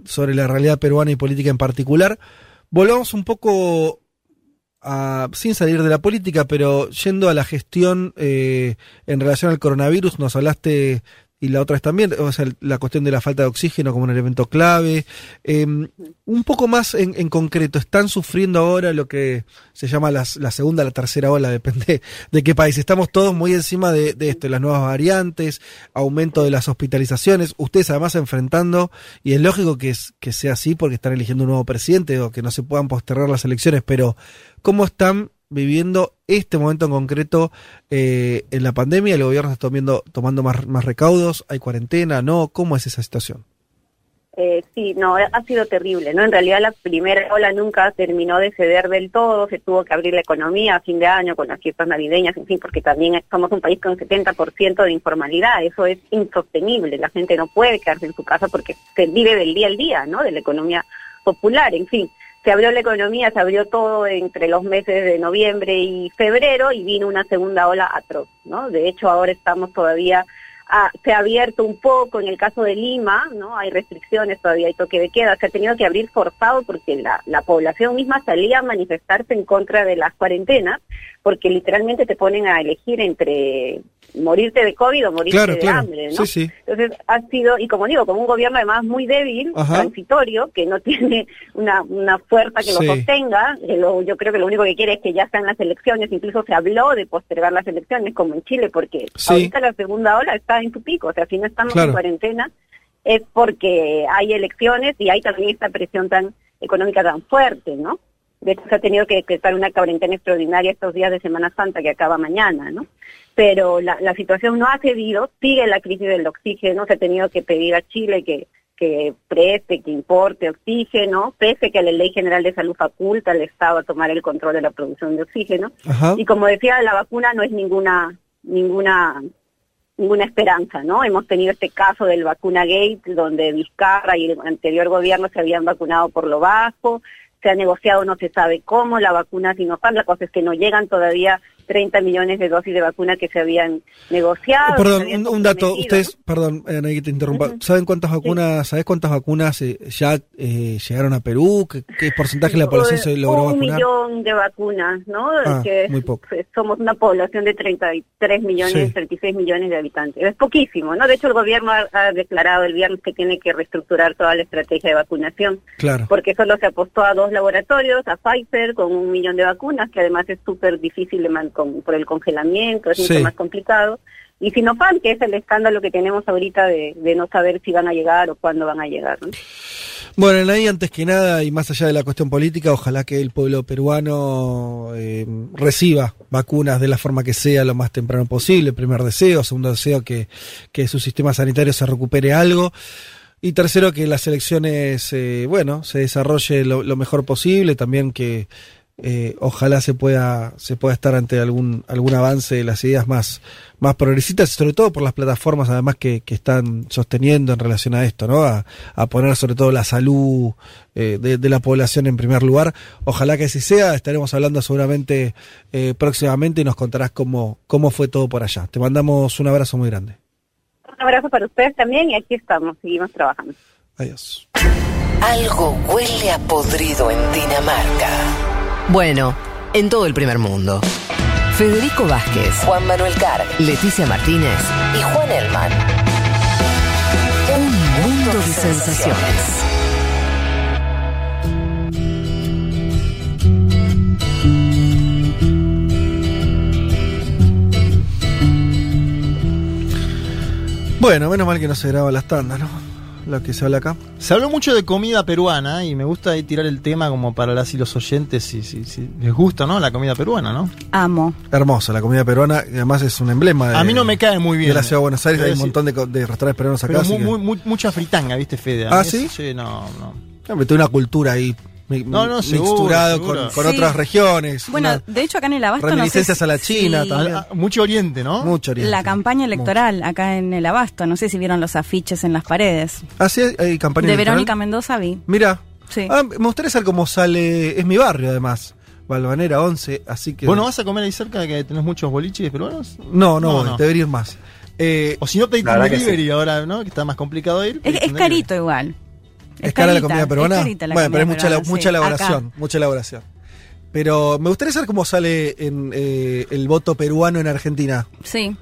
sobre la realidad peruana y política en particular. Volvamos un poco a- sin salir de la política, pero yendo a la gestión en relación al coronavirus, nos hablaste, y la otra es también, o sea, la cuestión de la falta de oxígeno como un elemento clave. Eh, un poco más en, en concreto, ¿están sufriendo ahora lo que se llama las- la segunda, la tercera ola, depende de qué país? Estamos todos muy encima de, de esto, las nuevas variantes, aumento de las hospitalizaciones, ustedes además enfrentando, y es lógico que, es, que sea así porque están eligiendo un nuevo presidente o que no se puedan postergar las elecciones, pero ¿cómo están viviendo este momento en concreto eh, en la pandemia? ¿El gobierno está tomando, tomando más, más recaudos? ¿Hay cuarentena? ¿No? ¿Cómo es esa situación? Eh, sí, no, ha sido terrible, ¿no? En realidad la primera ola nunca terminó de ceder del todo, se tuvo que abrir la economía a fin de año con las fiestas navideñas, en fin, porque también somos un país con 70% de informalidad, eso es insostenible, la gente no puede quedarse en su casa porque se vive del día al día, ¿no? De la economía popular, en fin. Se abrió la economía, se abrió todo entre los meses de noviembre y febrero y vino una segunda ola atroz, ¿no? De hecho, ahora estamos todavía ah, se ha abierto un poco en el caso de Lima, ¿no? Hay restricciones, todavía hay toque de queda, se ha tenido que abrir forzado porque la, la población misma salía a manifestarse en contra de las cuarentenas, porque literalmente te ponen a elegir entre morirte de COVID o morirte Claro, de claro. hambre, ¿no? Sí, sí. Entonces ha sido, y como digo, con un gobierno además muy débil, Ajá. transitorio, que no tiene una, una fuerza que Sí. lo sostenga, que lo- yo creo que lo único que quiere es que ya están las elecciones, incluso se habló de postergar las elecciones como en Chile, porque ahorita la segunda ola está en su pico, o sea, si no estamos Claro. en cuarentena es porque hay elecciones y hay también esta presión tan económica tan fuerte, ¿no? De hecho, se ha tenido que decretar una cuarentena extraordinaria estos días de Semana Santa que acaba mañana, ¿no? Pero la, la situación no ha cedido, sigue la crisis del oxígeno, se ha tenido que pedir a Chile que, que preste, que importe oxígeno, pese que la Ley General de Salud faculta al Estado a tomar el control de la producción de oxígeno. Ajá. Y como decía, la vacuna no es ninguna, ninguna ninguna esperanza, ¿no? Hemos tenido este caso del vacuna gate, donde Vizcarra y el anterior gobierno se habían vacunado por lo bajo, se ha negociado no se sabe cómo la vacuna Sinopharm, la cosa es que no llegan todavía 30 millones de dosis de vacuna que se habían negociado. Perdón, habían un, un dato. Ustedes, perdón, Anaí, que te interrumpa. ¿Saben cuántas vacunas, sabes cuántas vacunas eh, ya eh, llegaron a Perú? ¿Qué, qué porcentaje de la población se logró un vacunar? millón de vacunas, ¿no? Ah, que muy poco. somos una población de 33 millones, Sí. 36 millones de habitantes. Es poquísimo, ¿no? De hecho, el gobierno ha, ha declarado el viernes que tiene que reestructurar toda la estrategia de vacunación, Claro. porque solo se apostó a dos laboratorios, a Pfizer con un millón de vacunas, que además es súper difícil de man- con- por el congelamiento, es Sí. mucho más complicado. Y Sinopharm, que es el escándalo que tenemos ahorita de, de no saber si van a llegar o cuándo van a llegar, ¿no? Bueno, Anaí, antes que nada, y más allá de la cuestión política, ojalá que el pueblo peruano eh, reciba vacunas de la forma que sea lo más temprano posible. Primer deseo, segundo deseo, que, que su sistema sanitario se recupere algo. Y tercero, que las elecciones, eh, bueno, se desarrolle lo, lo mejor posible, también que, eh, ojalá se pueda, se pueda estar ante algún, algún avance de las ideas más, más progresistas, sobre todo por las plataformas además que, que están sosteniendo en relación a esto, ¿no? A, a poner sobre todo la salud eh, de, de la población en primer lugar. Ojalá que así sea, estaremos hablando seguramente eh, próximamente y nos contarás cómo, cómo fue todo por allá. Te mandamos un abrazo muy grande. Un abrazo para ustedes también y aquí estamos, seguimos trabajando. Adiós. Algo huele a podrido en Dinamarca. Bueno, en todo el primer mundo. Federico Vázquez, Juan Manuel Carr, Leticia Martínez y Juan Elman. Un mundo de sensaciones. Bueno, menos mal que no se graba las tandas, ¿no? Lo que se habla acá. Se habló mucho de comida peruana y me gusta ahí tirar el tema como para las y los oyentes si, si, si les gusta, ¿no? La comida peruana, ¿no? Amo. Hermosa, la comida peruana, y además es un emblema de, A mí no me cae muy bien. de la ciudad de Buenos Aires. Hay un montón de, restaurantes peruanos acá. Pero así mu- que- mu- mu- mucha fritanga, ¿viste, Fede? ¿Ah, sí? Sí, no, no. Hombre, tiene una cultura ahí mi- No, no, seguro, mixturado seguro. con, con Sí. otras regiones. Bueno, una- de hecho acá en el Abasto no sé reminiscencias a la China también. Mucho oriente, ¿no? Mucho oriente. La campaña electoral acá en el Abasto, no sé si vieron los afiches en las paredes. Ah, sí, hay campaña De electoral. Verónica Mendoza vi. Mira. Sí. Ah, me gustaría saber cómo sale. Es mi barrio, además. Balvanera 11, así que. ¿Vos no vas a comer ahí cerca que tenés muchos boliches peruanos? No, no, No, voy, no. debería ir más. Eh, O si no, que delivery ahora, ¿no? Que está más complicado ir. Es, carito igual. ¿Es cara la comida peruana? Es carita la bueno, pero es mucha, peruana, mucha sí. elaboración, Acá. mucha elaboración. Pero me gustaría saber cómo sale en, eh, el voto peruano en Argentina. Sí.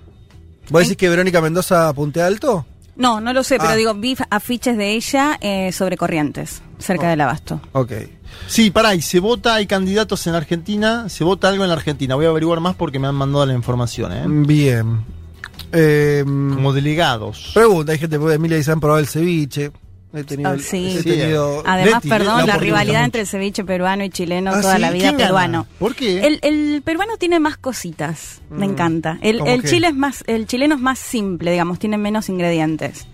¿Vos decís que Verónica Mendoza puntea alto? No, no lo sé, pero Ah. digo, vi afiches de ella eh, sobre Corrientes, cerca del Abasto. Ok. Sí, pará, y se vota, hay candidatos en Argentina, se vota algo en la Argentina. Voy a averiguar más porque me han mandado la información, ¿eh? Bien. Eh, Como delegados. pregunta, hay gente, porque Emilia dice, han probado el ceviche. He tenido, Ah, sí. he Sí, tenido- Además, Leti, perdón, la rivalidad entre el ceviche peruano y chileno Ah, toda ¿sí? la vida ¿Quién gana? peruano. ¿Por qué? El, el peruano tiene más cositas, me Mm. encanta. El, ¿Cómo el chile es más, el chileno es más simple, digamos, tiene menos ingredientes.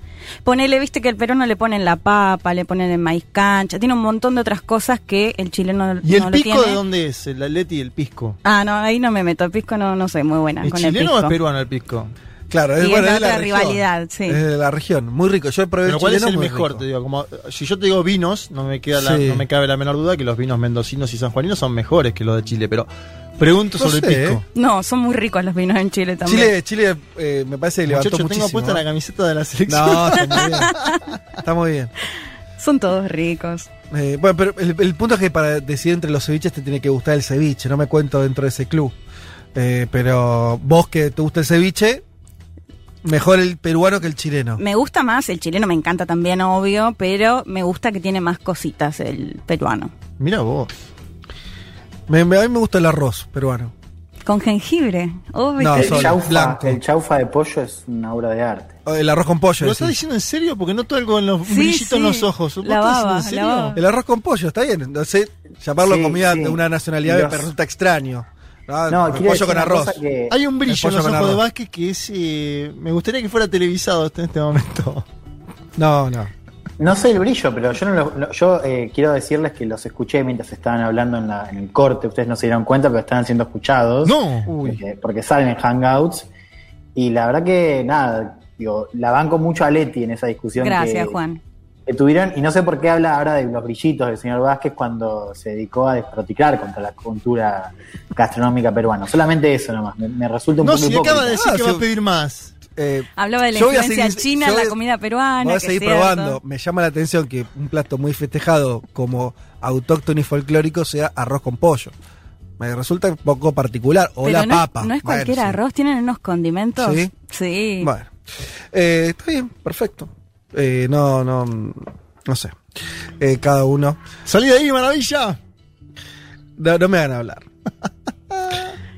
Ponele, viste que el peruano le ponen la papa, le ponen el maíz cancha, tiene un montón de otras cosas que el chileno ¿Y el no lo pisco tiene. de dónde es? El atleti y el pisco. Ah, no, ahí no me meto. El pisco no, no soy muy buena ¿Es con el chileno pisco. o es peruano el pisco? Claro, es, Y bueno, es otra la región. rivalidad, sí. Es de la región, muy rico. Yo probé Pero el ¿cuál es el mejor? rico. Te digo, como, si yo te digo vinos, no me queda la- Sí. no me cabe la menor duda que los vinos mendocinos y sanjuaninos son mejores que los de Chile, pero pregunto No sobre sé, el pisco. ¿eh? No, son muy ricos los vinos en Chile también. Chile, Chile eh, me parece que levantó Muchacho, muchísimo. tengo puesta ¿eh? la camiseta de la selección. No, está muy bien. Está muy bien. Son todos ricos. Eh, bueno, pero el, el punto es que para decidir entre los ceviches te tiene que gustar el ceviche. No me cuento dentro de ese club. Eh, pero vos que te gusta el ceviche, mejor el peruano que el chileno. Me gusta más, el chileno me encanta también, obvio, pero me gusta que tiene más cositas el peruano. Mira vos. Me- me- a mí me gusta el arroz peruano. Con jengibre. Oh, No, el, solo, chaufa, blanco. el chaufa de pollo es una obra de arte. O El arroz con pollo. ¿Lo estás diciendo en serio? Porque noto algo en los Sí, un brillito sí. en los ojos. ¿Vos La estás baba, diciendo en la serio? baba. El arroz con pollo, está bien. No sé, llamarlo Sí, comida sí. de una nacionalidad Los- me resulta extraño. No, No, quiero pollo decir con arroz. que- Hay un brillo en los ojos de. Vázquez que es. eh, me gustaría que fuera televisado esto en este momento. No, no. No sé el brillo, pero yo no lo- yo eh, quiero decirles que los escuché mientras estaban hablando en, la- en el corte. Ustedes no se dieron cuenta, pero estaban siendo escuchados. No. Porque, porque salen en Hangouts. Y la verdad que, nada, digo, la banco mucho a Leti en esa discusión. Gracias, que, Juan. Que tuvieron. Y no sé por qué habla ahora de los brillitos del señor Vázquez cuando se dedicó a desproticar contra la cultura gastronómica peruana. Solamente eso nomás. Me, me resulta un No, poco si acaba de decir Ah, que va a pedir más. Eh, Hablaba de la influencia seguir- china en la comida peruana. Voy a seguir probando. Me llama la atención que un plato muy festejado como autóctono y folclórico sea arroz con pollo. Me resulta un poco particular. O Pero la no, es- papa. no es Bueno, cualquier sí. arroz, tienen unos condimentos. ¿Sí? Sí. Bueno. Eh, está bien, perfecto. Eh, no, no, no sé. Eh, cada uno. Salí de ahí, maravilla. No, no me hagan hablar.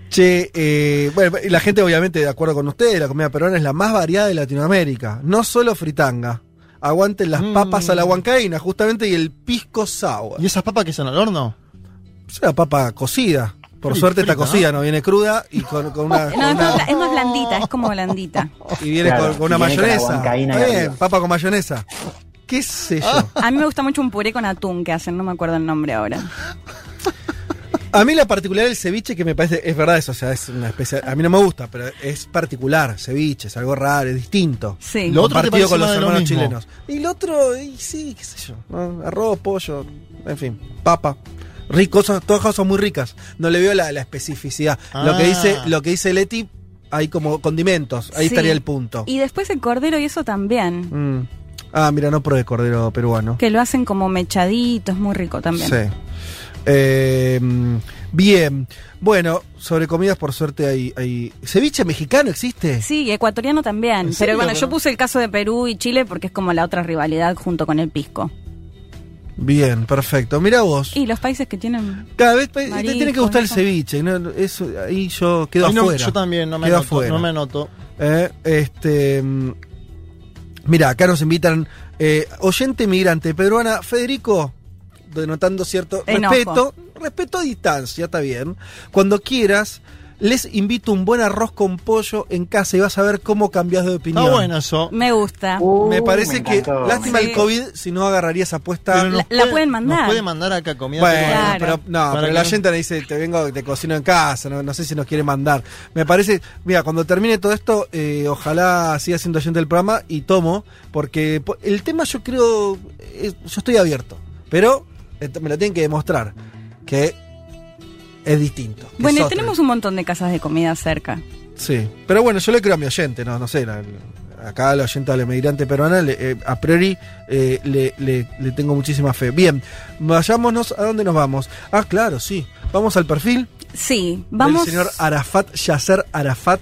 Che, eh, bueno, la gente obviamente de acuerdo con ustedes, la comida peruana es la más variada de Latinoamérica. No solo fritanga. Aguanten las Mm. papas a la huancaína, justamente, y el pisco sour. ¿Y esas papas que son al horno? Es una papa cocida. Por suerte está cocida, ¿no? viene cruda y con, con una, No, con es, una- más, bla- es más blandita, es como blandita. y viene Claro, con, con una y viene con la mayonesa. Está bien, papa con mayonesa. ¿Qué sé yo? A mí me gusta mucho un puré con atún que hacen, no me acuerdo el nombre ahora. A mí la particularidad del ceviche que me parece, es verdad eso, o sea, es una especie, a mí no me gusta, pero es particular, ceviche, es algo raro, es distinto. Sí. Lo otro parece con los lo hermanos chilenos. Y el otro, y sí, qué sé yo, ¿no? arroz, pollo, en fin, papa. Ricos, todas cosas son muy ricas. No le veo la, la especificidad. Lo que Ah. dice, lo que dice Leti, hay como condimentos, ahí Sí. estaría el punto. Y después el cordero y eso también. Mm. Ah, mira, no probé cordero peruano. Que lo hacen como mechadito, es muy rico también. Sí. Eh, bien. Bueno, sobre comidas, por suerte hay, hay. ¿Ceviche mexicano existe? Sí, ecuatoriano también. Pero bueno, yo puse el caso de Perú y Chile porque es como la otra rivalidad junto con el pisco. Bien, perfecto. Mira vos. Y los países que tienen. Cada vez te tiene que gustar el eso. ceviche. ¿no? Eso, ahí yo quedo Ahí no- afuera. yo también, no me Quedo anoto, afuera. no me anoto. Eh, este. mm, Mira, acá nos invitan. eh, oyente migrante peruana, Federico, denotando cierto Enojo. respeto. Respeto a distancia, está bien. Cuando quieras, les invito un buen arroz con pollo en casa y vas a ver cómo cambias de opinión. Está bueno eso. Me gusta. Me parece me que, lástima Sí. el COVID, si no agarraría esa apuesta. La- pueden mandar. Nos puede mandar acá comida Bueno. Claro. pero no, pero que la gente le dice, te vengo, te cocino en casa, no, no sé si nos quiere mandar. Me parece, mira, cuando termine todo esto, eh, ojalá siga siendo oyente del programa y tomo, porque po- el tema yo creo, es- yo estoy abierto, pero eh, me lo tienen que demostrar, que es distinto. Bueno, es tenemos un montón de casas de comida cerca. Sí, pero bueno, yo le creo a mi oyente, no, no sé, la- acá la oyente al migrante peruana, le- eh, a priori eh, le, le- le tengo muchísima fe. Bien, vayámonos, ¿a dónde nos vamos? Ah, claro, sí, vamos al perfil Sí, vamos. del señor Arafat, Yasser Arafat.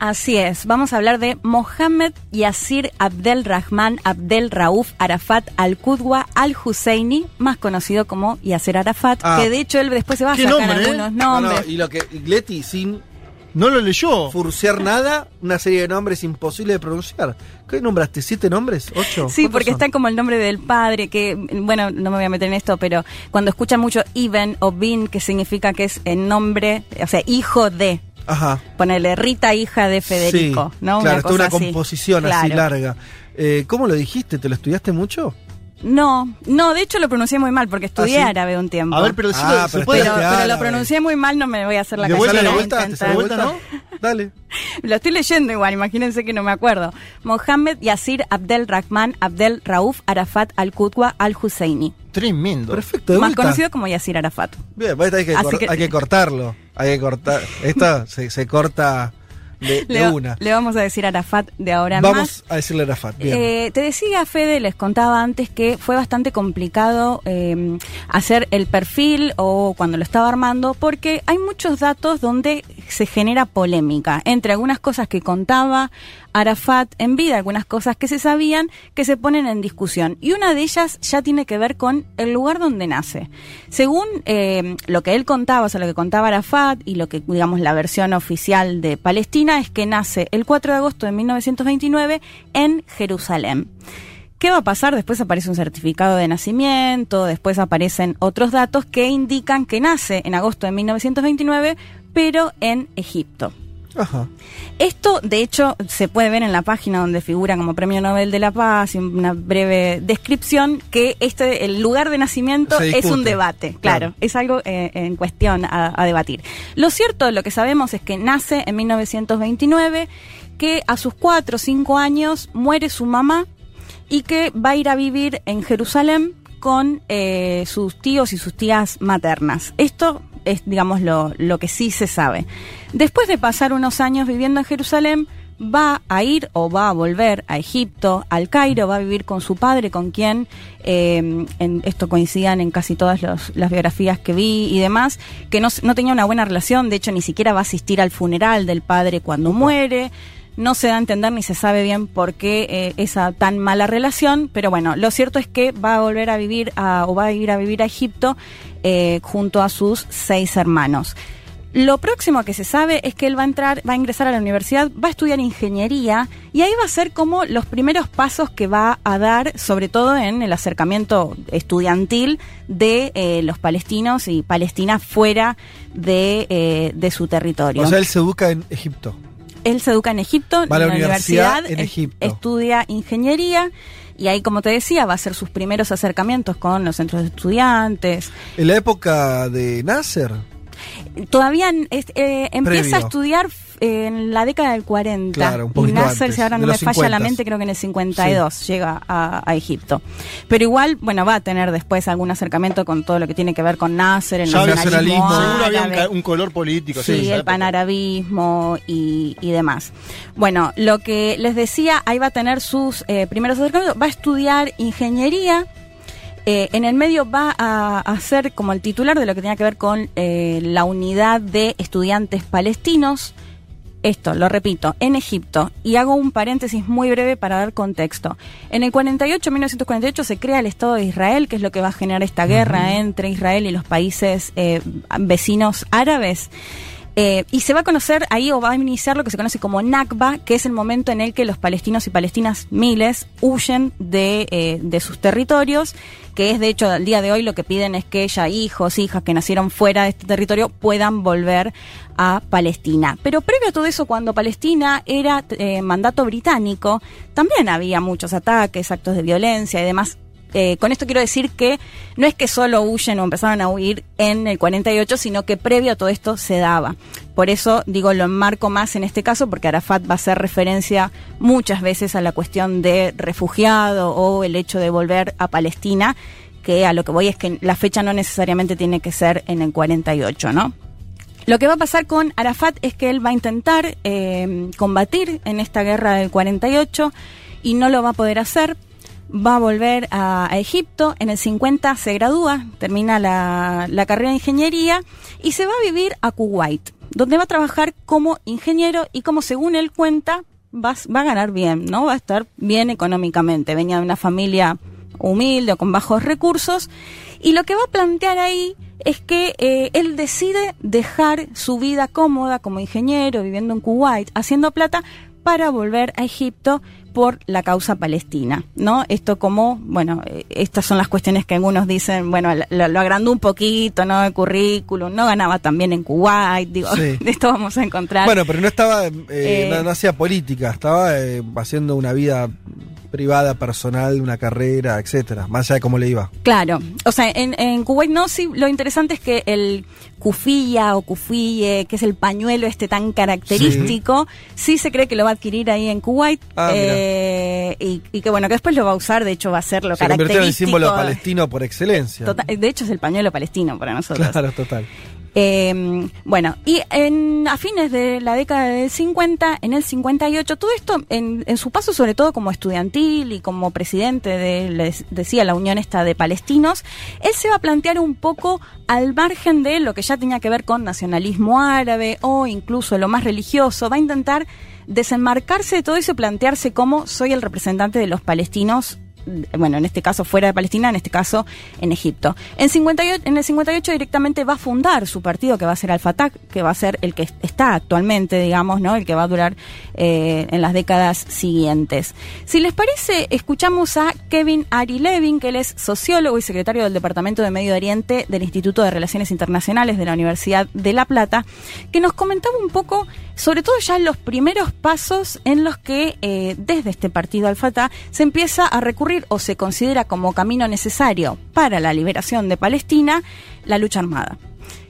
Así es, vamos a hablar de Mohammed Yasir Abdel Rahman Abdel Rauf Arafat Al-Qudwa Al-Husseini, más conocido como Yasser Arafat, Ah. que de hecho él después se va a ¿Qué sacar nombre, eh? algunos No, no, nombres. y lo que y Leti sin No lo leyó. furciar nada, una serie de nombres imposibles de pronunciar. ¿Qué nombraste? ¿Siete nombres? ¿Ocho? Sí, ¿Cuántos porque son? está como el nombre del padre, que, bueno, no me voy a meter en esto, pero cuando escuchan mucho Ibn o Bin, que significa que es el nombre, o sea, hijo de, Ajá. ponerle Rita, hija de Federico, Sí, ¿no? Claro, está cosa una así. composición así larga. Eh, ¿Cómo lo dijiste? ¿Te lo estudiaste mucho? No, no, de hecho lo pronuncié muy mal porque estudié ¿Ah, sí? árabe un tiempo. A ver, pero decilo, Ah, pero pero, lo pronuncié muy mal, no me voy a hacer la ¿De vuelta, de de vuelta? ¿Te sale vuelta? Dale. Lo estoy leyendo igual, imagínense que no me acuerdo. Mohammed Yasir Abdel Rahman Abdel Rauf Arafat Al-Qudwa Al-Husseini. Tremendo. Perfecto, de Más vuelta. conocido como Yasir Arafat. Bien, pues hay que, Así que- hay que cortarlo. Hay que cortar. Esto se, se corta de, de Le, una. le vamos a decir Arafat de ahora en Vamos más. a decirle a Rafat. Bien. Eh, te decía, Fede, les contaba antes que fue bastante complicado eh, hacer el perfil o cuando lo estaba armando, porque hay muchos datos donde se genera polémica entre algunas cosas que contaba Arafat en vida, algunas cosas que se sabían que se ponen en discusión. Y una de ellas ya tiene que ver con el lugar donde nace. Según eh, lo que él contaba, o sea, lo que contaba Arafat y lo que, digamos, la versión oficial de Palestina es que nace el 4 de agosto de 1929 en Jerusalén. ¿Qué va a pasar? Después aparece un certificado de nacimiento, después aparecen otros datos que indican que nace en agosto de 1929, pero en Egipto. Ajá. Esto, de hecho, se puede ver en la página donde figura como Premio Nobel de la Paz y una breve descripción que este el lugar de nacimiento es un debate, claro, Claro. es algo eh, en cuestión a, a debatir. Lo cierto, lo que sabemos es que nace en 1929, que a sus cuatro o cinco años muere su mamá y que va a ir a vivir en Jerusalén con eh, sus tíos y sus tías maternas. Esto es, digamos, lo, lo que sí se sabe. Después de pasar unos años viviendo en Jerusalén, va a ir o va a volver a Egipto, al Cairo, va a vivir con su padre, con quien eh, en, esto coincidían en casi todas las biografías que vi y demás, que no, no tenía una buena relación, de hecho ni siquiera va a asistir al funeral del padre cuando muere. No se da a entender ni se sabe bien por qué eh, esa tan mala relación, pero bueno, lo cierto es que va a volver a vivir a, o va a ir a vivir a Egipto eh, junto a sus seis hermanos. Lo próximo que se sabe es que él va a entrar, va a ingresar a la universidad, va a estudiar ingeniería y ahí va a ser como los primeros pasos que va a dar, sobre todo en el acercamiento estudiantil de eh, los palestinos y Palestina fuera de, eh, de su territorio. O sea, él se educa en Egipto. Él se educa en Egipto, a la en universidad en Egipto. estudia ingeniería y ahí, como te decía, va a hacer sus primeros acercamientos con los centros de estudiantes. En la época de Nasser. todavía es- eh, empieza Previo. a estudiar en la década del 40. Claro, un poquito Nasser, antes, si ahora no me falla la 50s. mente, creo que en el 52 llega a, a Egipto. Pero igual, bueno, va a tener después algún acercamiento con todo lo que tiene que ver con Nasser, el Ya nacionalismo. Seguro había un, un color político. Sí, esa el panarabismo y, y demás. Bueno, lo que les decía, ahí va a tener sus eh, primeros acercamientos, va a estudiar ingeniería. eh, en el medio va a, a ser como el titular de lo que tenía que ver con eh, la unidad de estudiantes palestinos. Esto, lo repito, en Egipto. Y hago un paréntesis muy breve para dar contexto. En el 48, 1948, se crea el Estado de Israel, que es lo que va a generar esta guerra entre Israel y los países eh, vecinos árabes. Eh, y se va a conocer ahí o va a iniciar lo que se conoce como Nakba, que es el momento en el que los palestinos y palestinas miles huyen de, eh, de sus territorios, que es de hecho al día de hoy lo que piden es que ya hijos, hijas que nacieron fuera de este territorio puedan volver a Palestina. Pero previo a todo eso, cuando Palestina era eh, mandato británico, también había muchos ataques, actos de violencia y demás eh, con esto quiero decir que no es que solo huyen o empezaron a huir en el 48, sino que previo a todo esto se daba. Por eso digo, lo enmarco más en este caso, porque Arafat va a hacer referencia muchas veces a la cuestión de refugiado o el hecho de volver a Palestina, que a lo que voy es que la fecha no necesariamente tiene que ser en el 48, ¿no? Lo que va a pasar con Arafat es que él va a intentar eh, combatir en esta guerra del 48 y no lo va a poder hacer. Va a volver a, Egipto, en el 50 se gradúa, termina la, la carrera de ingeniería y se va a vivir a Kuwait, donde va a trabajar como ingeniero y como según él cuenta va, va a ganar bien, ¿no? Va a estar bien económicamente. Venía de una familia humilde o con bajos recursos y lo que va a plantear ahí es que eh, él decide dejar su vida cómoda como ingeniero, viviendo en Kuwait, haciendo plata, para volver a Egipto por la causa palestina, ¿no? Esto como, bueno, eh, estas son las cuestiones que algunos dicen, bueno, lo, lo agrandó un poquito, ¿no? El currículum, no ganaba también en Kuwait, digo, Sí. de esto vamos a encontrar. Bueno, pero no estaba, eh, Eh, no, no hacía política, estaba eh, haciendo una vida privada, personal, una carrera, etcétera, más allá de cómo le iba. Claro, o sea, en, en Kuwait no, sí, lo interesante es que el kufilla o kufiye, que es el pañuelo este tan característico, sí, se cree que lo va a adquirir ahí en Kuwait Ah, eh, y, y que bueno, que después lo va a usar, de hecho va a ser lo Se convirtió en el característico. símbolo palestino por excelencia. Total- de hecho es el pañuelo palestino para nosotros. Claro, total. Eh, bueno, y en, a fines de la década del 50, en el 58, todo esto en, en su paso sobre todo como estudiantil y como presidente de, les decía, la Unión esta de Palestinos, él se va a plantear un poco al margen de lo que ya tenía que ver con nacionalismo árabe o incluso lo más religioso, va a intentar desenmarcarse de todo eso y plantearse como soy el representante de los palestinos bueno, en este caso fuera de Palestina, en este caso en Egipto. En, 58, en el 58 directamente va a fundar su partido, que va a ser Al-Fatah, que va a ser el que está actualmente, digamos, ¿no? El que va a durar eh, en las décadas siguientes. Si les parece, escuchamos a Kevin Ari Levin, que él es sociólogo y secretario del Departamento de Medio Oriente del Instituto de Relaciones Internacionales de la Universidad de La Plata, que nos comentaba un poco, sobre todo ya los primeros pasos en los que eh, desde este partido Al-Fatah se empieza a recurrir o se considera como camino necesario para la liberación de Palestina la lucha armada.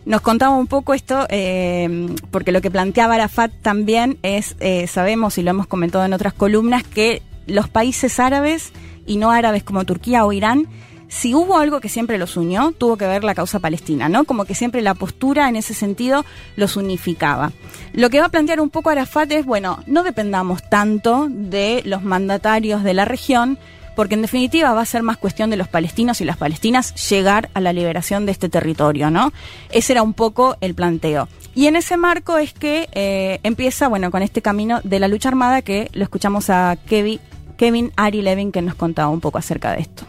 Nos contaba un poco esto, eh, porque lo que planteaba Arafat también es, eh, sabemos y lo hemos comentado en otras columnas, que los países árabes y no árabes como Turquía o Irán, si hubo algo que siempre los unió, tuvo que ver la causa palestina, ¿no? Como que siempre la postura en ese sentido los unificaba. Lo que va a plantear un poco Arafat es, bueno, no dependamos tanto de los mandatarios de la región, porque en definitiva va a ser más cuestión de los palestinos y las palestinas llegar a la liberación de este territorio, ¿no? Ese era un poco el planteo. Y en ese marco es que eh, empieza, bueno, con este camino de la lucha armada que lo escuchamos a Kevin, Kevin Ari Levin que nos contaba un poco acerca de esto.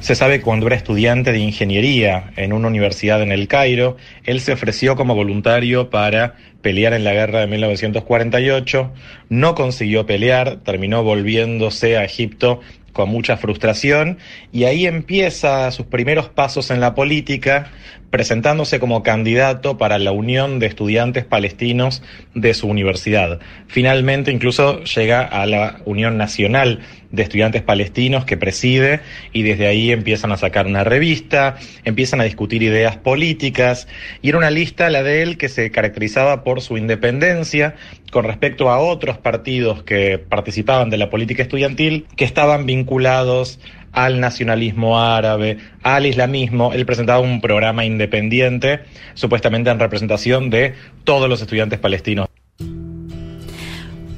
Se sabe que cuando era estudiante de ingeniería en una universidad en el Cairo, él se ofreció como voluntario para pelear en la guerra de 1948, no consiguió pelear, terminó volviéndose a Egipto con mucha frustración y ahí empieza sus primeros pasos en la política presentándose como candidato para la Unión de Estudiantes Palestinos de su universidad. Finalmente incluso llega a la Unión Nacional de Estudiantes Palestinos que preside y desde ahí empiezan a sacar una revista, empiezan a discutir ideas políticas y era una lista, la de él, que se caracterizaba por su independencia con respecto a otros partidos que participaban de la política estudiantil que estaban vinculados al nacionalismo árabe, al islamismo. Él presentaba un programa independiente, supuestamente en representación de todos los estudiantes palestinos.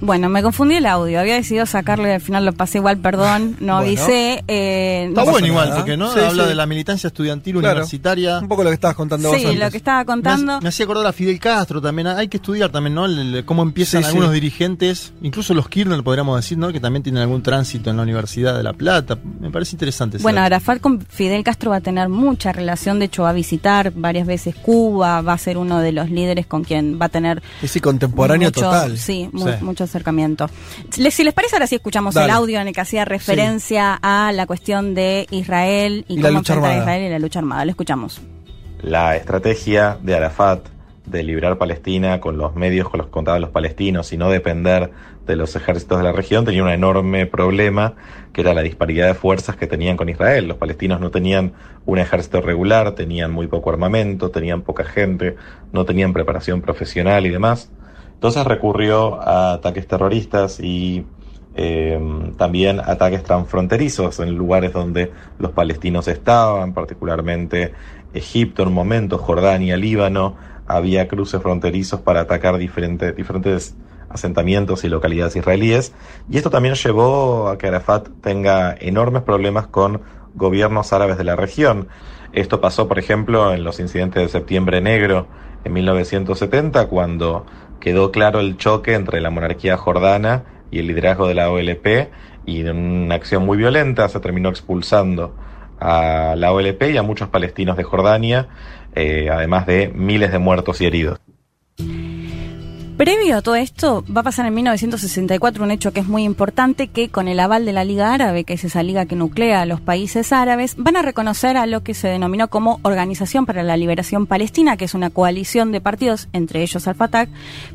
Bueno, me confundí el audio. Había decidido sacarle y al final lo pasé igual, perdón. No Bueno. avisé. eh, Está no bueno igual, nada. porque no Sí, habla sí. de la militancia estudiantil Claro. universitaria. Un poco lo que estabas contando vos Sí, antes. lo que estaba contando. Me, me hacía acordar a Fidel Castro también. Hay que estudiar también, ¿no? El- el- cómo empiezan Sí, algunos sí. dirigentes, incluso los Kirchner, podríamos decir, ¿no? Que también tienen algún tránsito en la Universidad de La Plata. Me parece interesante. Bueno. Arafat con Fidel Castro va a tener mucha relación, de hecho va a visitar varias veces Cuba, va a ser uno de los líderes con quien va a tener Es sí, contemporáneo mucho, total. Sí, mu- Sí. Acercamiento. Les- si les parece, ahora sí escuchamos Dale. el audio en el que hacía referencia a la cuestión de Israel y, Y la cómo enfrentar a. Israel y la lucha armada. Lo escuchamos. La estrategia de Arafat de liberar Palestina con los medios con los que contaban los palestinos y no depender de los ejércitos de la región tenía un enorme problema que era la disparidad de fuerzas que tenían con Israel. Los palestinos no tenían un ejército regular, tenían muy poco armamento, tenían poca gente, no tenían preparación profesional y demás. Entonces recurrió a ataques terroristas y eh, también ataques transfronterizos en lugares donde los palestinos estaban, particularmente Egipto en un momento, Jordania, Líbano, había cruces fronterizos para atacar diferentes, diferentes asentamientos y localidades israelíes. Y esto también llevó a que Arafat tenga enormes problemas con gobiernos árabes de la región. Esto pasó, por ejemplo, en los incidentes de Septiembre Negro en 1970, cuando quedó claro el choque entre la monarquía jordana y el liderazgo de la OLP, y en una acción muy violenta se terminó expulsando a la OLP y a muchos palestinos de Jordania, eh, además de miles de muertos y heridos. Previo a todo esto, va a pasar en 1964 un hecho que es muy importante, que con el aval de la Liga Árabe, que es esa liga que nuclea a los países árabes, van a reconocer a lo que se denominó como Organización para la Liberación Palestina, que es una coalición de partidos, entre ellos Al-Fatah,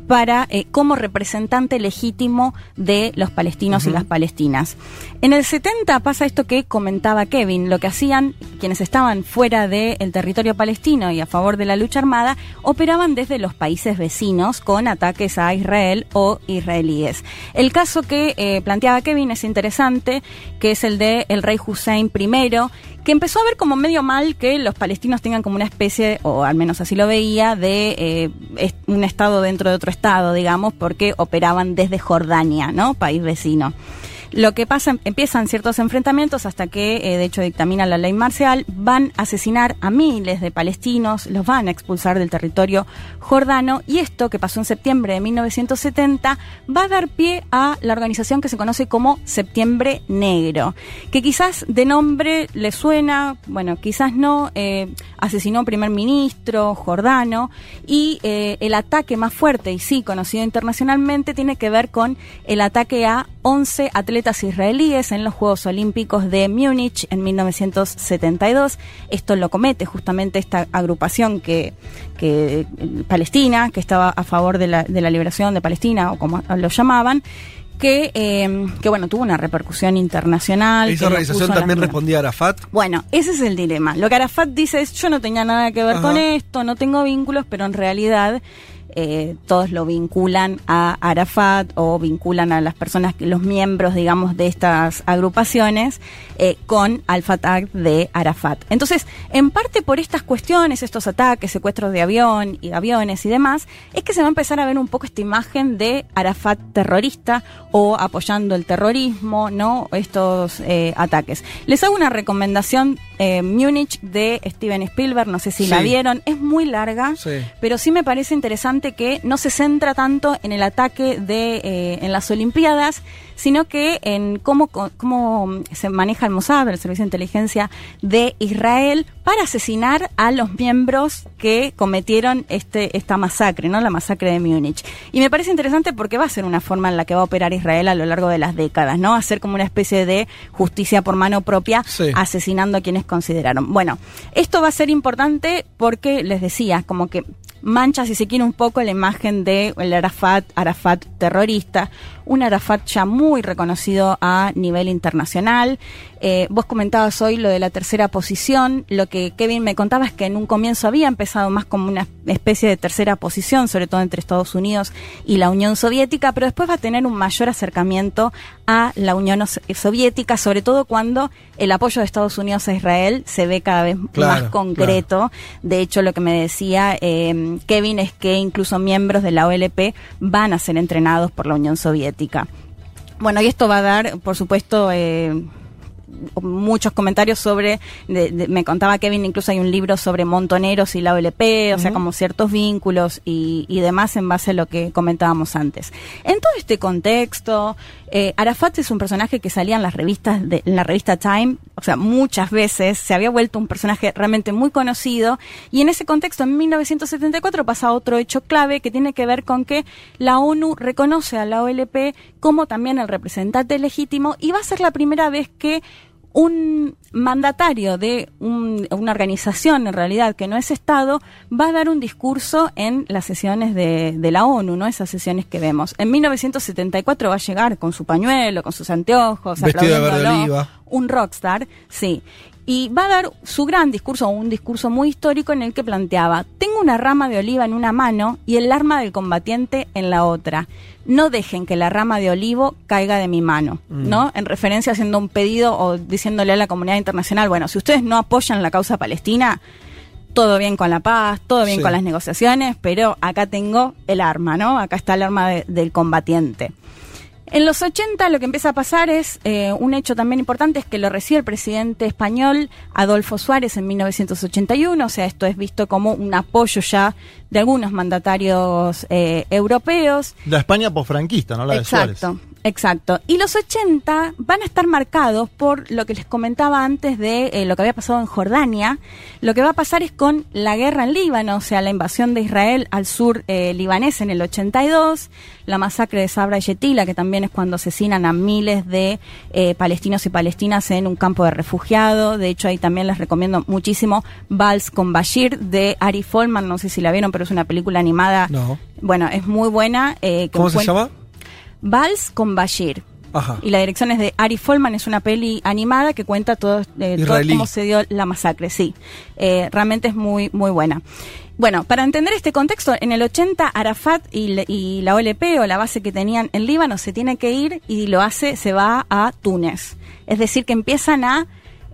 para eh, como representante legítimo de los palestinos y las palestinas. En el 70 pasa esto que comentaba Kevin, lo que hacían quienes estaban fuera del territorio palestino y a favor de la lucha armada, operaban desde los países vecinos con ataques a Israel o israelíes. El caso que eh, planteaba Kevin es interesante, que es el de el rey Hussein I, que empezó a ver como medio mal que los palestinos tengan como una especie, o al menos así lo veía, de eh, un estado dentro de otro estado, digamos, porque operaban desde Jordania, ¿no? País vecino. Lo que pasa, empiezan ciertos enfrentamientos hasta que, eh, de hecho, dictamina la ley marcial, van a asesinar a miles de palestinos, los van a expulsar del territorio jordano. Y esto, que pasó en septiembre de 1970, va a dar pie a la organización que se conoce como Septiembre Negro, que quizás de nombre le suena, bueno, quizás no, eh, asesinó un primer ministro jordano. Y eh, el ataque más fuerte y sí conocido internacionalmente tiene que ver con el ataque a 11 atletas israelíes en los Juegos Olímpicos de Múnich en 1972. Esto lo comete justamente esta agrupación que, que palestina, que estaba a favor de la, de la liberación de Palestina, o como lo llamaban, que, eh, que bueno, tuvo una repercusión internacional. Esa organización también respondía a Arafat. Bueno, ese es el dilema. Lo que Arafat dice es, yo no tenía nada que ver Ajá. con esto, no tengo vínculos, pero en realidad eh, todos lo vinculan a Arafat o vinculan a las personas, los miembros, digamos, de estas agrupaciones eh, con Al Fatah de Arafat. Entonces, en parte por estas cuestiones, estos ataques, secuestros de avión y aviones y demás, es que se va a empezar a ver un poco esta imagen de Arafat terrorista o apoyando el terrorismo, ¿no? Estos eh, ataques. Les hago una recomendación, eh, Múnich de Steven Spielberg, no sé si la vieron, es muy larga, Sí. pero sí me parece interesante que no se centra tanto en el ataque de eh, en las Olimpiadas, sino que en cómo, cómo se maneja el Mossad, el Servicio de Inteligencia de Israel, para asesinar a los miembros que cometieron este, esta masacre, ¿no? La masacre de Múnich. Y me parece interesante porque va a ser una forma en la que va a operar Israel a lo largo de las décadas, ¿no? Hacer como una especie de justicia por mano propia, Sí. asesinando a quienes consideraron. Bueno, esto va a ser importante porque, les decía, como que mancha, si se quiere, un poco la imagen de el Arafat, Arafat terrorista, un Arafat ya muy reconocido a nivel internacional. Eh, vos comentabas hoy lo de la tercera posición, lo que Kevin me contaba es que en un comienzo había empezado más como una especie de tercera posición, sobre todo entre Estados Unidos y la Unión Soviética, pero después va a tener un mayor acercamiento a la Unión Os- Soviética, sobre todo cuando el apoyo de Estados Unidos a Israel se ve cada vez Claro, más concreto. De hecho, lo que me decía eh, Kevin es que incluso miembros de la OLP van a ser entrenados por la Unión Soviética. Bueno, y esto va a dar, por supuesto, eh, muchos comentarios sobre, de- de- me contaba Kevin, incluso hay un libro sobre montoneros y la OLP, o sea, como ciertos vínculos y, y demás en base a lo que comentábamos antes. En todo este contexto, eh, Arafat es un personaje que salía en las revistas, de, en la revista Time, o sea, muchas veces se había vuelto un personaje realmente muy conocido y en ese contexto, en 1974 pasa otro hecho clave que tiene que ver con que la ONU reconoce a la OLP como también el representante legítimo y va a ser la primera vez que un mandatario de un- una organización, en realidad, que no es Estado, va a dar un discurso en las sesiones de, de la ONU, ¿no? Esas sesiones que vemos. En 1974 va a llegar con su pañuelo, con sus anteojos, Vestido de verde oliva. un rockstar, sí. Y va a dar su gran discurso, un discurso muy histórico en el que planteaba, tengo una rama de oliva en una mano y el arma del combatiente en la otra. No dejen que la rama de olivo caiga de mi mano, Mm. ¿no? En referencia haciendo un pedido o diciéndole a la comunidad internacional, bueno, si ustedes no apoyan la causa palestina, todo bien con la paz, todo bien Sí. con las negociaciones, pero acá tengo el arma, ¿no? Acá está el arma de- del combatiente. En los 80 lo que empieza a pasar es eh, un hecho también importante, es que lo recibe el presidente español Adolfo Suárez en 1981, o sea, esto es visto como un apoyo ya de algunos mandatarios eh, europeos. La España posfranquista, no la de Suárez. Exacto. Y los 80 van a estar marcados por lo que les comentaba antes de eh, lo que había pasado en Jordania. Lo que va a pasar es con la guerra en Líbano, o sea, la invasión de Israel al sur eh, libanés en el 82, la masacre de Sabra y Shetila, que también es cuando asesinan a miles de eh, palestinos y palestinas en un campo de refugiados. De hecho, ahí también les recomiendo muchísimo Vals con Bashir de Ari Folman, no sé si la vieron, pero es una película animada. No. Bueno, es muy buena. eh, ¿Cómo se llama? Vals con Bashir. Ajá. Y la dirección es de Ari Folman, es una peli animada que cuenta todo, eh, todo cómo se dio la masacre, sí. Eh, realmente es muy, muy buena. Bueno, para entender este contexto, en el 80 Arafat y, y la OLP o la base que tenían en Líbano se tiene que ir y lo hace, se va a Túnez. Es decir, que empiezan a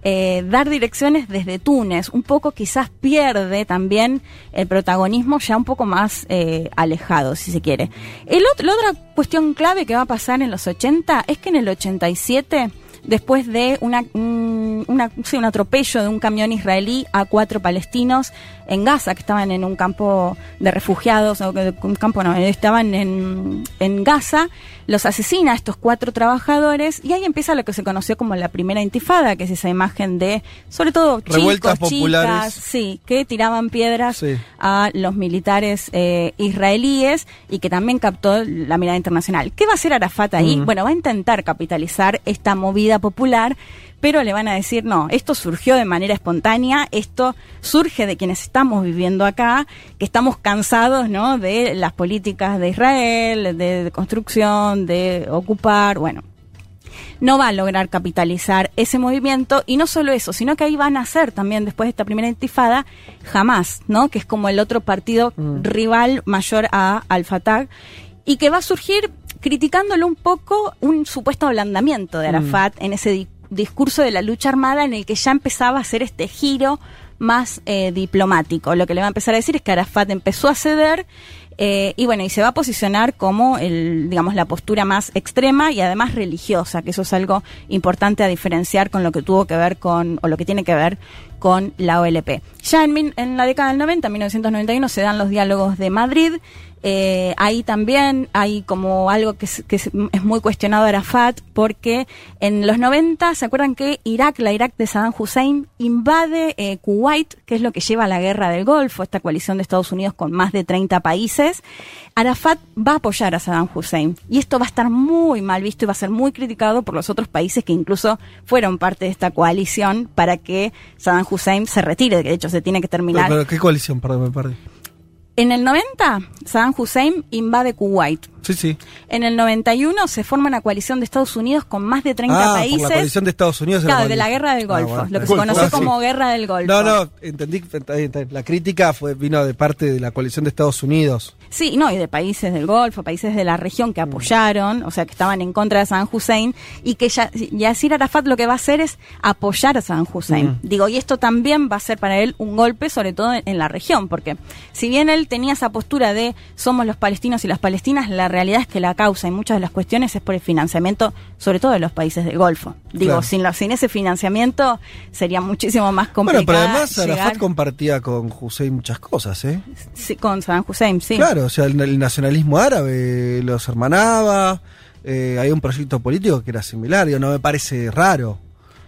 eh, dar direcciones desde Túnez. Un poco quizás pierde también el protagonismo ya un poco más eh, alejado, si se quiere. El otro- la otra cuestión clave que va a pasar en los 80 es que en el 87 después de una, un, una- sí, un atropello de un camión israelí a cuatro palestinos en Gaza, que estaban en un campo de refugiados, o un campo no, estaban en, en Gaza, los asesina a estos cuatro trabajadores y ahí empieza lo que se conoció como la primera intifada, que es esa imagen de, sobre todo chicos, Revueltas chicas, populares. sí, que tiraban piedras Sí. a los militares eh, israelíes y que también captó la mirada internacional. ¿Qué va a hacer Arafat ahí? Mm. Bueno, va a intentar capitalizar esta movida popular, pero le van a decir, no, esto surgió de manera espontánea, esto surge de quienes estamos viviendo acá, que estamos cansados, ¿no? De las políticas de Israel, de, de construcción, de ocupar, bueno no va a lograr capitalizar ese movimiento y no solo eso, sino que ahí van a ser también después de esta primera intifada jamás, ¿no? Que es como el otro partido rival mayor a Al Fatah y que va a surgir criticándolo un poco un supuesto ablandamiento de Mm. Arafat en ese discurso de la lucha armada en el que ya empezaba a hacer este giro más eh, diplomático. Lo que le va a empezar a decir es que Arafat empezó a ceder Eh, y bueno, y se va a posicionar como el, digamos, la postura más extrema y además religiosa, que eso es algo importante a diferenciar con lo que tuvo que ver con, o lo que tiene que ver con la OLP. Ya en, min- en la década del 90, 1991, se dan los diálogos de Madrid. Eh, ahí también hay como algo que, es, es- muy cuestionado Arafat, porque en los 90, ¿se acuerdan que Irak, la Irak de Saddam Hussein, invade eh, Kuwait, que es lo que lleva a la guerra del Golfo, esta coalición de Estados Unidos con más de 30 países? Arafat va a apoyar a Saddam Hussein. Y esto va a estar muy mal visto y va a ser muy criticado por los otros países que incluso fueron parte de esta coalición para que Saddam Hussein se retire, de hecho se tiene que terminar. ¿qué coalición? Perdón, me perdí. En el 90, Saddam Hussein invade Kuwait. Sí, sí. En el 91 se forma una coalición de Estados Unidos con más de 30 ah, países. por la coalición de Estados Unidos. Claro, de la guerra del Ah, Golfo, bueno. lo que se conoce Ah, sí. como guerra del Golfo. No, no, entendí. La crítica fue vino de parte de la coalición de Estados Unidos. Sí, no, y de países del Golfo, países de la región Mm. que apoyaron, o sea, que estaban en contra de Saddam Hussein, y que ya, Yasir Arafat lo que va a hacer es apoyar a Saddam Hussein. Mm. Digo, y esto también va a ser para él un golpe, sobre todo en, en la región, porque si bien él tenía esa postura de somos los palestinos y las palestinas, la realidad es que la causa y muchas de las cuestiones es por el financiamiento, sobre todo de los países del Golfo. Digo, Claro. sin, lo- sin ese financiamiento sería muchísimo más Bueno, complicado. pero además Arafat compartía con Hussein muchas cosas, ¿eh? Sí, con Saddam Hussein, sí. Claro, o sea, el, el nacionalismo árabe los hermanaba. eh, hay un proyecto político que era similar. Yo no me parece raro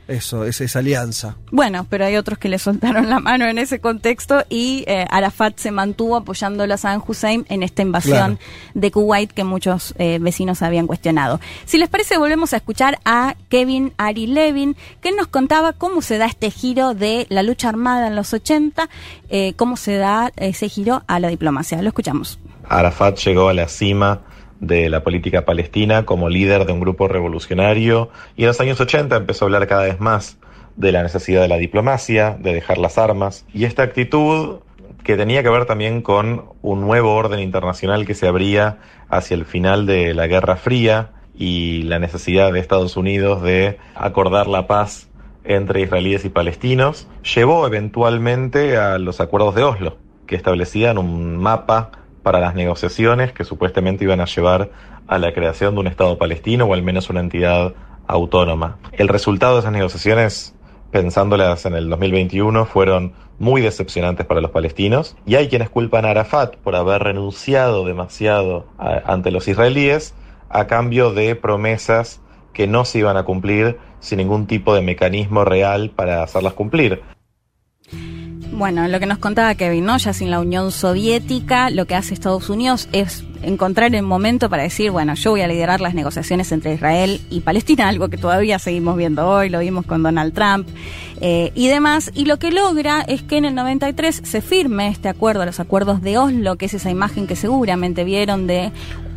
eso, esa, esa alianza. Bueno, pero hay otros que le soltaron la mano en ese contexto y eh, Arafat se mantuvo apoyando a Saddam Hussein en esta invasión Claro. de Kuwait que muchos eh, vecinos habían cuestionado. Si les parece, volvemos a escuchar a Kevin Ari Levin, que nos contaba cómo se da este giro de la lucha armada en los 80, eh, cómo se da ese giro a la diplomacia. Lo escuchamos. Arafat llegó a la cima de la política palestina como líder de un grupo revolucionario. Y en los años 80 empezó a hablar cada vez más de la necesidad de la diplomacia, de dejar las armas. Y esta actitud que tenía que ver también con un nuevo orden internacional que se abría hacia el final de la Guerra Fría y la necesidad de Estados Unidos de acordar la paz entre israelíes y palestinos, llevó eventualmente a los acuerdos de Oslo, que establecían un mapa para las negociaciones que supuestamente iban a llevar a la creación de un Estado palestino o al menos una entidad autónoma. El resultado de esas negociaciones, pensándolas en el 2021, fueron muy decepcionantes para los palestinos y hay quienes culpan a Arafat por haber renunciado demasiado ante los israelíes a cambio de promesas que no se iban a cumplir sin ningún tipo de mecanismo real para hacerlas cumplir. Bueno, lo que nos contaba Kevin, ¿no? Ya sin la Unión Soviética, lo que hace Estados Unidos es encontrar el momento para decir, bueno, yo voy a liderar las negociaciones entre Israel y Palestina, algo que todavía seguimos viendo hoy, lo vimos con Donald Trump eh, y demás. Y lo que logra es que en el 93 se firme este acuerdo, los acuerdos de Oslo, que es esa imagen que seguramente vieron de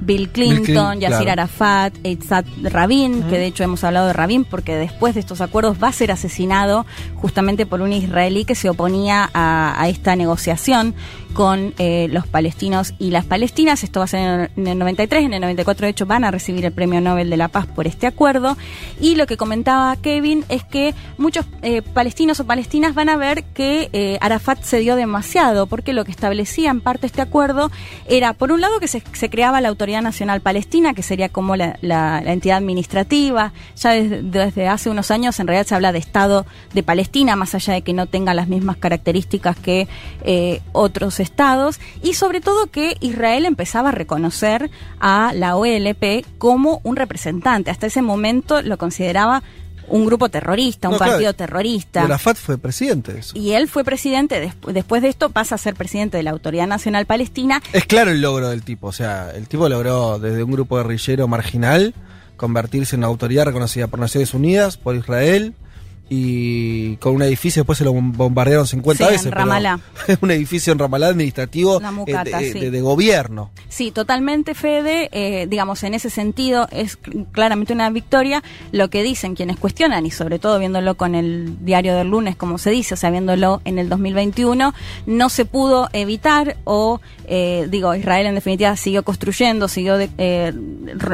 Bill Clinton, Clinton, Yasir claro. Arafat, Yitzhak Rabin, que de hecho hemos hablado de Rabin porque después de estos acuerdos va a ser asesinado justamente por un israelí que se oponía a, a esta negociación con eh, los palestinos y las palestinas. Esto va a ser en el, en el 93, en el 94 de hecho van a recibir el Premio Nobel de la Paz por este acuerdo. Y lo que comentaba Kevin es que muchos eh, palestinos o palestinas van a ver que eh, Arafat se dio demasiado, porque lo que establecía en parte este acuerdo era, por un lado, que se, creaba la Autoridad Nacional Palestina, que sería como la, la- la entidad administrativa. Ya desde, desde hace unos años, en realidad, se habla de Estado de Palestina, más allá de que no tenga las mismas características que eh, estados. Y sobre todo que Israel empezaba a reconocer a la OLP como un representante. Hasta ese momento lo consideraba un grupo terrorista, un No, claro. partido terrorista. Y Arafat fue presidente de eso. Y él fue presidente, despu- después de esto pasa a ser presidente de la Autoridad Nacional Palestina. Es claro el logro del tipo. O sea, el tipo logró desde un grupo guerrillero marginal convertirse en una autoridad reconocida por Naciones Unidas, por Israel. Y con un edificio, después se lo bombardearon 50 Sí, en veces. pero Ramallah. un edificio en Ramallah administrativo eh, mucata, de, sí. de- de gobierno. Sí, totalmente, Fede. eh, digamos, en ese sentido es cl- claramente una victoria. Lo que dicen quienes cuestionan, y sobre todo viéndolo con el diario del lunes, como se dice, o sea, viéndolo en el 2021, no se pudo evitar o, eh, digo, Israel en definitiva siguió construyendo, siguió de- eh,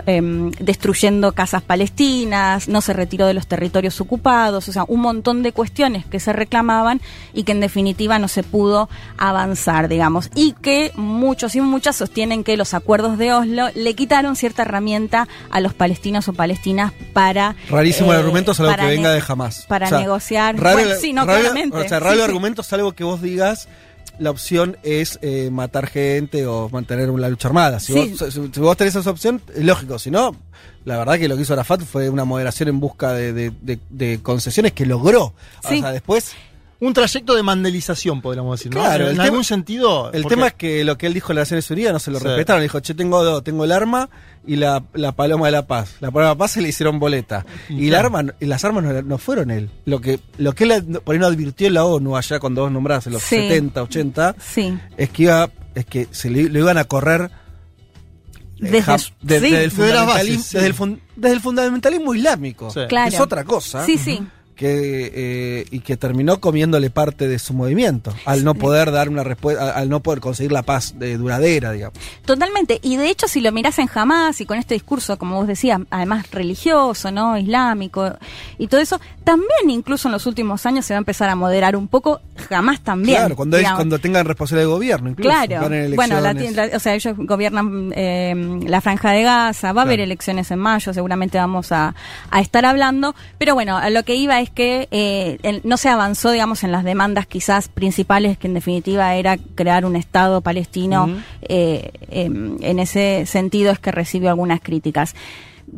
em, destruyendo casas palestinas, no se retiró de los territorios ocupados, o sea, un montón de cuestiones que se reclamaban y que en definitiva no se pudo avanzar, digamos. Y que muchos y muchas sostienen que los acuerdos de Oslo le quitaron cierta herramienta a los palestinos o palestinas para... Rarísimo el eh, argumento, salvo para que venga de jamás. Para O sea, negociar. raro- Bueno, sí, no, raro- claramente. O sea, Sí, raro el argumento, salvo que vos digas la opción es eh, matar gente o mantener una lucha armada. Si, Sí. vos, si- si vos tenés esa opción, es lógico. Si no, la verdad que lo que hizo Arafat fue una moderación en busca de, de- de- de concesiones que logró. Sí. O sea, después Un trayecto de mandelización, podríamos decir, ¿no? Claro, en algún sentido. El porque- tema es que lo que él dijo en las Naciones Unidas no se lo Sí. respetaron. Dijo, che, tengo dos, tengo el arma y la, la paloma de la paz. La paloma de la paz se le hicieron boleta. Y, la claro. arma, y las armas no, no fueron él. Lo que, lo que él por ahí no advirtió en la ONU allá cuando vos nombrás en los Sí. 70, 80, Sí. es que iba, es que se le, lo iban a correr eh, Desde- desde, el fundamentalismo, bases, sí. desde, el fun- desde el fundamentalismo islámico. Sí. que Claro. Es otra cosa. Sí, sí. Que eh, y que terminó comiéndole parte de su movimiento al no poder dar una respuesta al no poder conseguir la paz de duradera digamos Totalmente. Y de hecho, si lo mirás en Hamas y con este discurso, como vos decías, además religioso, ¿no? Islámico y todo eso, también incluso en los últimos años se va a empezar a moderar un poco. Jamás también. claro cuando es- digamos. cuando tengan responsabilidad de gobierno incluso Claro, bueno, la- elecciones. la- o sea, ellos gobiernan eh, la franja de Gaza, va a haber elecciones en mayo, seguramente vamos a, a estar hablando, pero bueno, lo que iba es que eh, el- no se avanzó, digamos, en las demandas quizás principales, que en definitiva era crear un Estado palestino, Ujú. eh, em, en ese sentido es que recibió algunas críticas.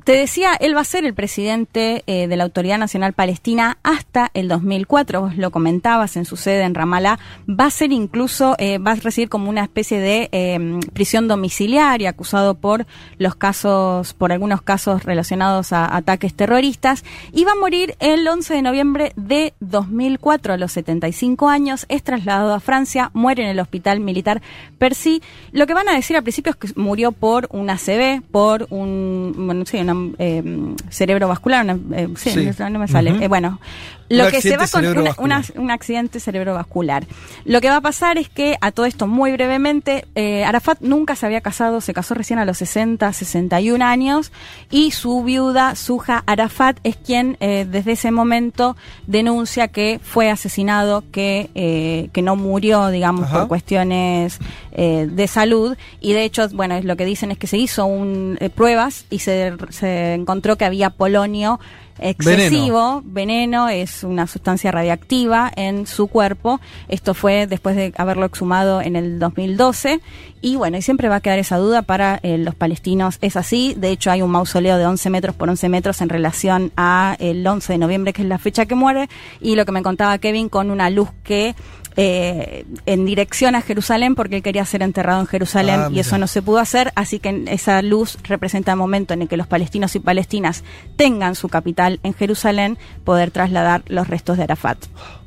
Te decía, él va a ser el presidente eh, de la Autoridad Nacional Palestina hasta el 2004, vos lo comentabas en su sede en Ramallah, va a ser incluso, eh, va a recibir como una especie de eh, prisión domiciliaria, acusado por los casos, por algunos casos relacionados a ataques terroristas, y va a morir el 11 de noviembre de 2004 a los 75 años, es trasladado a Francia, muere en el hospital militar Percy. Lo que van a decir al principio es que murió por un ACV, por un, bueno, sí, una, eh, cerebrovascular, una, eh, sí, Sí. no, me sale. Ujú. Eh, bueno, Un lo que se va con una- un accidente cerebrovascular. Lo que va a pasar es que, a todo esto muy brevemente, eh, Arafat nunca se había casado, se casó recién a los 60, 61 años, y su viuda, Suja Arafat, es quien eh, desde ese momento denuncia que fue asesinado, que, eh, que no murió, digamos, Ajá. por cuestiones eh, de salud, y de hecho, bueno, es lo que dicen es que se hizo un, eh, pruebas y se, se encontró que había polonio excesivo, veneno. es una sustancia radiactiva en su cuerpo. Esto fue después de haberlo exhumado en el 2012 y bueno, y siempre va a quedar esa duda para eh, los palestinos. Es así, de hecho hay un mausoleo de 11 metros por 11 metros en relación a el 11 de noviembre, que es la fecha que muere, y lo que me contaba Kevin con una luz que eh, en dirección a Jerusalén porque él quería ser enterrado en Jerusalén Ah, y eso no se pudo hacer, así que esa luz representa el momento en el que los palestinos y palestinas tengan su capital en Jerusalén, poder trasladar los restos de Arafat.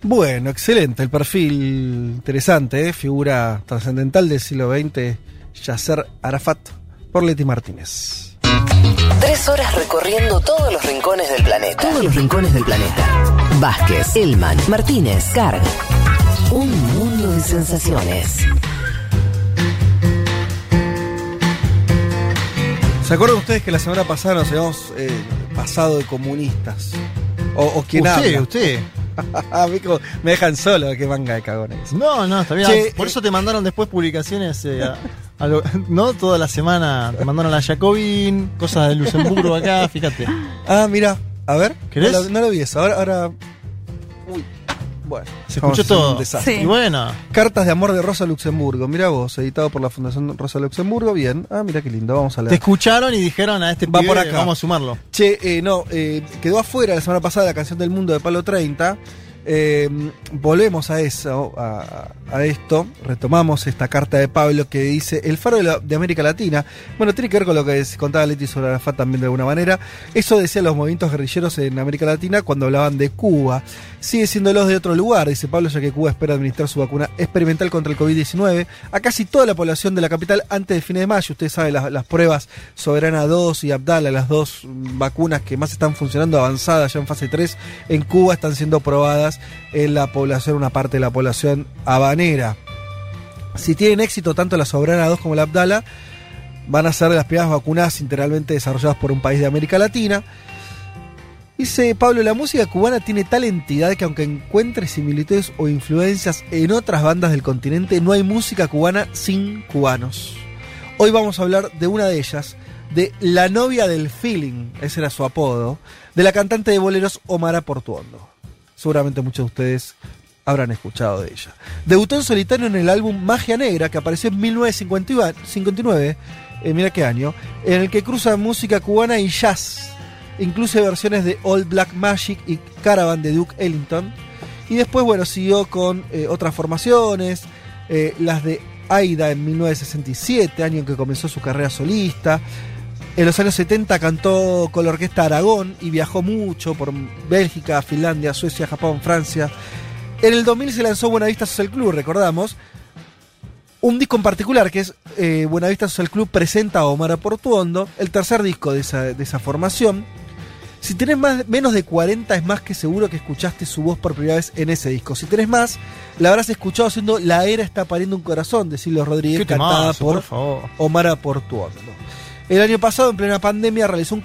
bueno excelente el perfil interesante ¿eh? figura trascendental del siglo XX Yasser Arafat por Leti Martínez Tres horas recorriendo todos los rincones del planeta. Todos los rincones del planeta. Vázquez, Elman, Martínez, Carg. Un mundo de sensaciones. ¿Se acuerdan ustedes que la semana pasada nos habíamos eh, pasado de comunistas? O, o quién usted, habla. usted. Como- me dejan solo, qué manga de cagones. No, no, está bien. Che, Por eh, eso te mandaron después publicaciones, eh, a- a lo- no toda la semana. Te mandaron a Jacobin, cosas de Luxemburgo acá, fíjate. Ah, mira, a ver. ¿Querés? No lo, no lo vi eso. Ahora, ahora. Bueno. Se escuchó un todo. desastre. Sí. Y bueno, Cartas de amor de Rosa Luxemburgo. Mira vos, editado por la Fundación Rosa Luxemburgo. Bien. Ah, mira qué lindo. Vamos a te leer. escucharon y dijeron a este Va pibe, por acá. vamos a sumarlo. Che, eh, no, eh, quedó afuera la semana pasada la canción del mundo de Palo 30. Eh, volvemos a eso, a, a esto, retomamos esta carta de Pablo que dice el faro de, América Latina. Bueno, tiene que ver con lo que contaba Leti sobre Arafat también de alguna manera. Eso decían los movimientos guerrilleros en América Latina cuando hablaban de Cuba. Sigue siendo los de otro lugar, dice Pablo, ya que Cuba espera administrar su vacuna experimental contra el COVID-19 a casi toda la población de la capital antes de fines de mayo. Ustedes saben las, las pruebas Soberana 2 y Abdala, las dos vacunas que más están funcionando avanzadas ya en fase 3 en Cuba, están siendo probadas en la población, una parte de la población Si tienen éxito tanto la Soberana 2 como la Abdala, van a ser las primeras vacunas integralmente desarrolladas por un país de América Latina. Dice Pablo, la música cubana tiene tal entidad que aunque encuentre similitudes o influencias en otras bandas del continente, no hay música cubana sin cubanos. Hoy vamos a hablar de una de ellas, de La novia del feeling, ese era su apodo, de la cantante de boleros Omara Portuondo. Seguramente muchos de ustedes habrán escuchado de ella. Debutó en solitario en el álbum Magia Negra, que apareció en 1959, eh, mira qué año, en el que cruza música cubana y jazz. Incluye versiones de Old Black Magic y Caravan de Duke Ellington. Y después, bueno, siguió con eh, otras formaciones, eh, las de Aida en 1967, año en que comenzó su carrera solista. En los años 70 cantó con la orquesta Aragón y viajó mucho por Bélgica, Finlandia, Suecia, Japón, Francia. En el 2000 se lanzó Buenavista Social Club, recordamos. Un disco en particular que es eh, Buenavista Social Club presenta a Omar Portuondo, el tercer disco de esa, de esa formación. Si tenés más, menos de 40 es más que seguro que escuchaste su voz por primera vez en ese disco. Si tenés más, la habrás escuchado haciendo La era está pariendo un corazón de Silvio Rodríguez, cantada por, por. Omar Portuondo. El año pasado, en plena pandemia, realizó un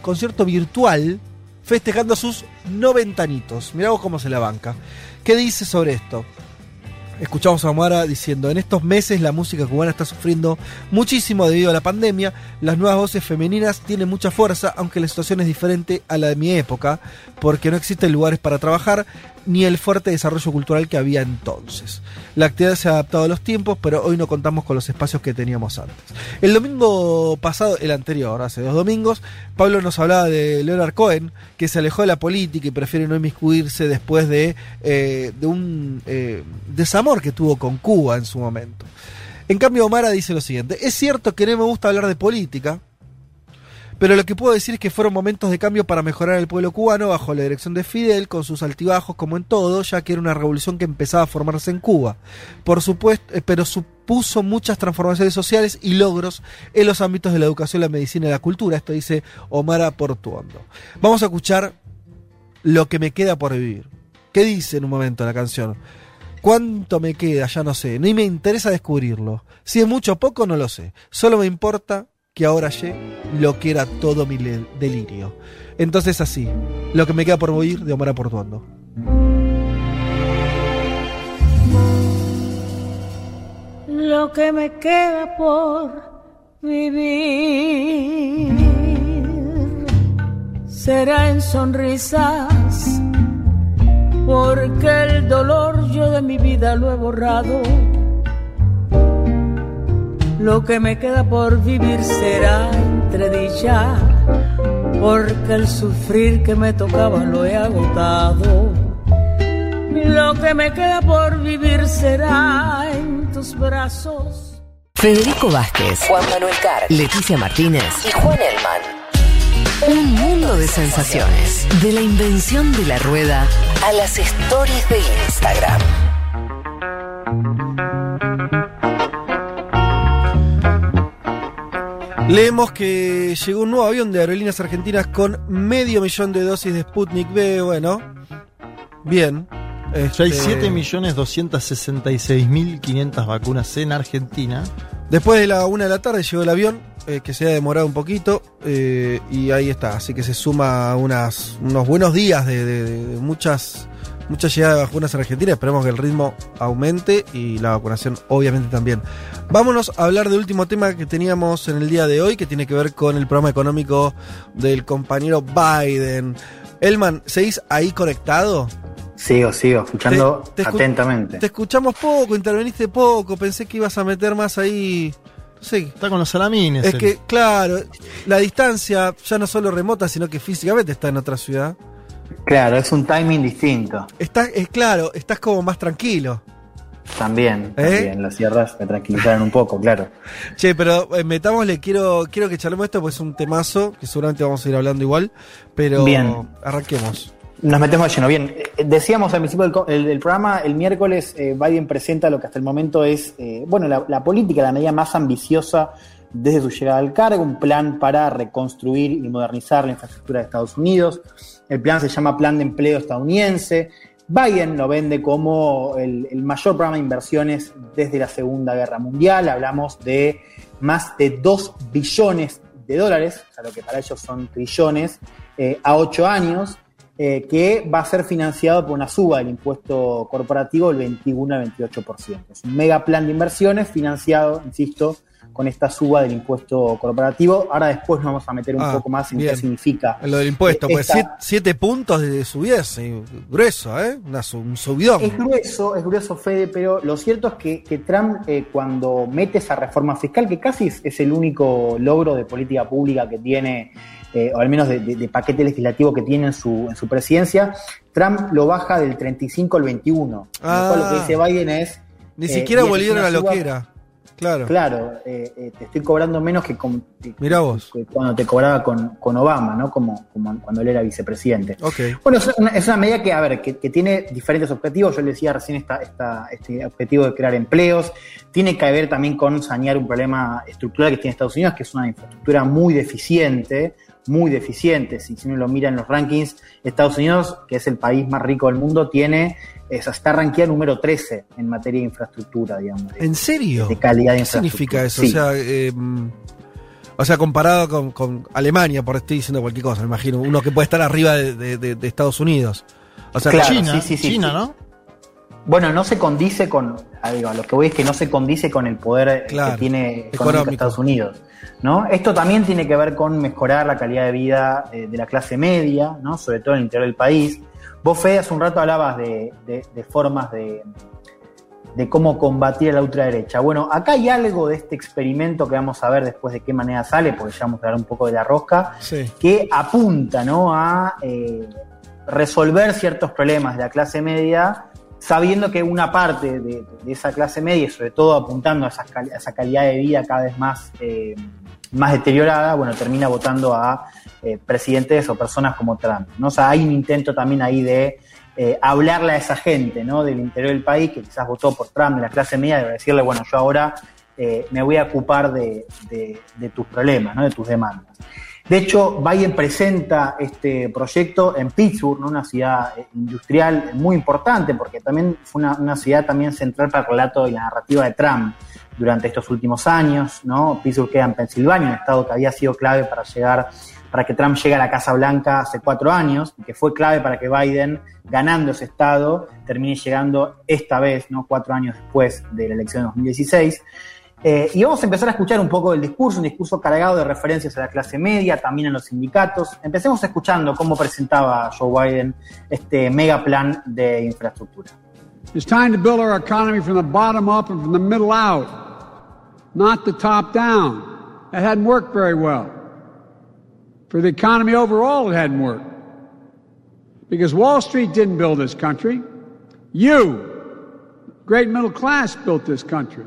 concierto virtual festejando sus 90 añitos. Mirá vos cómo se la banca. ¿Qué dice sobre esto? Escuchamos a Omara diciendo, en estos meses la música cubana está sufriendo muchísimo debido a la pandemia, las nuevas voces femeninas tienen mucha fuerza, aunque la situación es diferente a la de mi época, porque no existen lugares para trabajar, ni el fuerte desarrollo cultural que había entonces. La actividad se ha adaptado a los tiempos, pero hoy no contamos con los espacios que teníamos antes. El domingo pasado, el anterior, hace dos domingos, Pablo nos hablaba de Leonard Cohen, que se alejó de la política y prefiere no inmiscuirse después de, eh, un eh, desamor que tuvo con Cuba en su momento. En cambio, Omara dice lo siguiente, es cierto que no me gusta hablar de política, pero lo que puedo decir es que fueron momentos de cambio para mejorar el pueblo cubano bajo la dirección de Fidel, con sus altibajos como en todo, ya que era una revolución que empezaba a formarse en Cuba. Por supuesto, eh, pero supuso muchas transformaciones sociales y logros en los ámbitos de la educación, la medicina y la cultura. Esto dice Omara Portuondo. Vamos a escuchar Lo que me queda por vivir. ¿Qué dice en un momento la canción? ¿Cuánto me queda? Ya no sé. Ni me interesa descubrirlo. Si es mucho o poco, no lo sé. Solo me importa que ahora hallé lo que era todo mi delirio. Entonces así, lo que me queda por oír de Omar Portuondo. Lo que me queda por vivir será en sonrisas, porque el dolor yo de mi vida lo he borrado. Lo que me queda por vivir será entre dicha, porque el sufrir que me tocaba lo he agotado. Lo que me queda por vivir será en tus brazos. Federico Vázquez, Juan Manuel Carr, Leticia Martínez y Juan Elman. Un mundo de sensaciones. De la invención de la rueda a las stories de Instagram. Leemos que llegó un nuevo avión de aerolíneas argentinas con medio millón de dosis de Sputnik V. Bueno, bien. Ya hay Este, 7.266.500 vacunas en Argentina. Después de la una de la tarde llegó el avión, eh, que se ha demorado un poquito, eh, y ahí está. Así que se suma unas, unos buenos días de, de- de- de muchas, muchas llegadas de vacunas en Argentina. Esperemos que el ritmo aumente y la vacunación obviamente también. Vámonos a hablar del último tema que teníamos en el día de hoy, que tiene que ver con el programa económico del compañero Biden. Elman, ¿seguís ahí conectado? Sigo, sigo, escuchando Te- te escu- atentamente. Te escuchamos poco, interveniste poco, pensé que ibas a meter más ahí. No sé. Está con los salamines. Es que, claro, la distancia ya no solo remota, sino que físicamente está en otra ciudad. Claro, es un timing distinto. Estás, es claro, estás como más tranquilo. También, ¿Eh? también. Las sierras me tranquilizaron un poco, claro. Che, pero eh, metámosle, quiero, quiero que charlemos esto, pues es un temazo, que seguramente vamos a ir hablando igual, pero Bien. arranquemos. Nos metemos lleno. Bien, eh, decíamos al principio del, el- del programa, el miércoles eh, Biden presenta lo que hasta el momento es, eh, bueno, la, la política, la medida más ambiciosa desde su llegada al cargo, un plan para reconstruir y modernizar la infraestructura de Estados Unidos. El plan se llama Plan de Empleo Estadounidense. Biden lo vende como el, mayor programa de inversiones desde la Segunda Guerra Mundial. Hablamos de más de 2 billones de dólares, o sea, lo que para ellos son trillones, eh, a ocho años, eh, que va a ser financiado por una suba del impuesto corporativo del 21 al 28%. Es un mega plan de inversiones financiado, insisto, con esta suba del impuesto corporativo. Ahora después nos vamos a meter un Ah, poco más en bien. qué significa. Lo del impuesto, eh, pues siete, siete puntos de subida es grueso, ¿eh? Una un subidón. Es grueso, es grueso, Fede, pero lo cierto es que, que Trump, eh, cuando mete esa reforma fiscal, que casi es, es el único logro de política pública que tiene, eh, o al menos de, de- de paquete legislativo que tiene en su, en su presidencia, Trump lo baja del 35 al 21. Con lo cual lo que Ah. dice Biden es. Ni eh, siquiera volvieron a lo que era. Claro. Claro, eh, eh, te estoy cobrando menos que, con- que- Mirá vos. que cuando te cobraba con, con Obama, ¿no? Como, como cuando él era vicepresidente. Ok. Bueno, es una, es una medida que, a ver, que, que tiene diferentes objetivos. Yo le decía recién esta, esta- este objetivo de crear empleos. Tiene que ver también con sanear un problema estructural que tiene Estados Unidos, que es una infraestructura muy deficiente, muy deficiente. Si, si uno lo mira en los rankings, Estados Unidos, que es el país más rico del mundo, tiene, es, está rankeado número 13 en materia de infraestructura, digamos. de- ¿En serio? de calidad de ¿Qué infraestructura. significa eso? Sí. O sea, eh, o sea, comparado con, con Alemania, por estoy diciendo cualquier cosa, me imagino, uno que puede estar arriba de, de- de- de Estados Unidos. O sea, Claro, China, sí, sí, sí, China. ¿no? Bueno, no se condice con, digo, a lo que voy es que no se condice con el poder Claro, que tiene económico. Estados Unidos. ¿no? Esto también tiene que ver con mejorar la calidad de vida eh, de la clase media, ¿no? sobre todo en el interior del país. Vos, Fede, hace un rato hablabas de, de- de formas de, de cómo combatir a la ultraderecha. Bueno, acá hay algo de este experimento que vamos a ver después de qué manera sale, porque ya vamos a hablar un poco de la rosca, Sí. que apunta ¿no? a eh, resolver ciertos problemas de la clase media, sabiendo que una parte de, de esa clase media, y sobre todo apuntando a esa, cal- a esa calidad de vida cada vez más, eh, más deteriorada, bueno, termina votando a eh, presidentes o personas como Trump. ¿no? O sea, hay un intento también ahí de eh, hablarle a esa gente ¿no? del interior del país que quizás votó por Trump, de la clase media, de decirle, bueno, yo ahora eh, me voy a ocupar de, tus problemas, ¿no? de tus demandas. De hecho, Biden presenta este proyecto en Pittsburgh, ¿no? una ciudad industrial muy importante, porque también fue una, una ciudad también central para el relato y la narrativa de Trump durante estos últimos años. ¿no? Pittsburgh queda en Pensilvania, un estado que había sido clave para llegar, para que Trump llegue a la Casa Blanca hace cuatro años, y que fue clave para que Biden, ganando ese estado, termine llegando esta vez, ¿no? cuatro años después de la elección de 2016. Eh, y vamos a empezar a escuchar un poco del discurso, un discurso cargado de referencias a la clase media, también a los sindicatos. Empecemos escuchando cómo presentaba Joe Biden este mega plan de infraestructura. It's time to build our economy from the bottom up and from the middle out, not the top down. That hadn't worked very well. For the economy overall, it hadn't worked. Because Wall Street didn't build this country. You, great middle class, built this country.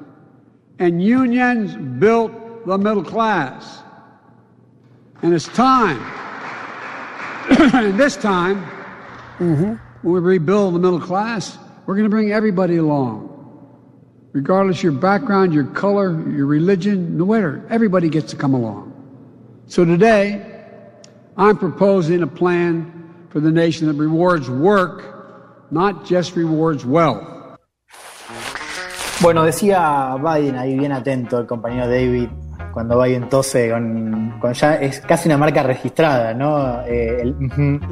And unions built the middle class. And it's time. and this time, mm-hmm. when we rebuild the middle class, we're going to bring everybody along. Regardless of your background, your color, your religion, no matter, everybody gets to come along. So today, I'm proposing a plan for the nation that rewards work, not just rewards wealth. Bueno, decía Biden ahí bien atento el compañero David cuando Biden tose con, con ya es casi una marca registrada, ¿no? Eh, el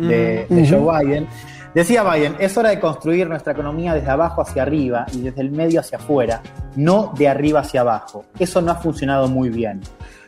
de, de Joe Biden. Decía Biden, es hora de construir nuestra economía desde abajo hacia arriba y desde el medio hacia afuera, no de arriba hacia abajo. Eso no ha funcionado muy bien.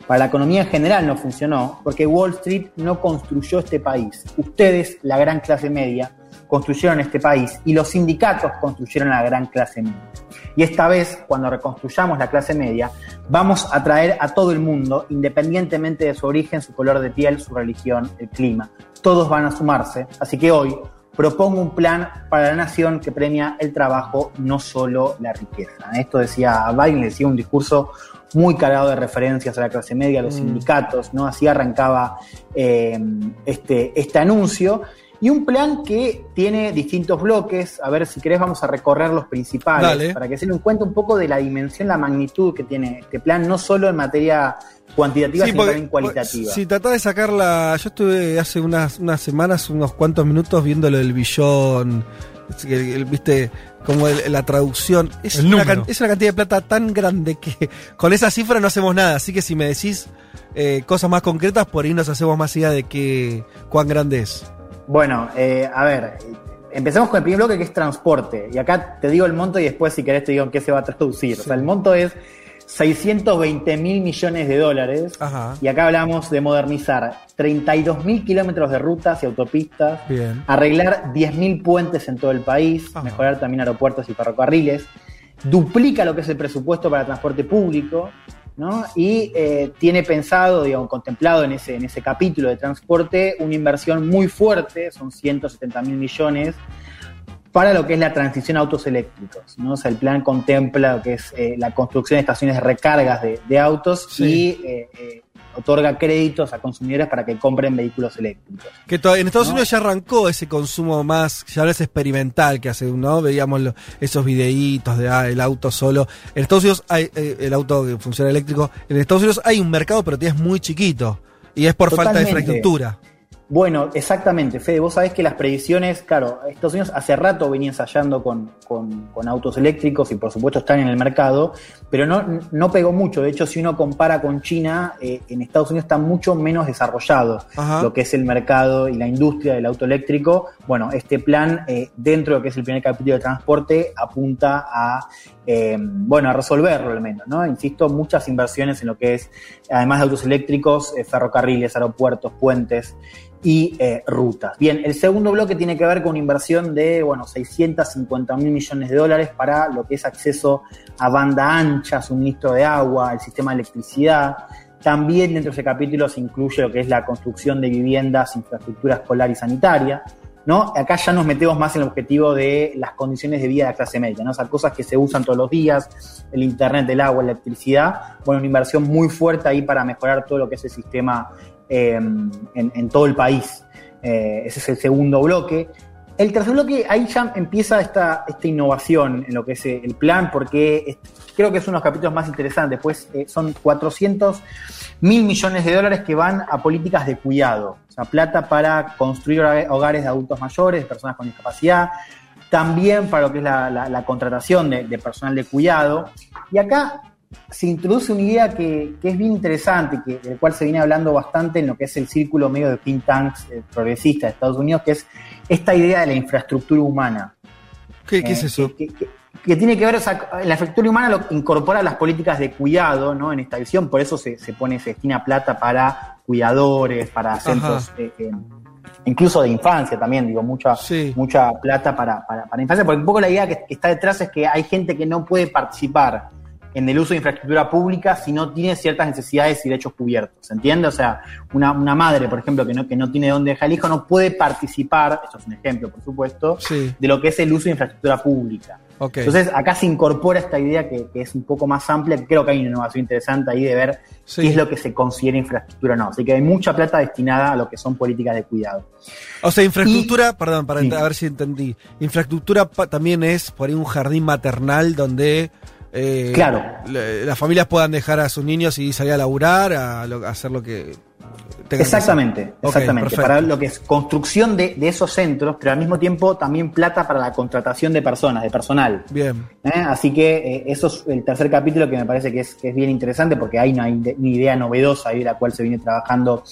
Para la economía en general no funcionó porque Wall Street no construyó este país. Ustedes, la gran clase media, construyeron este país y los sindicatos construyeron la gran clase media. Y esta vez, cuando reconstruyamos la clase media, vamos a traer a todo el mundo, independientemente de su origen, su color de piel, su religión, el clima. Todos van a sumarse. Así que hoy propongo un plan para la nación que premia el trabajo, no solo la riqueza. Esto decía Biden, decía un discurso muy cargado de referencias a la clase media, a los Mm. sindicatos, ¿no? Así arrancaba eh, este, este anuncio. Y un plan que tiene distintos bloques. A ver, si querés, vamos a recorrer los principales Dale. para que se den cuenta un poco de la dimensión, la magnitud que tiene este plan, no solo en materia cuantitativa, Sí, sino porque- también cualitativa. Si tratás de sacarla, yo estuve hace unas, unas semanas, unos cuantos minutos viendo lo del billón el- Viste, como el- la traducción. Es El una, número. can- es una cantidad de plata tan grande que con esa cifra no hacemos nada. Así que si me decís eh, cosas más concretas, por ahí nos hacemos más idea de qué, cuán grande es. Bueno, eh, a ver, empecemos con el primer bloque que es transporte. Y acá te digo el monto y después si querés te digo en qué se va a traducir. O sea, el monto es 620 mil millones de dólares. Ajá. Y acá hablamos de modernizar 32 mil kilómetros de rutas y autopistas, Bien. arreglar 10 mil puentes en todo el país, mejorar también aeropuertos y ferrocarriles, duplica lo que es el presupuesto para transporte público, ¿no? Y eh, tiene pensado, digamos, contemplado en ese, en ese capítulo de transporte, una inversión muy fuerte, son 170 mil millones, para lo que es la transición a autos eléctricos. ¿no? O sea, el plan contempla lo que es eh, la construcción de estaciones de recargas de, de autos y eh, eh, otorga créditos a consumidores para que compren vehículos eléctricos. Que en Estados No. Unidos ya arrancó ese consumo más, ya no es experimental que hace, ¿no? Veíamos lo- esos videitos de ah, el auto solo. En Estados Unidos hay eh, el auto que funciona eléctrico. En Estados Unidos hay un mercado, pero es muy chiquito. Y es por falta de infraestructura. Bueno, exactamente, Fede. Vos sabés que las predicciones, claro, Estados Unidos hace rato venía ensayando con, con- con autos eléctricos y por supuesto están en el mercado, pero no, no pegó mucho. De hecho, si uno compara con China, eh, en Estados Unidos está mucho menos desarrollado Ajá. lo que es el mercado y la industria del auto eléctrico. Bueno, este plan, eh, dentro de lo que es el primer capítulo de transporte, apunta a, eh, bueno, a resolverlo al menos, ¿no? Insisto, muchas inversiones en lo que es, además de autos eléctricos, eh, ferrocarriles, aeropuertos, puentes y eh, rutas. Bien, el segundo bloque tiene que ver con una inversión de, bueno, 650 mil millones de dólares para lo que es acceso a banda ancha, suministro de agua, el sistema de electricidad. También dentro de ese capítulo se incluye lo que es la construcción de viviendas, infraestructura escolar y sanitaria. ¿No? Acá ya nos metemos más en el objetivo de las condiciones de vida de la clase media, ¿no? O sea, cosas que se usan todos los días, el internet, el agua, la electricidad. Bueno, una inversión muy fuerte ahí para mejorar todo lo que es el sistema eh, en, todo el país. Eh, ese es el segundo bloque. El tercer bloque, ahí ya empieza esta, esta innovación en lo que es eh, el plan, porque creo que es uno de los capítulos más interesantes, pues eh, son 400 mil millones de dólares que van a políticas de cuidado, o sea, plata para construir hoga- hogares de adultos mayores, de personas con discapacidad, también para lo que es la contratación de, de personal de cuidado. Y acá se introduce una idea que, que es bien interesante, que, del cual se viene hablando bastante en lo que es el círculo medio de think tanks eh, progresistas de Estados Unidos, que es esta idea de la infraestructura humana. ¿Qué, qué es Eh, eso? Que, tiene que ver, o sea, la infraestructura humana lo incorpora las políticas de cuidado, ¿no? En esta visión, por eso se, se pone, se destina plata para cuidadores, para centros, eh, eh, incluso de infancia también, digo, mucha, mucha plata para, para, para infancia, porque un poco la idea que, que está detrás es que hay gente que no puede participar en el uso de infraestructura pública si no tiene ciertas necesidades y derechos cubiertos, ¿se entiende? O sea, una, una madre, por ejemplo, que no, que no tiene dónde dejar el hijo, no puede participar, esto es un ejemplo, por supuesto, Sí. de lo que es el uso de infraestructura pública. Entonces, acá se incorpora esta idea que, que es un poco más amplia, que creo que hay una innovación interesante ahí de ver Sí. qué es lo que se considera infraestructura o no. Así que hay mucha plata destinada a lo que son políticas de cuidado. O sea, infraestructura, perdón, para a ver si entendí. Infraestructura también es por ahí un jardín maternal donde eh, Claro. le- las familias puedan dejar a sus niños y salir a laburar, a, lo- a hacer lo que Exactamente, hacer. Exactamente. para lo que es construcción de, de esos centros, pero al mismo tiempo también plata para la contratación de personas, de personal. Bien. ¿eh? Así que eh, eso es el tercer capítulo que me parece que es, que es bien interesante porque hay una idea novedosa ahí de la cual se viene trabajando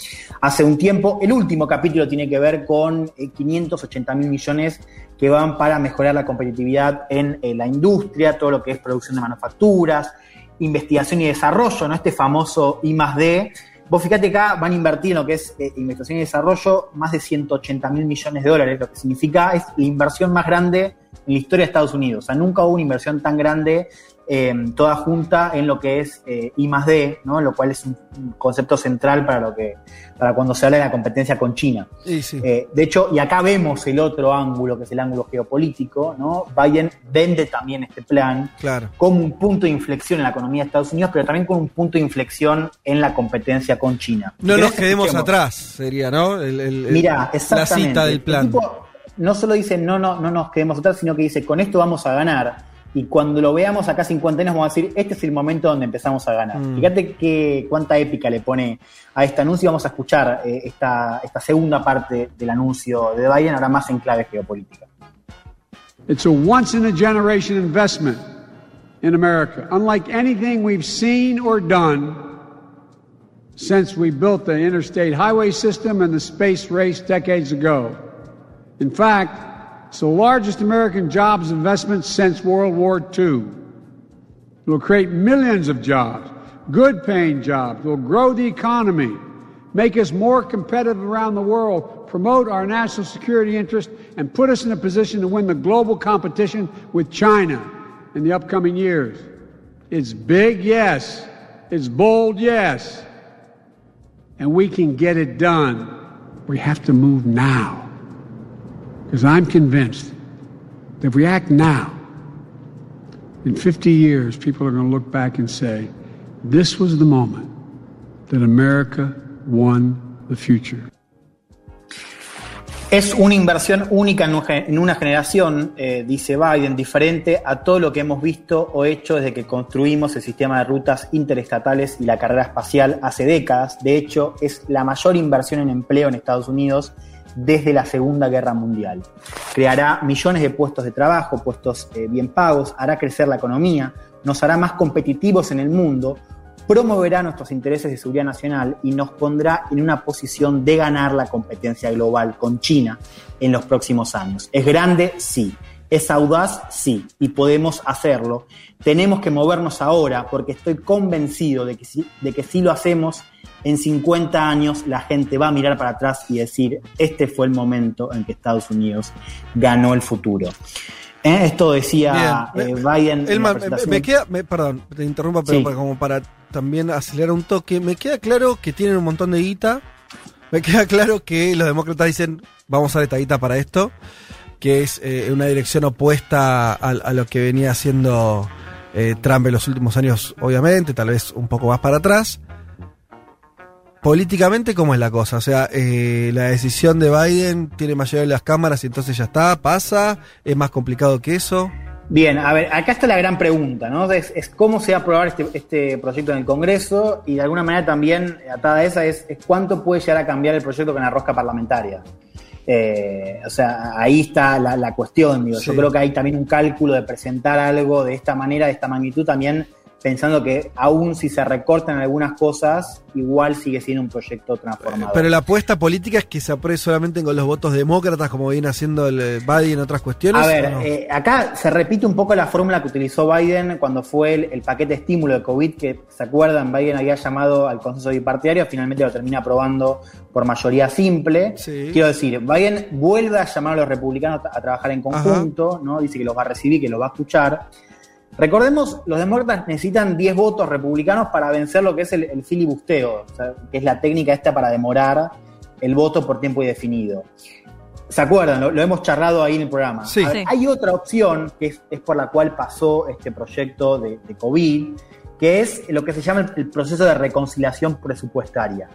hace un tiempo. El último capítulo tiene que ver con eh, 580 mil millones que van para mejorar la competitividad en eh, la industria, todo lo que es producción de manufacturas, investigación y desarrollo, ¿no? Este famoso I más D. Vos fíjate acá van a invertir en lo que es eh, investigación y desarrollo más de 180 mil millones de dólares, lo que significa es la inversión más grande en la historia de Estados Unidos. O sea, nunca hubo una inversión tan grande eh, toda junta en lo que es eh, I más D, ¿no? lo cual es un, un concepto central para lo que para cuando se habla de la competencia con China. Sí, sí. Eh, de hecho, y acá vemos el otro ángulo, que es el ángulo geopolítico, ¿no? Biden vende también este plan Claro. como un punto de inflexión en la economía de Estados Unidos, pero también como un punto de inflexión en la competencia con China. No nos quedemos escuchemos. atrás, sería, ¿no? El- el- el- Mira, la exactamente. cita del El plan. tipo no solo dice no, no, no nos quedemos atrás, sino que dice con esto vamos a ganar. Y cuando lo veamos acá 50 años vamos a decir, este es el momento donde empezamos a ganar. Mm. Fíjate que, cuánta épica le pone a este anuncio. Vamos a escuchar eh, esta, esta segunda parte del anuncio de Biden, ahora más en clave geopolítica. It's a once in a generation investment in America, unlike anything we've seen or done since we built the interstate highway system and the space race decades ago. In fact, it's the largest American jobs investment since World War II. It will create millions of jobs, good paying jobs, it will grow the economy, make us more competitive around the world, promote our national security interest, and put us in a position to win the global competition with China in the upcoming years. It's big, yes. It's bold, yes. And we can get it done. We have to move now. Because I'm convinced that if we act now, in 50 years, people are going to look back and say, this was the moment that America won the future. Es una inversión única en una generación, eh, dice Biden, diferente a todo lo que hemos visto o hecho desde que construimos el sistema de rutas interestatales y la carrera espacial hace décadas. De hecho, es la mayor inversión en empleo en Estados Unidos desde la Segunda Guerra Mundial. Creará millones de puestos de trabajo, puestos eh, bien pagos, hará crecer la economía, nos hará más competitivos en el mundo, promoverá nuestros intereses de seguridad nacional y nos pondrá en una posición de ganar la competencia global con China en los próximos años. ¿Es grande? Sí. ¿Es audaz? Sí. Y podemos hacerlo. Tenemos que movernos ahora porque estoy convencido de que si, de que si lo hacemos, en 50 años la gente va a mirar para atrás y decir, este fue el momento en que Estados Unidos ganó el futuro. ¿Eh? Esto decía eh, Biden. en la Elman, me, presentación. me queda, me- perdón, te interrumpa, pero Sí. para- como para también acelerar un toque, me queda claro que tienen un montón de guita, me queda claro que los demócratas dicen, vamos a usar esta guita para esto, que es eh, una dirección opuesta a, lo que venía haciendo eh, Trump en los últimos años, obviamente, tal vez un poco más para atrás. Políticamente, ¿cómo es la cosa? O sea, eh, la decisión de Biden tiene mayoría de las cámaras y entonces ya está, pasa, es más complicado que eso. Bien, a ver, acá está la gran pregunta, ¿no? Es, cómo se va a aprobar este, este proyecto en el Congreso y de alguna manera también, atada a esa, es, es cuánto puede llegar a cambiar el proyecto con la rosca parlamentaria. Eh, o sea, ahí está la, la cuestión, digo. Yo creo que hay también un cálculo de presentar algo de esta manera, de esta magnitud, también pensando que aún si se recortan algunas cosas, igual sigue siendo un proyecto transformador. Pero la apuesta política es que se apruebe solamente con los votos demócratas, como viene haciendo el eh, Biden en otras cuestiones. A ver, eh, acá se repite un poco la fórmula que utilizó Biden cuando fue el, el paquete de estímulo de COVID, que se acuerdan, Biden había llamado al consenso bipartidario, finalmente lo termina aprobando por mayoría simple. Quiero decir, Biden vuelve a llamar a los republicanos a, a trabajar en conjunto, ¿no? Dice que los va a recibir, que los va a escuchar. Recordemos, los demócratas necesitan 10 votos republicanos para vencer lo que es el, el filibusteo, o sea, que es la técnica esta para demorar el voto por tiempo indefinido. ¿Se acuerdan? Lo, lo hemos charlado ahí en el programa. Sí. A ver, Sí. Hay otra opción que es, es por la cual pasó este proyecto de, de COVID, que es lo que se llama el, el proceso de reconciliación presupuestaria.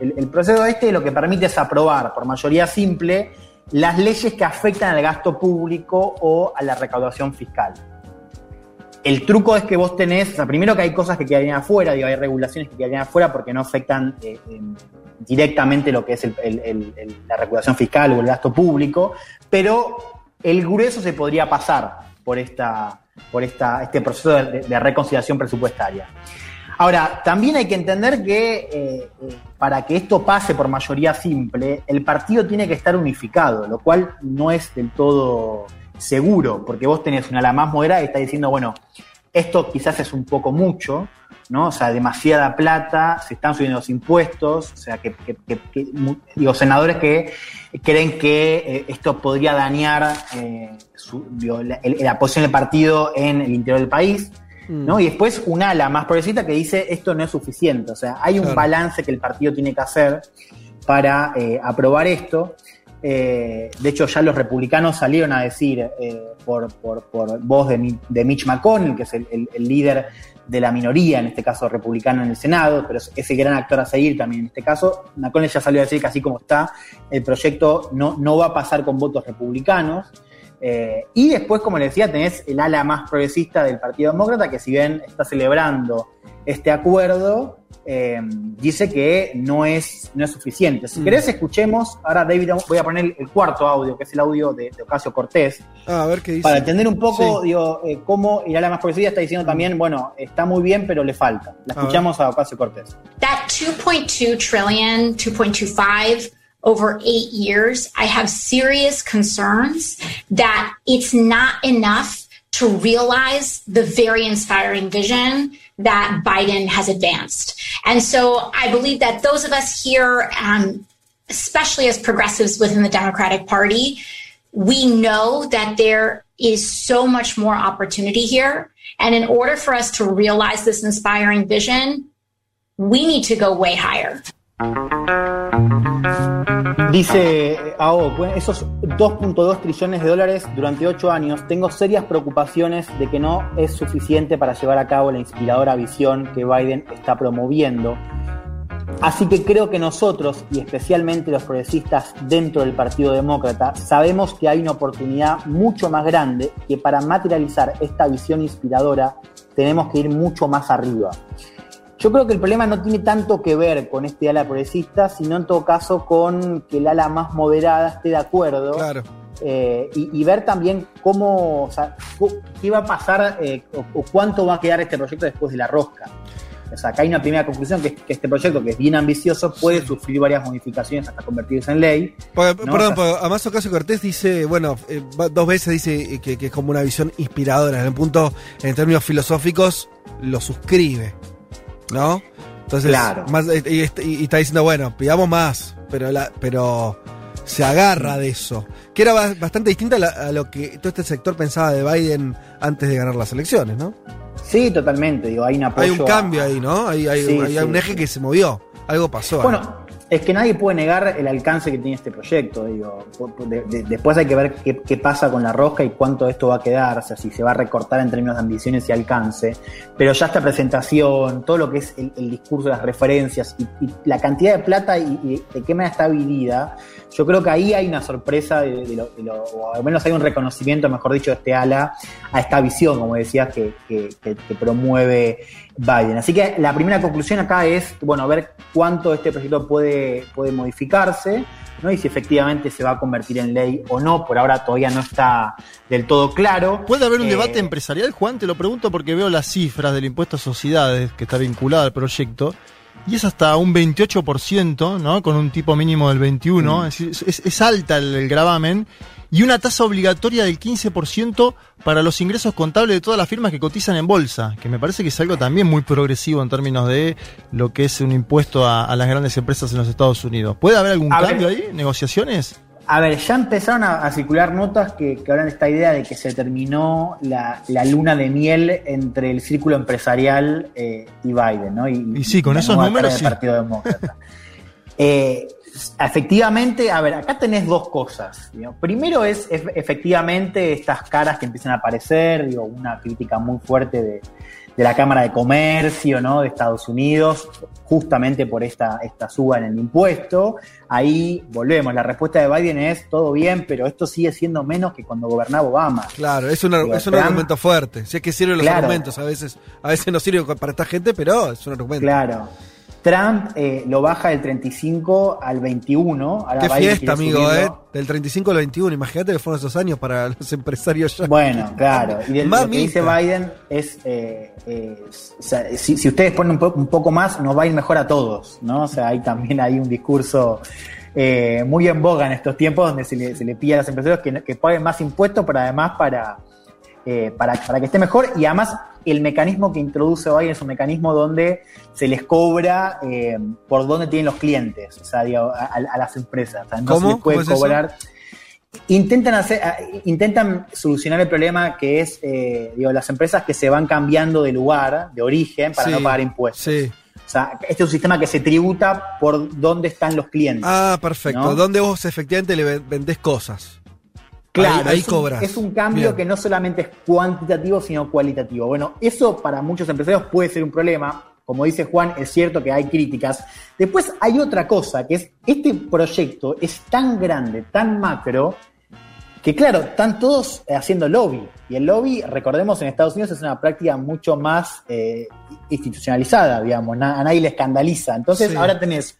El, el proceso este lo que permite es aprobar por mayoría simple las leyes que afectan al gasto público o a la recaudación fiscal. El truco es que vos tenés, o sea, primero que hay cosas que quedarían afuera, digo, hay regulaciones que quedarían afuera porque no afectan eh, directamente lo que es la recaudación fiscal o el gasto público, pero el grueso se podría pasar por, esta, por esta, este proceso de reconciliación presupuestaria. Ahora, también hay que entender que eh, eh, para que esto pase por mayoría simple, el partido tiene que estar unificado, lo cual no es del todo seguro, porque vos tenés una ala más moderada y está diciendo, bueno, esto quizás es un poco mucho, ¿no? O sea, demasiada plata, se están subiendo los impuestos, o sea, que, que- que- que- mu- digo, senadores que creen que eh, esto podría dañar eh, su- digo, la, el- la posición del partido en el interior del país. ¿no? Y después un ala más progresista que dice esto no es suficiente. O sea, hay un Claro. balance que el partido tiene que hacer para eh, aprobar esto. Eh, de hecho, ya los republicanos salieron a decir eh, por, voz de, Mi- de Mitch McConnell, que es el, líder de la minoría, en este caso republicano en el Senado, pero es ese gran actor a seguir también en este caso. McConnell ya salió a decir que así como está, el proyecto no, no va a pasar con votos republicanos. Eh, y después, como les decía, tenés el ala más progresista del Partido Demócrata, que si bien está celebrando este acuerdo, eh, dice que no es, no es suficiente. Si querés, escuchemos. Ahora, David, voy a poner el cuarto audio, que es el audio de, de Ocasio Cortés. Ah, a ver qué dice. Para entender un poco, Sí. digo, eh, cómo Irala más progresista está diciendo también, bueno, está muy bien, pero le falta. La A escuchamos a Ocasio Cortés. That 2.2 trillion, 2.25 over eight years, I have serious concerns that it's not enough to realize the very inspiring vision that Biden has advanced. And so I believe that those of us here, um, especially as progressives within the Democratic Party, we know that there is so much more opportunity here. And in order for us to realize this inspiring vision, we need to go way higher. Dice AO, bueno, esos 2.2 trillones de dólares durante 8 años, tengo serias preocupaciones de que no es suficiente para llevar a cabo la inspiradora visión que Biden está promoviendo. Así que creo que nosotros, y especialmente los progresistas dentro del Partido Demócrata, sabemos que hay una oportunidad mucho más grande que para materializar esta visión inspiradora tenemos que ir mucho más arriba. Yo creo que el problema no tiene tanto que ver con este ala progresista, sino en todo caso con que el ala más moderada esté de acuerdo. Claro. Eh, y, y ver también cómo, o sea, qué va a pasar eh, o, o cuánto va a quedar este proyecto después de la rosca. O sea, acá hay una primera conclusión que es que este proyecto, que es bien ambicioso, puede sufrir varias modificaciones hasta convertirse en ley. Porque, ¿no? Perdón, O sea, porque además Ocasio Cortés dice, bueno, eh, dos veces dice que, que es como una visión inspiradora. En el punto, en términos filosóficos, lo suscribe. ¿No? Entonces, Claro. más, eh, y, est- y- y está diciendo, bueno, pidamos más, pero la, pero se agarra de eso. Que era ba- bastante distinta a, lo que todo este sector pensaba de Biden antes de ganar las elecciones, ¿no? sí, totalmente. Digo, hay un apoyo. Hay un a- cambio ahí, ¿no? Hay, hay, Sí, hay sí, un eje sí. que se movió. Algo pasó. Bueno, es que nadie puede negar el alcance que tiene este proyecto. Digo, De- de- después hay que ver qué, pasa con la rosca y cuánto esto va a quedar, o sea, si se va a recortar en términos de ambiciones y alcance. Pero ya esta presentación, todo lo que es el, discurso, las referencias y, la cantidad de plata y, y de qué manera está dividida, yo creo que ahí hay una sorpresa, de, de lo, de lo- o al menos hay un reconocimiento, mejor dicho, de este ala a esta visión, como decías, que, que- que- que promueve Biden. Así que la primera conclusión acá es, bueno, ver cuánto este proyecto puede, puede modificarse, ¿no? Y si efectivamente se va a convertir en ley o no, por ahora todavía no está del todo claro. ¿Puede haber un Eh, debate empresarial, Juan? Te lo pregunto porque veo las cifras del impuesto a sociedades que está vinculado al proyecto. Y es hasta un 28%, ¿no? Con un tipo mínimo del 21%. Es, decir, es- es alta el, el gravamen. Y una tasa obligatoria del 15% para los ingresos contables de todas las firmas que cotizan en bolsa. Que me parece que es algo también muy progresivo en términos de lo que es un impuesto a, a las grandes empresas en los Estados Unidos. ¿Puede haber algún A ver. cambio ahí? ¿Negociaciones? A ver, ya empezaron a, a circular notas que, que hablan de esta idea de que se terminó la, la luna de miel entre el círculo empresarial eh, y Biden, ¿no? Y, Y sí, con la esos números sí. Partido Demócrata. Eh, efectivamente, a ver, acá tenés dos cosas. digo. Primero es ef- efectivamente estas caras que empiezan a aparecer, digo, una crítica muy fuerte de, de la Cámara de Comercio, ¿no? De Estados Unidos, justamente por esta, esta suba en el impuesto. Ahí volvemos, la respuesta de Biden es todo bien, pero esto sigue siendo menos que cuando gobernaba Obama. Claro, es un, ar- Digo, es un argumento fuerte. Si es que sirven los Claro. argumentos, a veces, a veces no sirve para esta gente, pero es un argumento. Claro. Trump eh, lo baja del 35 al 21. Ahora Qué Biden fiesta, amigo, subirlo. ¿eh? Del 35 al 21. Imagínate que fueron esos años para los empresarios ya. Bueno, claro. Y de- lo que dice Biden es, eh, eh, o sea, si, si ustedes ponen un, po- un poco más, nos va a ir mejor a todos, ¿no? O sea, ahí también hay un discurso muy en boga en estos tiempos donde se le, se le pide a los empresarios que, que paguen más impuestos, pero además para, para, para que esté mejor. Y además el mecanismo que introduce Biden es un mecanismo donde se les cobra eh, por dónde tienen los clientes, o sea, digo, a, las empresas. O sea, no ¿Cómo? se les puede cobrar. Intentan hacer, ah, intentan solucionar el problema que es, eh, digo, las empresas que se van cambiando de lugar, de origen, para Sí, no pagar impuestos. Sí. O sea, este es un sistema que se tributa por dónde están los clientes. Ah, perfecto. ¿no? Donde vos efectivamente le ven- vendés cosas. Claro, ahí, ahí es, un, cobras. es un cambio Bien. que no solamente es cuantitativo, sino cualitativo. Bueno, eso para muchos empresarios puede ser un problema. Como dice Juan, es cierto que hay críticas. Después hay otra cosa, que es este proyecto es tan grande, tan macro, que claro, están todos haciendo lobby. Y el lobby, recordemos, en Estados Unidos es una práctica mucho más eh, institucionalizada, digamos, a nadie le escandaliza. Entonces Sí. ahora tenés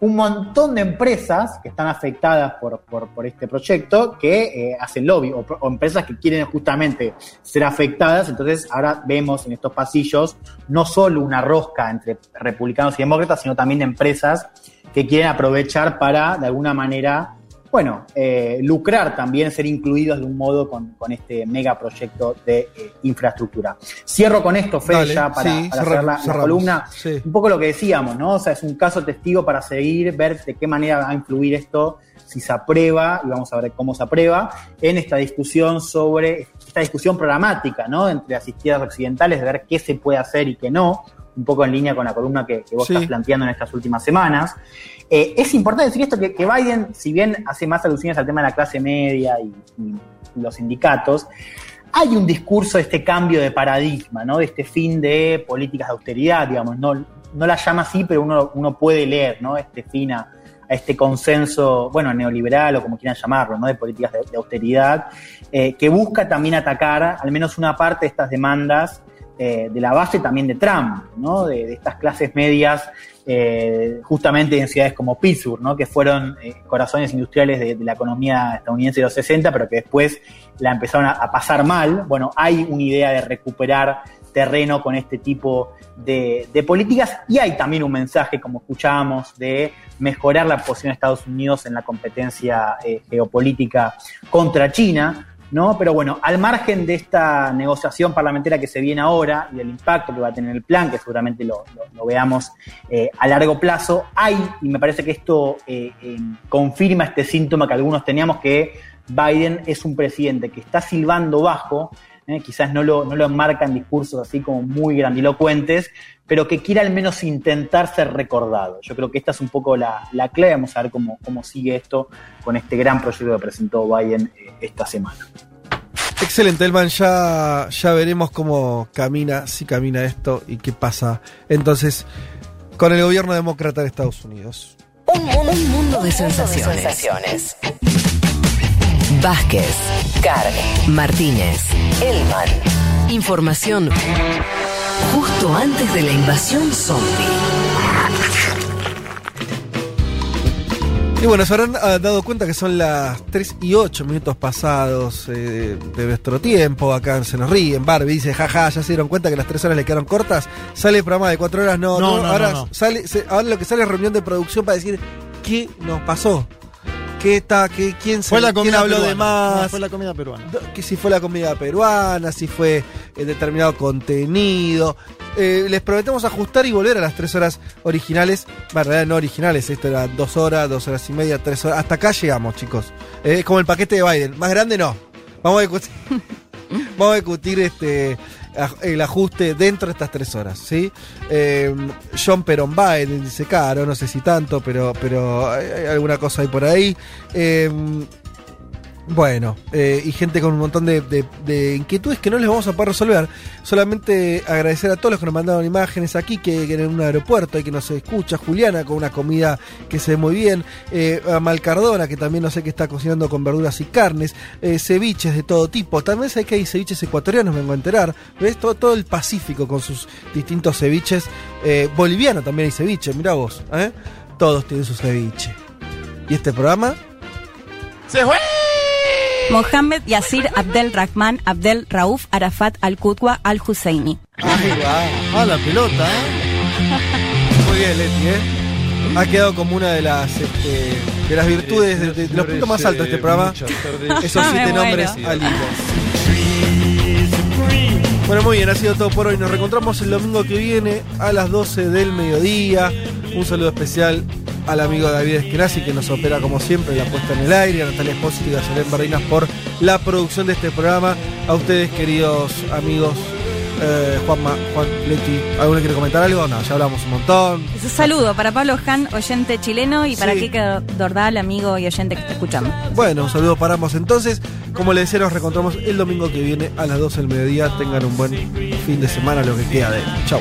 un montón de empresas que están afectadas por, por, este proyecto que eh, hacen lobby, o, empresas que quieren justamente ser afectadas. Entonces ahora vemos en estos pasillos no solo una rosca entre republicanos y demócratas, sino también empresas que quieren aprovechar para, de alguna manera, bueno, eh, lucrar también, ser incluidos de un modo con, con este megaproyecto de eh, infraestructura. Cierro con esto, Fede, Dale, ya para, sí, para cerramos, hacer la- columna. Sí. Un poco lo que decíamos, ¿no? O sea, es un caso testigo para seguir, ver de qué manera va a influir esto, si se aprueba, y vamos a ver cómo se aprueba, en esta discusión sobre, esta discusión programática, ¿no? Entre las izquierdas occidentales, de ver qué se puede hacer y qué no, un poco en línea con la columna que, que vos Sí. estás planteando en estas últimas semanas. Eh, es importante decir esto, que, que Biden, si bien hace más alusiones al tema de la clase media y, los sindicatos, hay un discurso de este cambio de paradigma, ¿no? De este fin de políticas de austeridad, digamos, no, no la llama así, pero uno, uno puede leer, ¿no? Este fin a, este consenso, bueno, neoliberal o como quieran llamarlo, ¿no? De políticas de, de austeridad, eh, que busca también atacar al menos una parte de estas demandas eh, de la base también de Trump, ¿no? De, estas clases medias, eh, justamente en ciudades como Pittsburgh, ¿no? Que fueron eh, corazones industriales de, la economía estadounidense de los 60, pero que después la empezaron a, pasar mal. Bueno, hay una idea de recuperar terreno con este tipo de, políticas y hay también un mensaje, como escuchábamos, de mejorar la posición de Estados Unidos en la competencia geopolítica contra China. ¿No? Pero bueno, al margen de esta negociación parlamentaria que se viene ahora y del impacto que va a tener el plan, que seguramente lo, veamos eh, a largo plazo, hay, y me parece que esto eh, eh, confirma este síntoma que algunos teníamos, que Biden es un presidente que está silbando bajo, eh, quizás no lo, no lo enmarcan discursos así como muy grandilocuentes, pero que quiere al menos intentar ser recordado. Yo creo que esta es un poco la, la clave, vamos a ver cómo, cómo sigue esto con este gran proyecto que presentó Biden eh, esta semana. Excelente, Elman. Ya, ya veremos cómo camina, si camina esto y qué pasa entonces con el gobierno demócrata de Estados Unidos. Un mundo, un mundo de sensaciones. Vázquez, Carg, Martínez, Elman. Información justo antes de la invasión zombie. Y bueno, se habrán ah, dado cuenta que son las 3 y 8 minutos pasados eh, de nuestro tiempo. Acá se nos ríen. Barbie dice, jaja, ya se dieron cuenta que las 3 horas le quedaron cortas. Sale el programa de 4 horas. No, No, no, no, ahora, no, no. Sale, se- ahora lo que sale es reunión de producción para decir qué nos pasó. ¿Qué está? Qué, ¿Quién, se, Fue la quién comida habló de más? No, fue la comida peruana. que si fue la comida peruana, si fue eh, determinado contenido. Eh, les prometemos ajustar y volver a las tres horas originales. Bueno, en realidad no originales, esto era dos horas, dos horas y media, tres horas. Hasta acá llegamos, chicos. Eh, es como el paquete de Biden. Más grande no. Vamos a discutir, vamos a discutir este el ajuste dentro de estas tres horas, ¿sí? Eh, John Peron Biden dice, caro, no sé si tanto, pero, pero hay alguna cosa ahí por ahí. Eh, bueno, eh, y gente con un montón de, de- de inquietudes que no les vamos a poder resolver. Solamente agradecer a todos los que nos mandaron imágenes aquí, que, en un aeropuerto hay que nos escucha. Juliana con una comida que se ve muy bien. Eh, a Malcardona, que también no sé qué está cocinando con verduras y carnes. Eh, ceviches de todo tipo. También sé que hay ceviches ecuatorianos, vengo a enterar. ¿Ves? Todo, todo el Pacífico con sus distintos ceviches. Boliviano también hay ceviche, mirá vos. Todos tienen su ceviche. ¿Y este programa? ¡Se fue! Mohammed Yasir Abdel Rahman Abdel Rauf Arafat Al-Qudwa Al-Husseini. Ahí va. Ah, la pelota. Muy bien, Leti, ¿eh? Ha quedado como una de las este, de las virtudes, de, de- de los puntos más altos de este programa. Esos Ah, siete nombres al hilo. Bueno, muy bien, ha sido todo por hoy. Nos reencontramos el domingo que viene a las 12 del mediodía. Un saludo especial al amigo David Esquenazi que nos opera como siempre la puesta en el aire, a Natalia Espósito y a Selén Bardinas por la producción de este programa. A ustedes, queridos amigos, eh, Juanma, Juan, Leti, ¿alguno quiere comentar algo? No, ya hablamos un montón. Es un saludo para Pablo Han, oyente chileno, y para sí. Kike Dordal, amigo y oyente que está escuchando. Bueno, un saludo para ambos entonces. Como les decía, nos reencontramos el domingo que viene a las 12 del mediodía. Tengan un buen fin de semana, lo que queda de. Chau.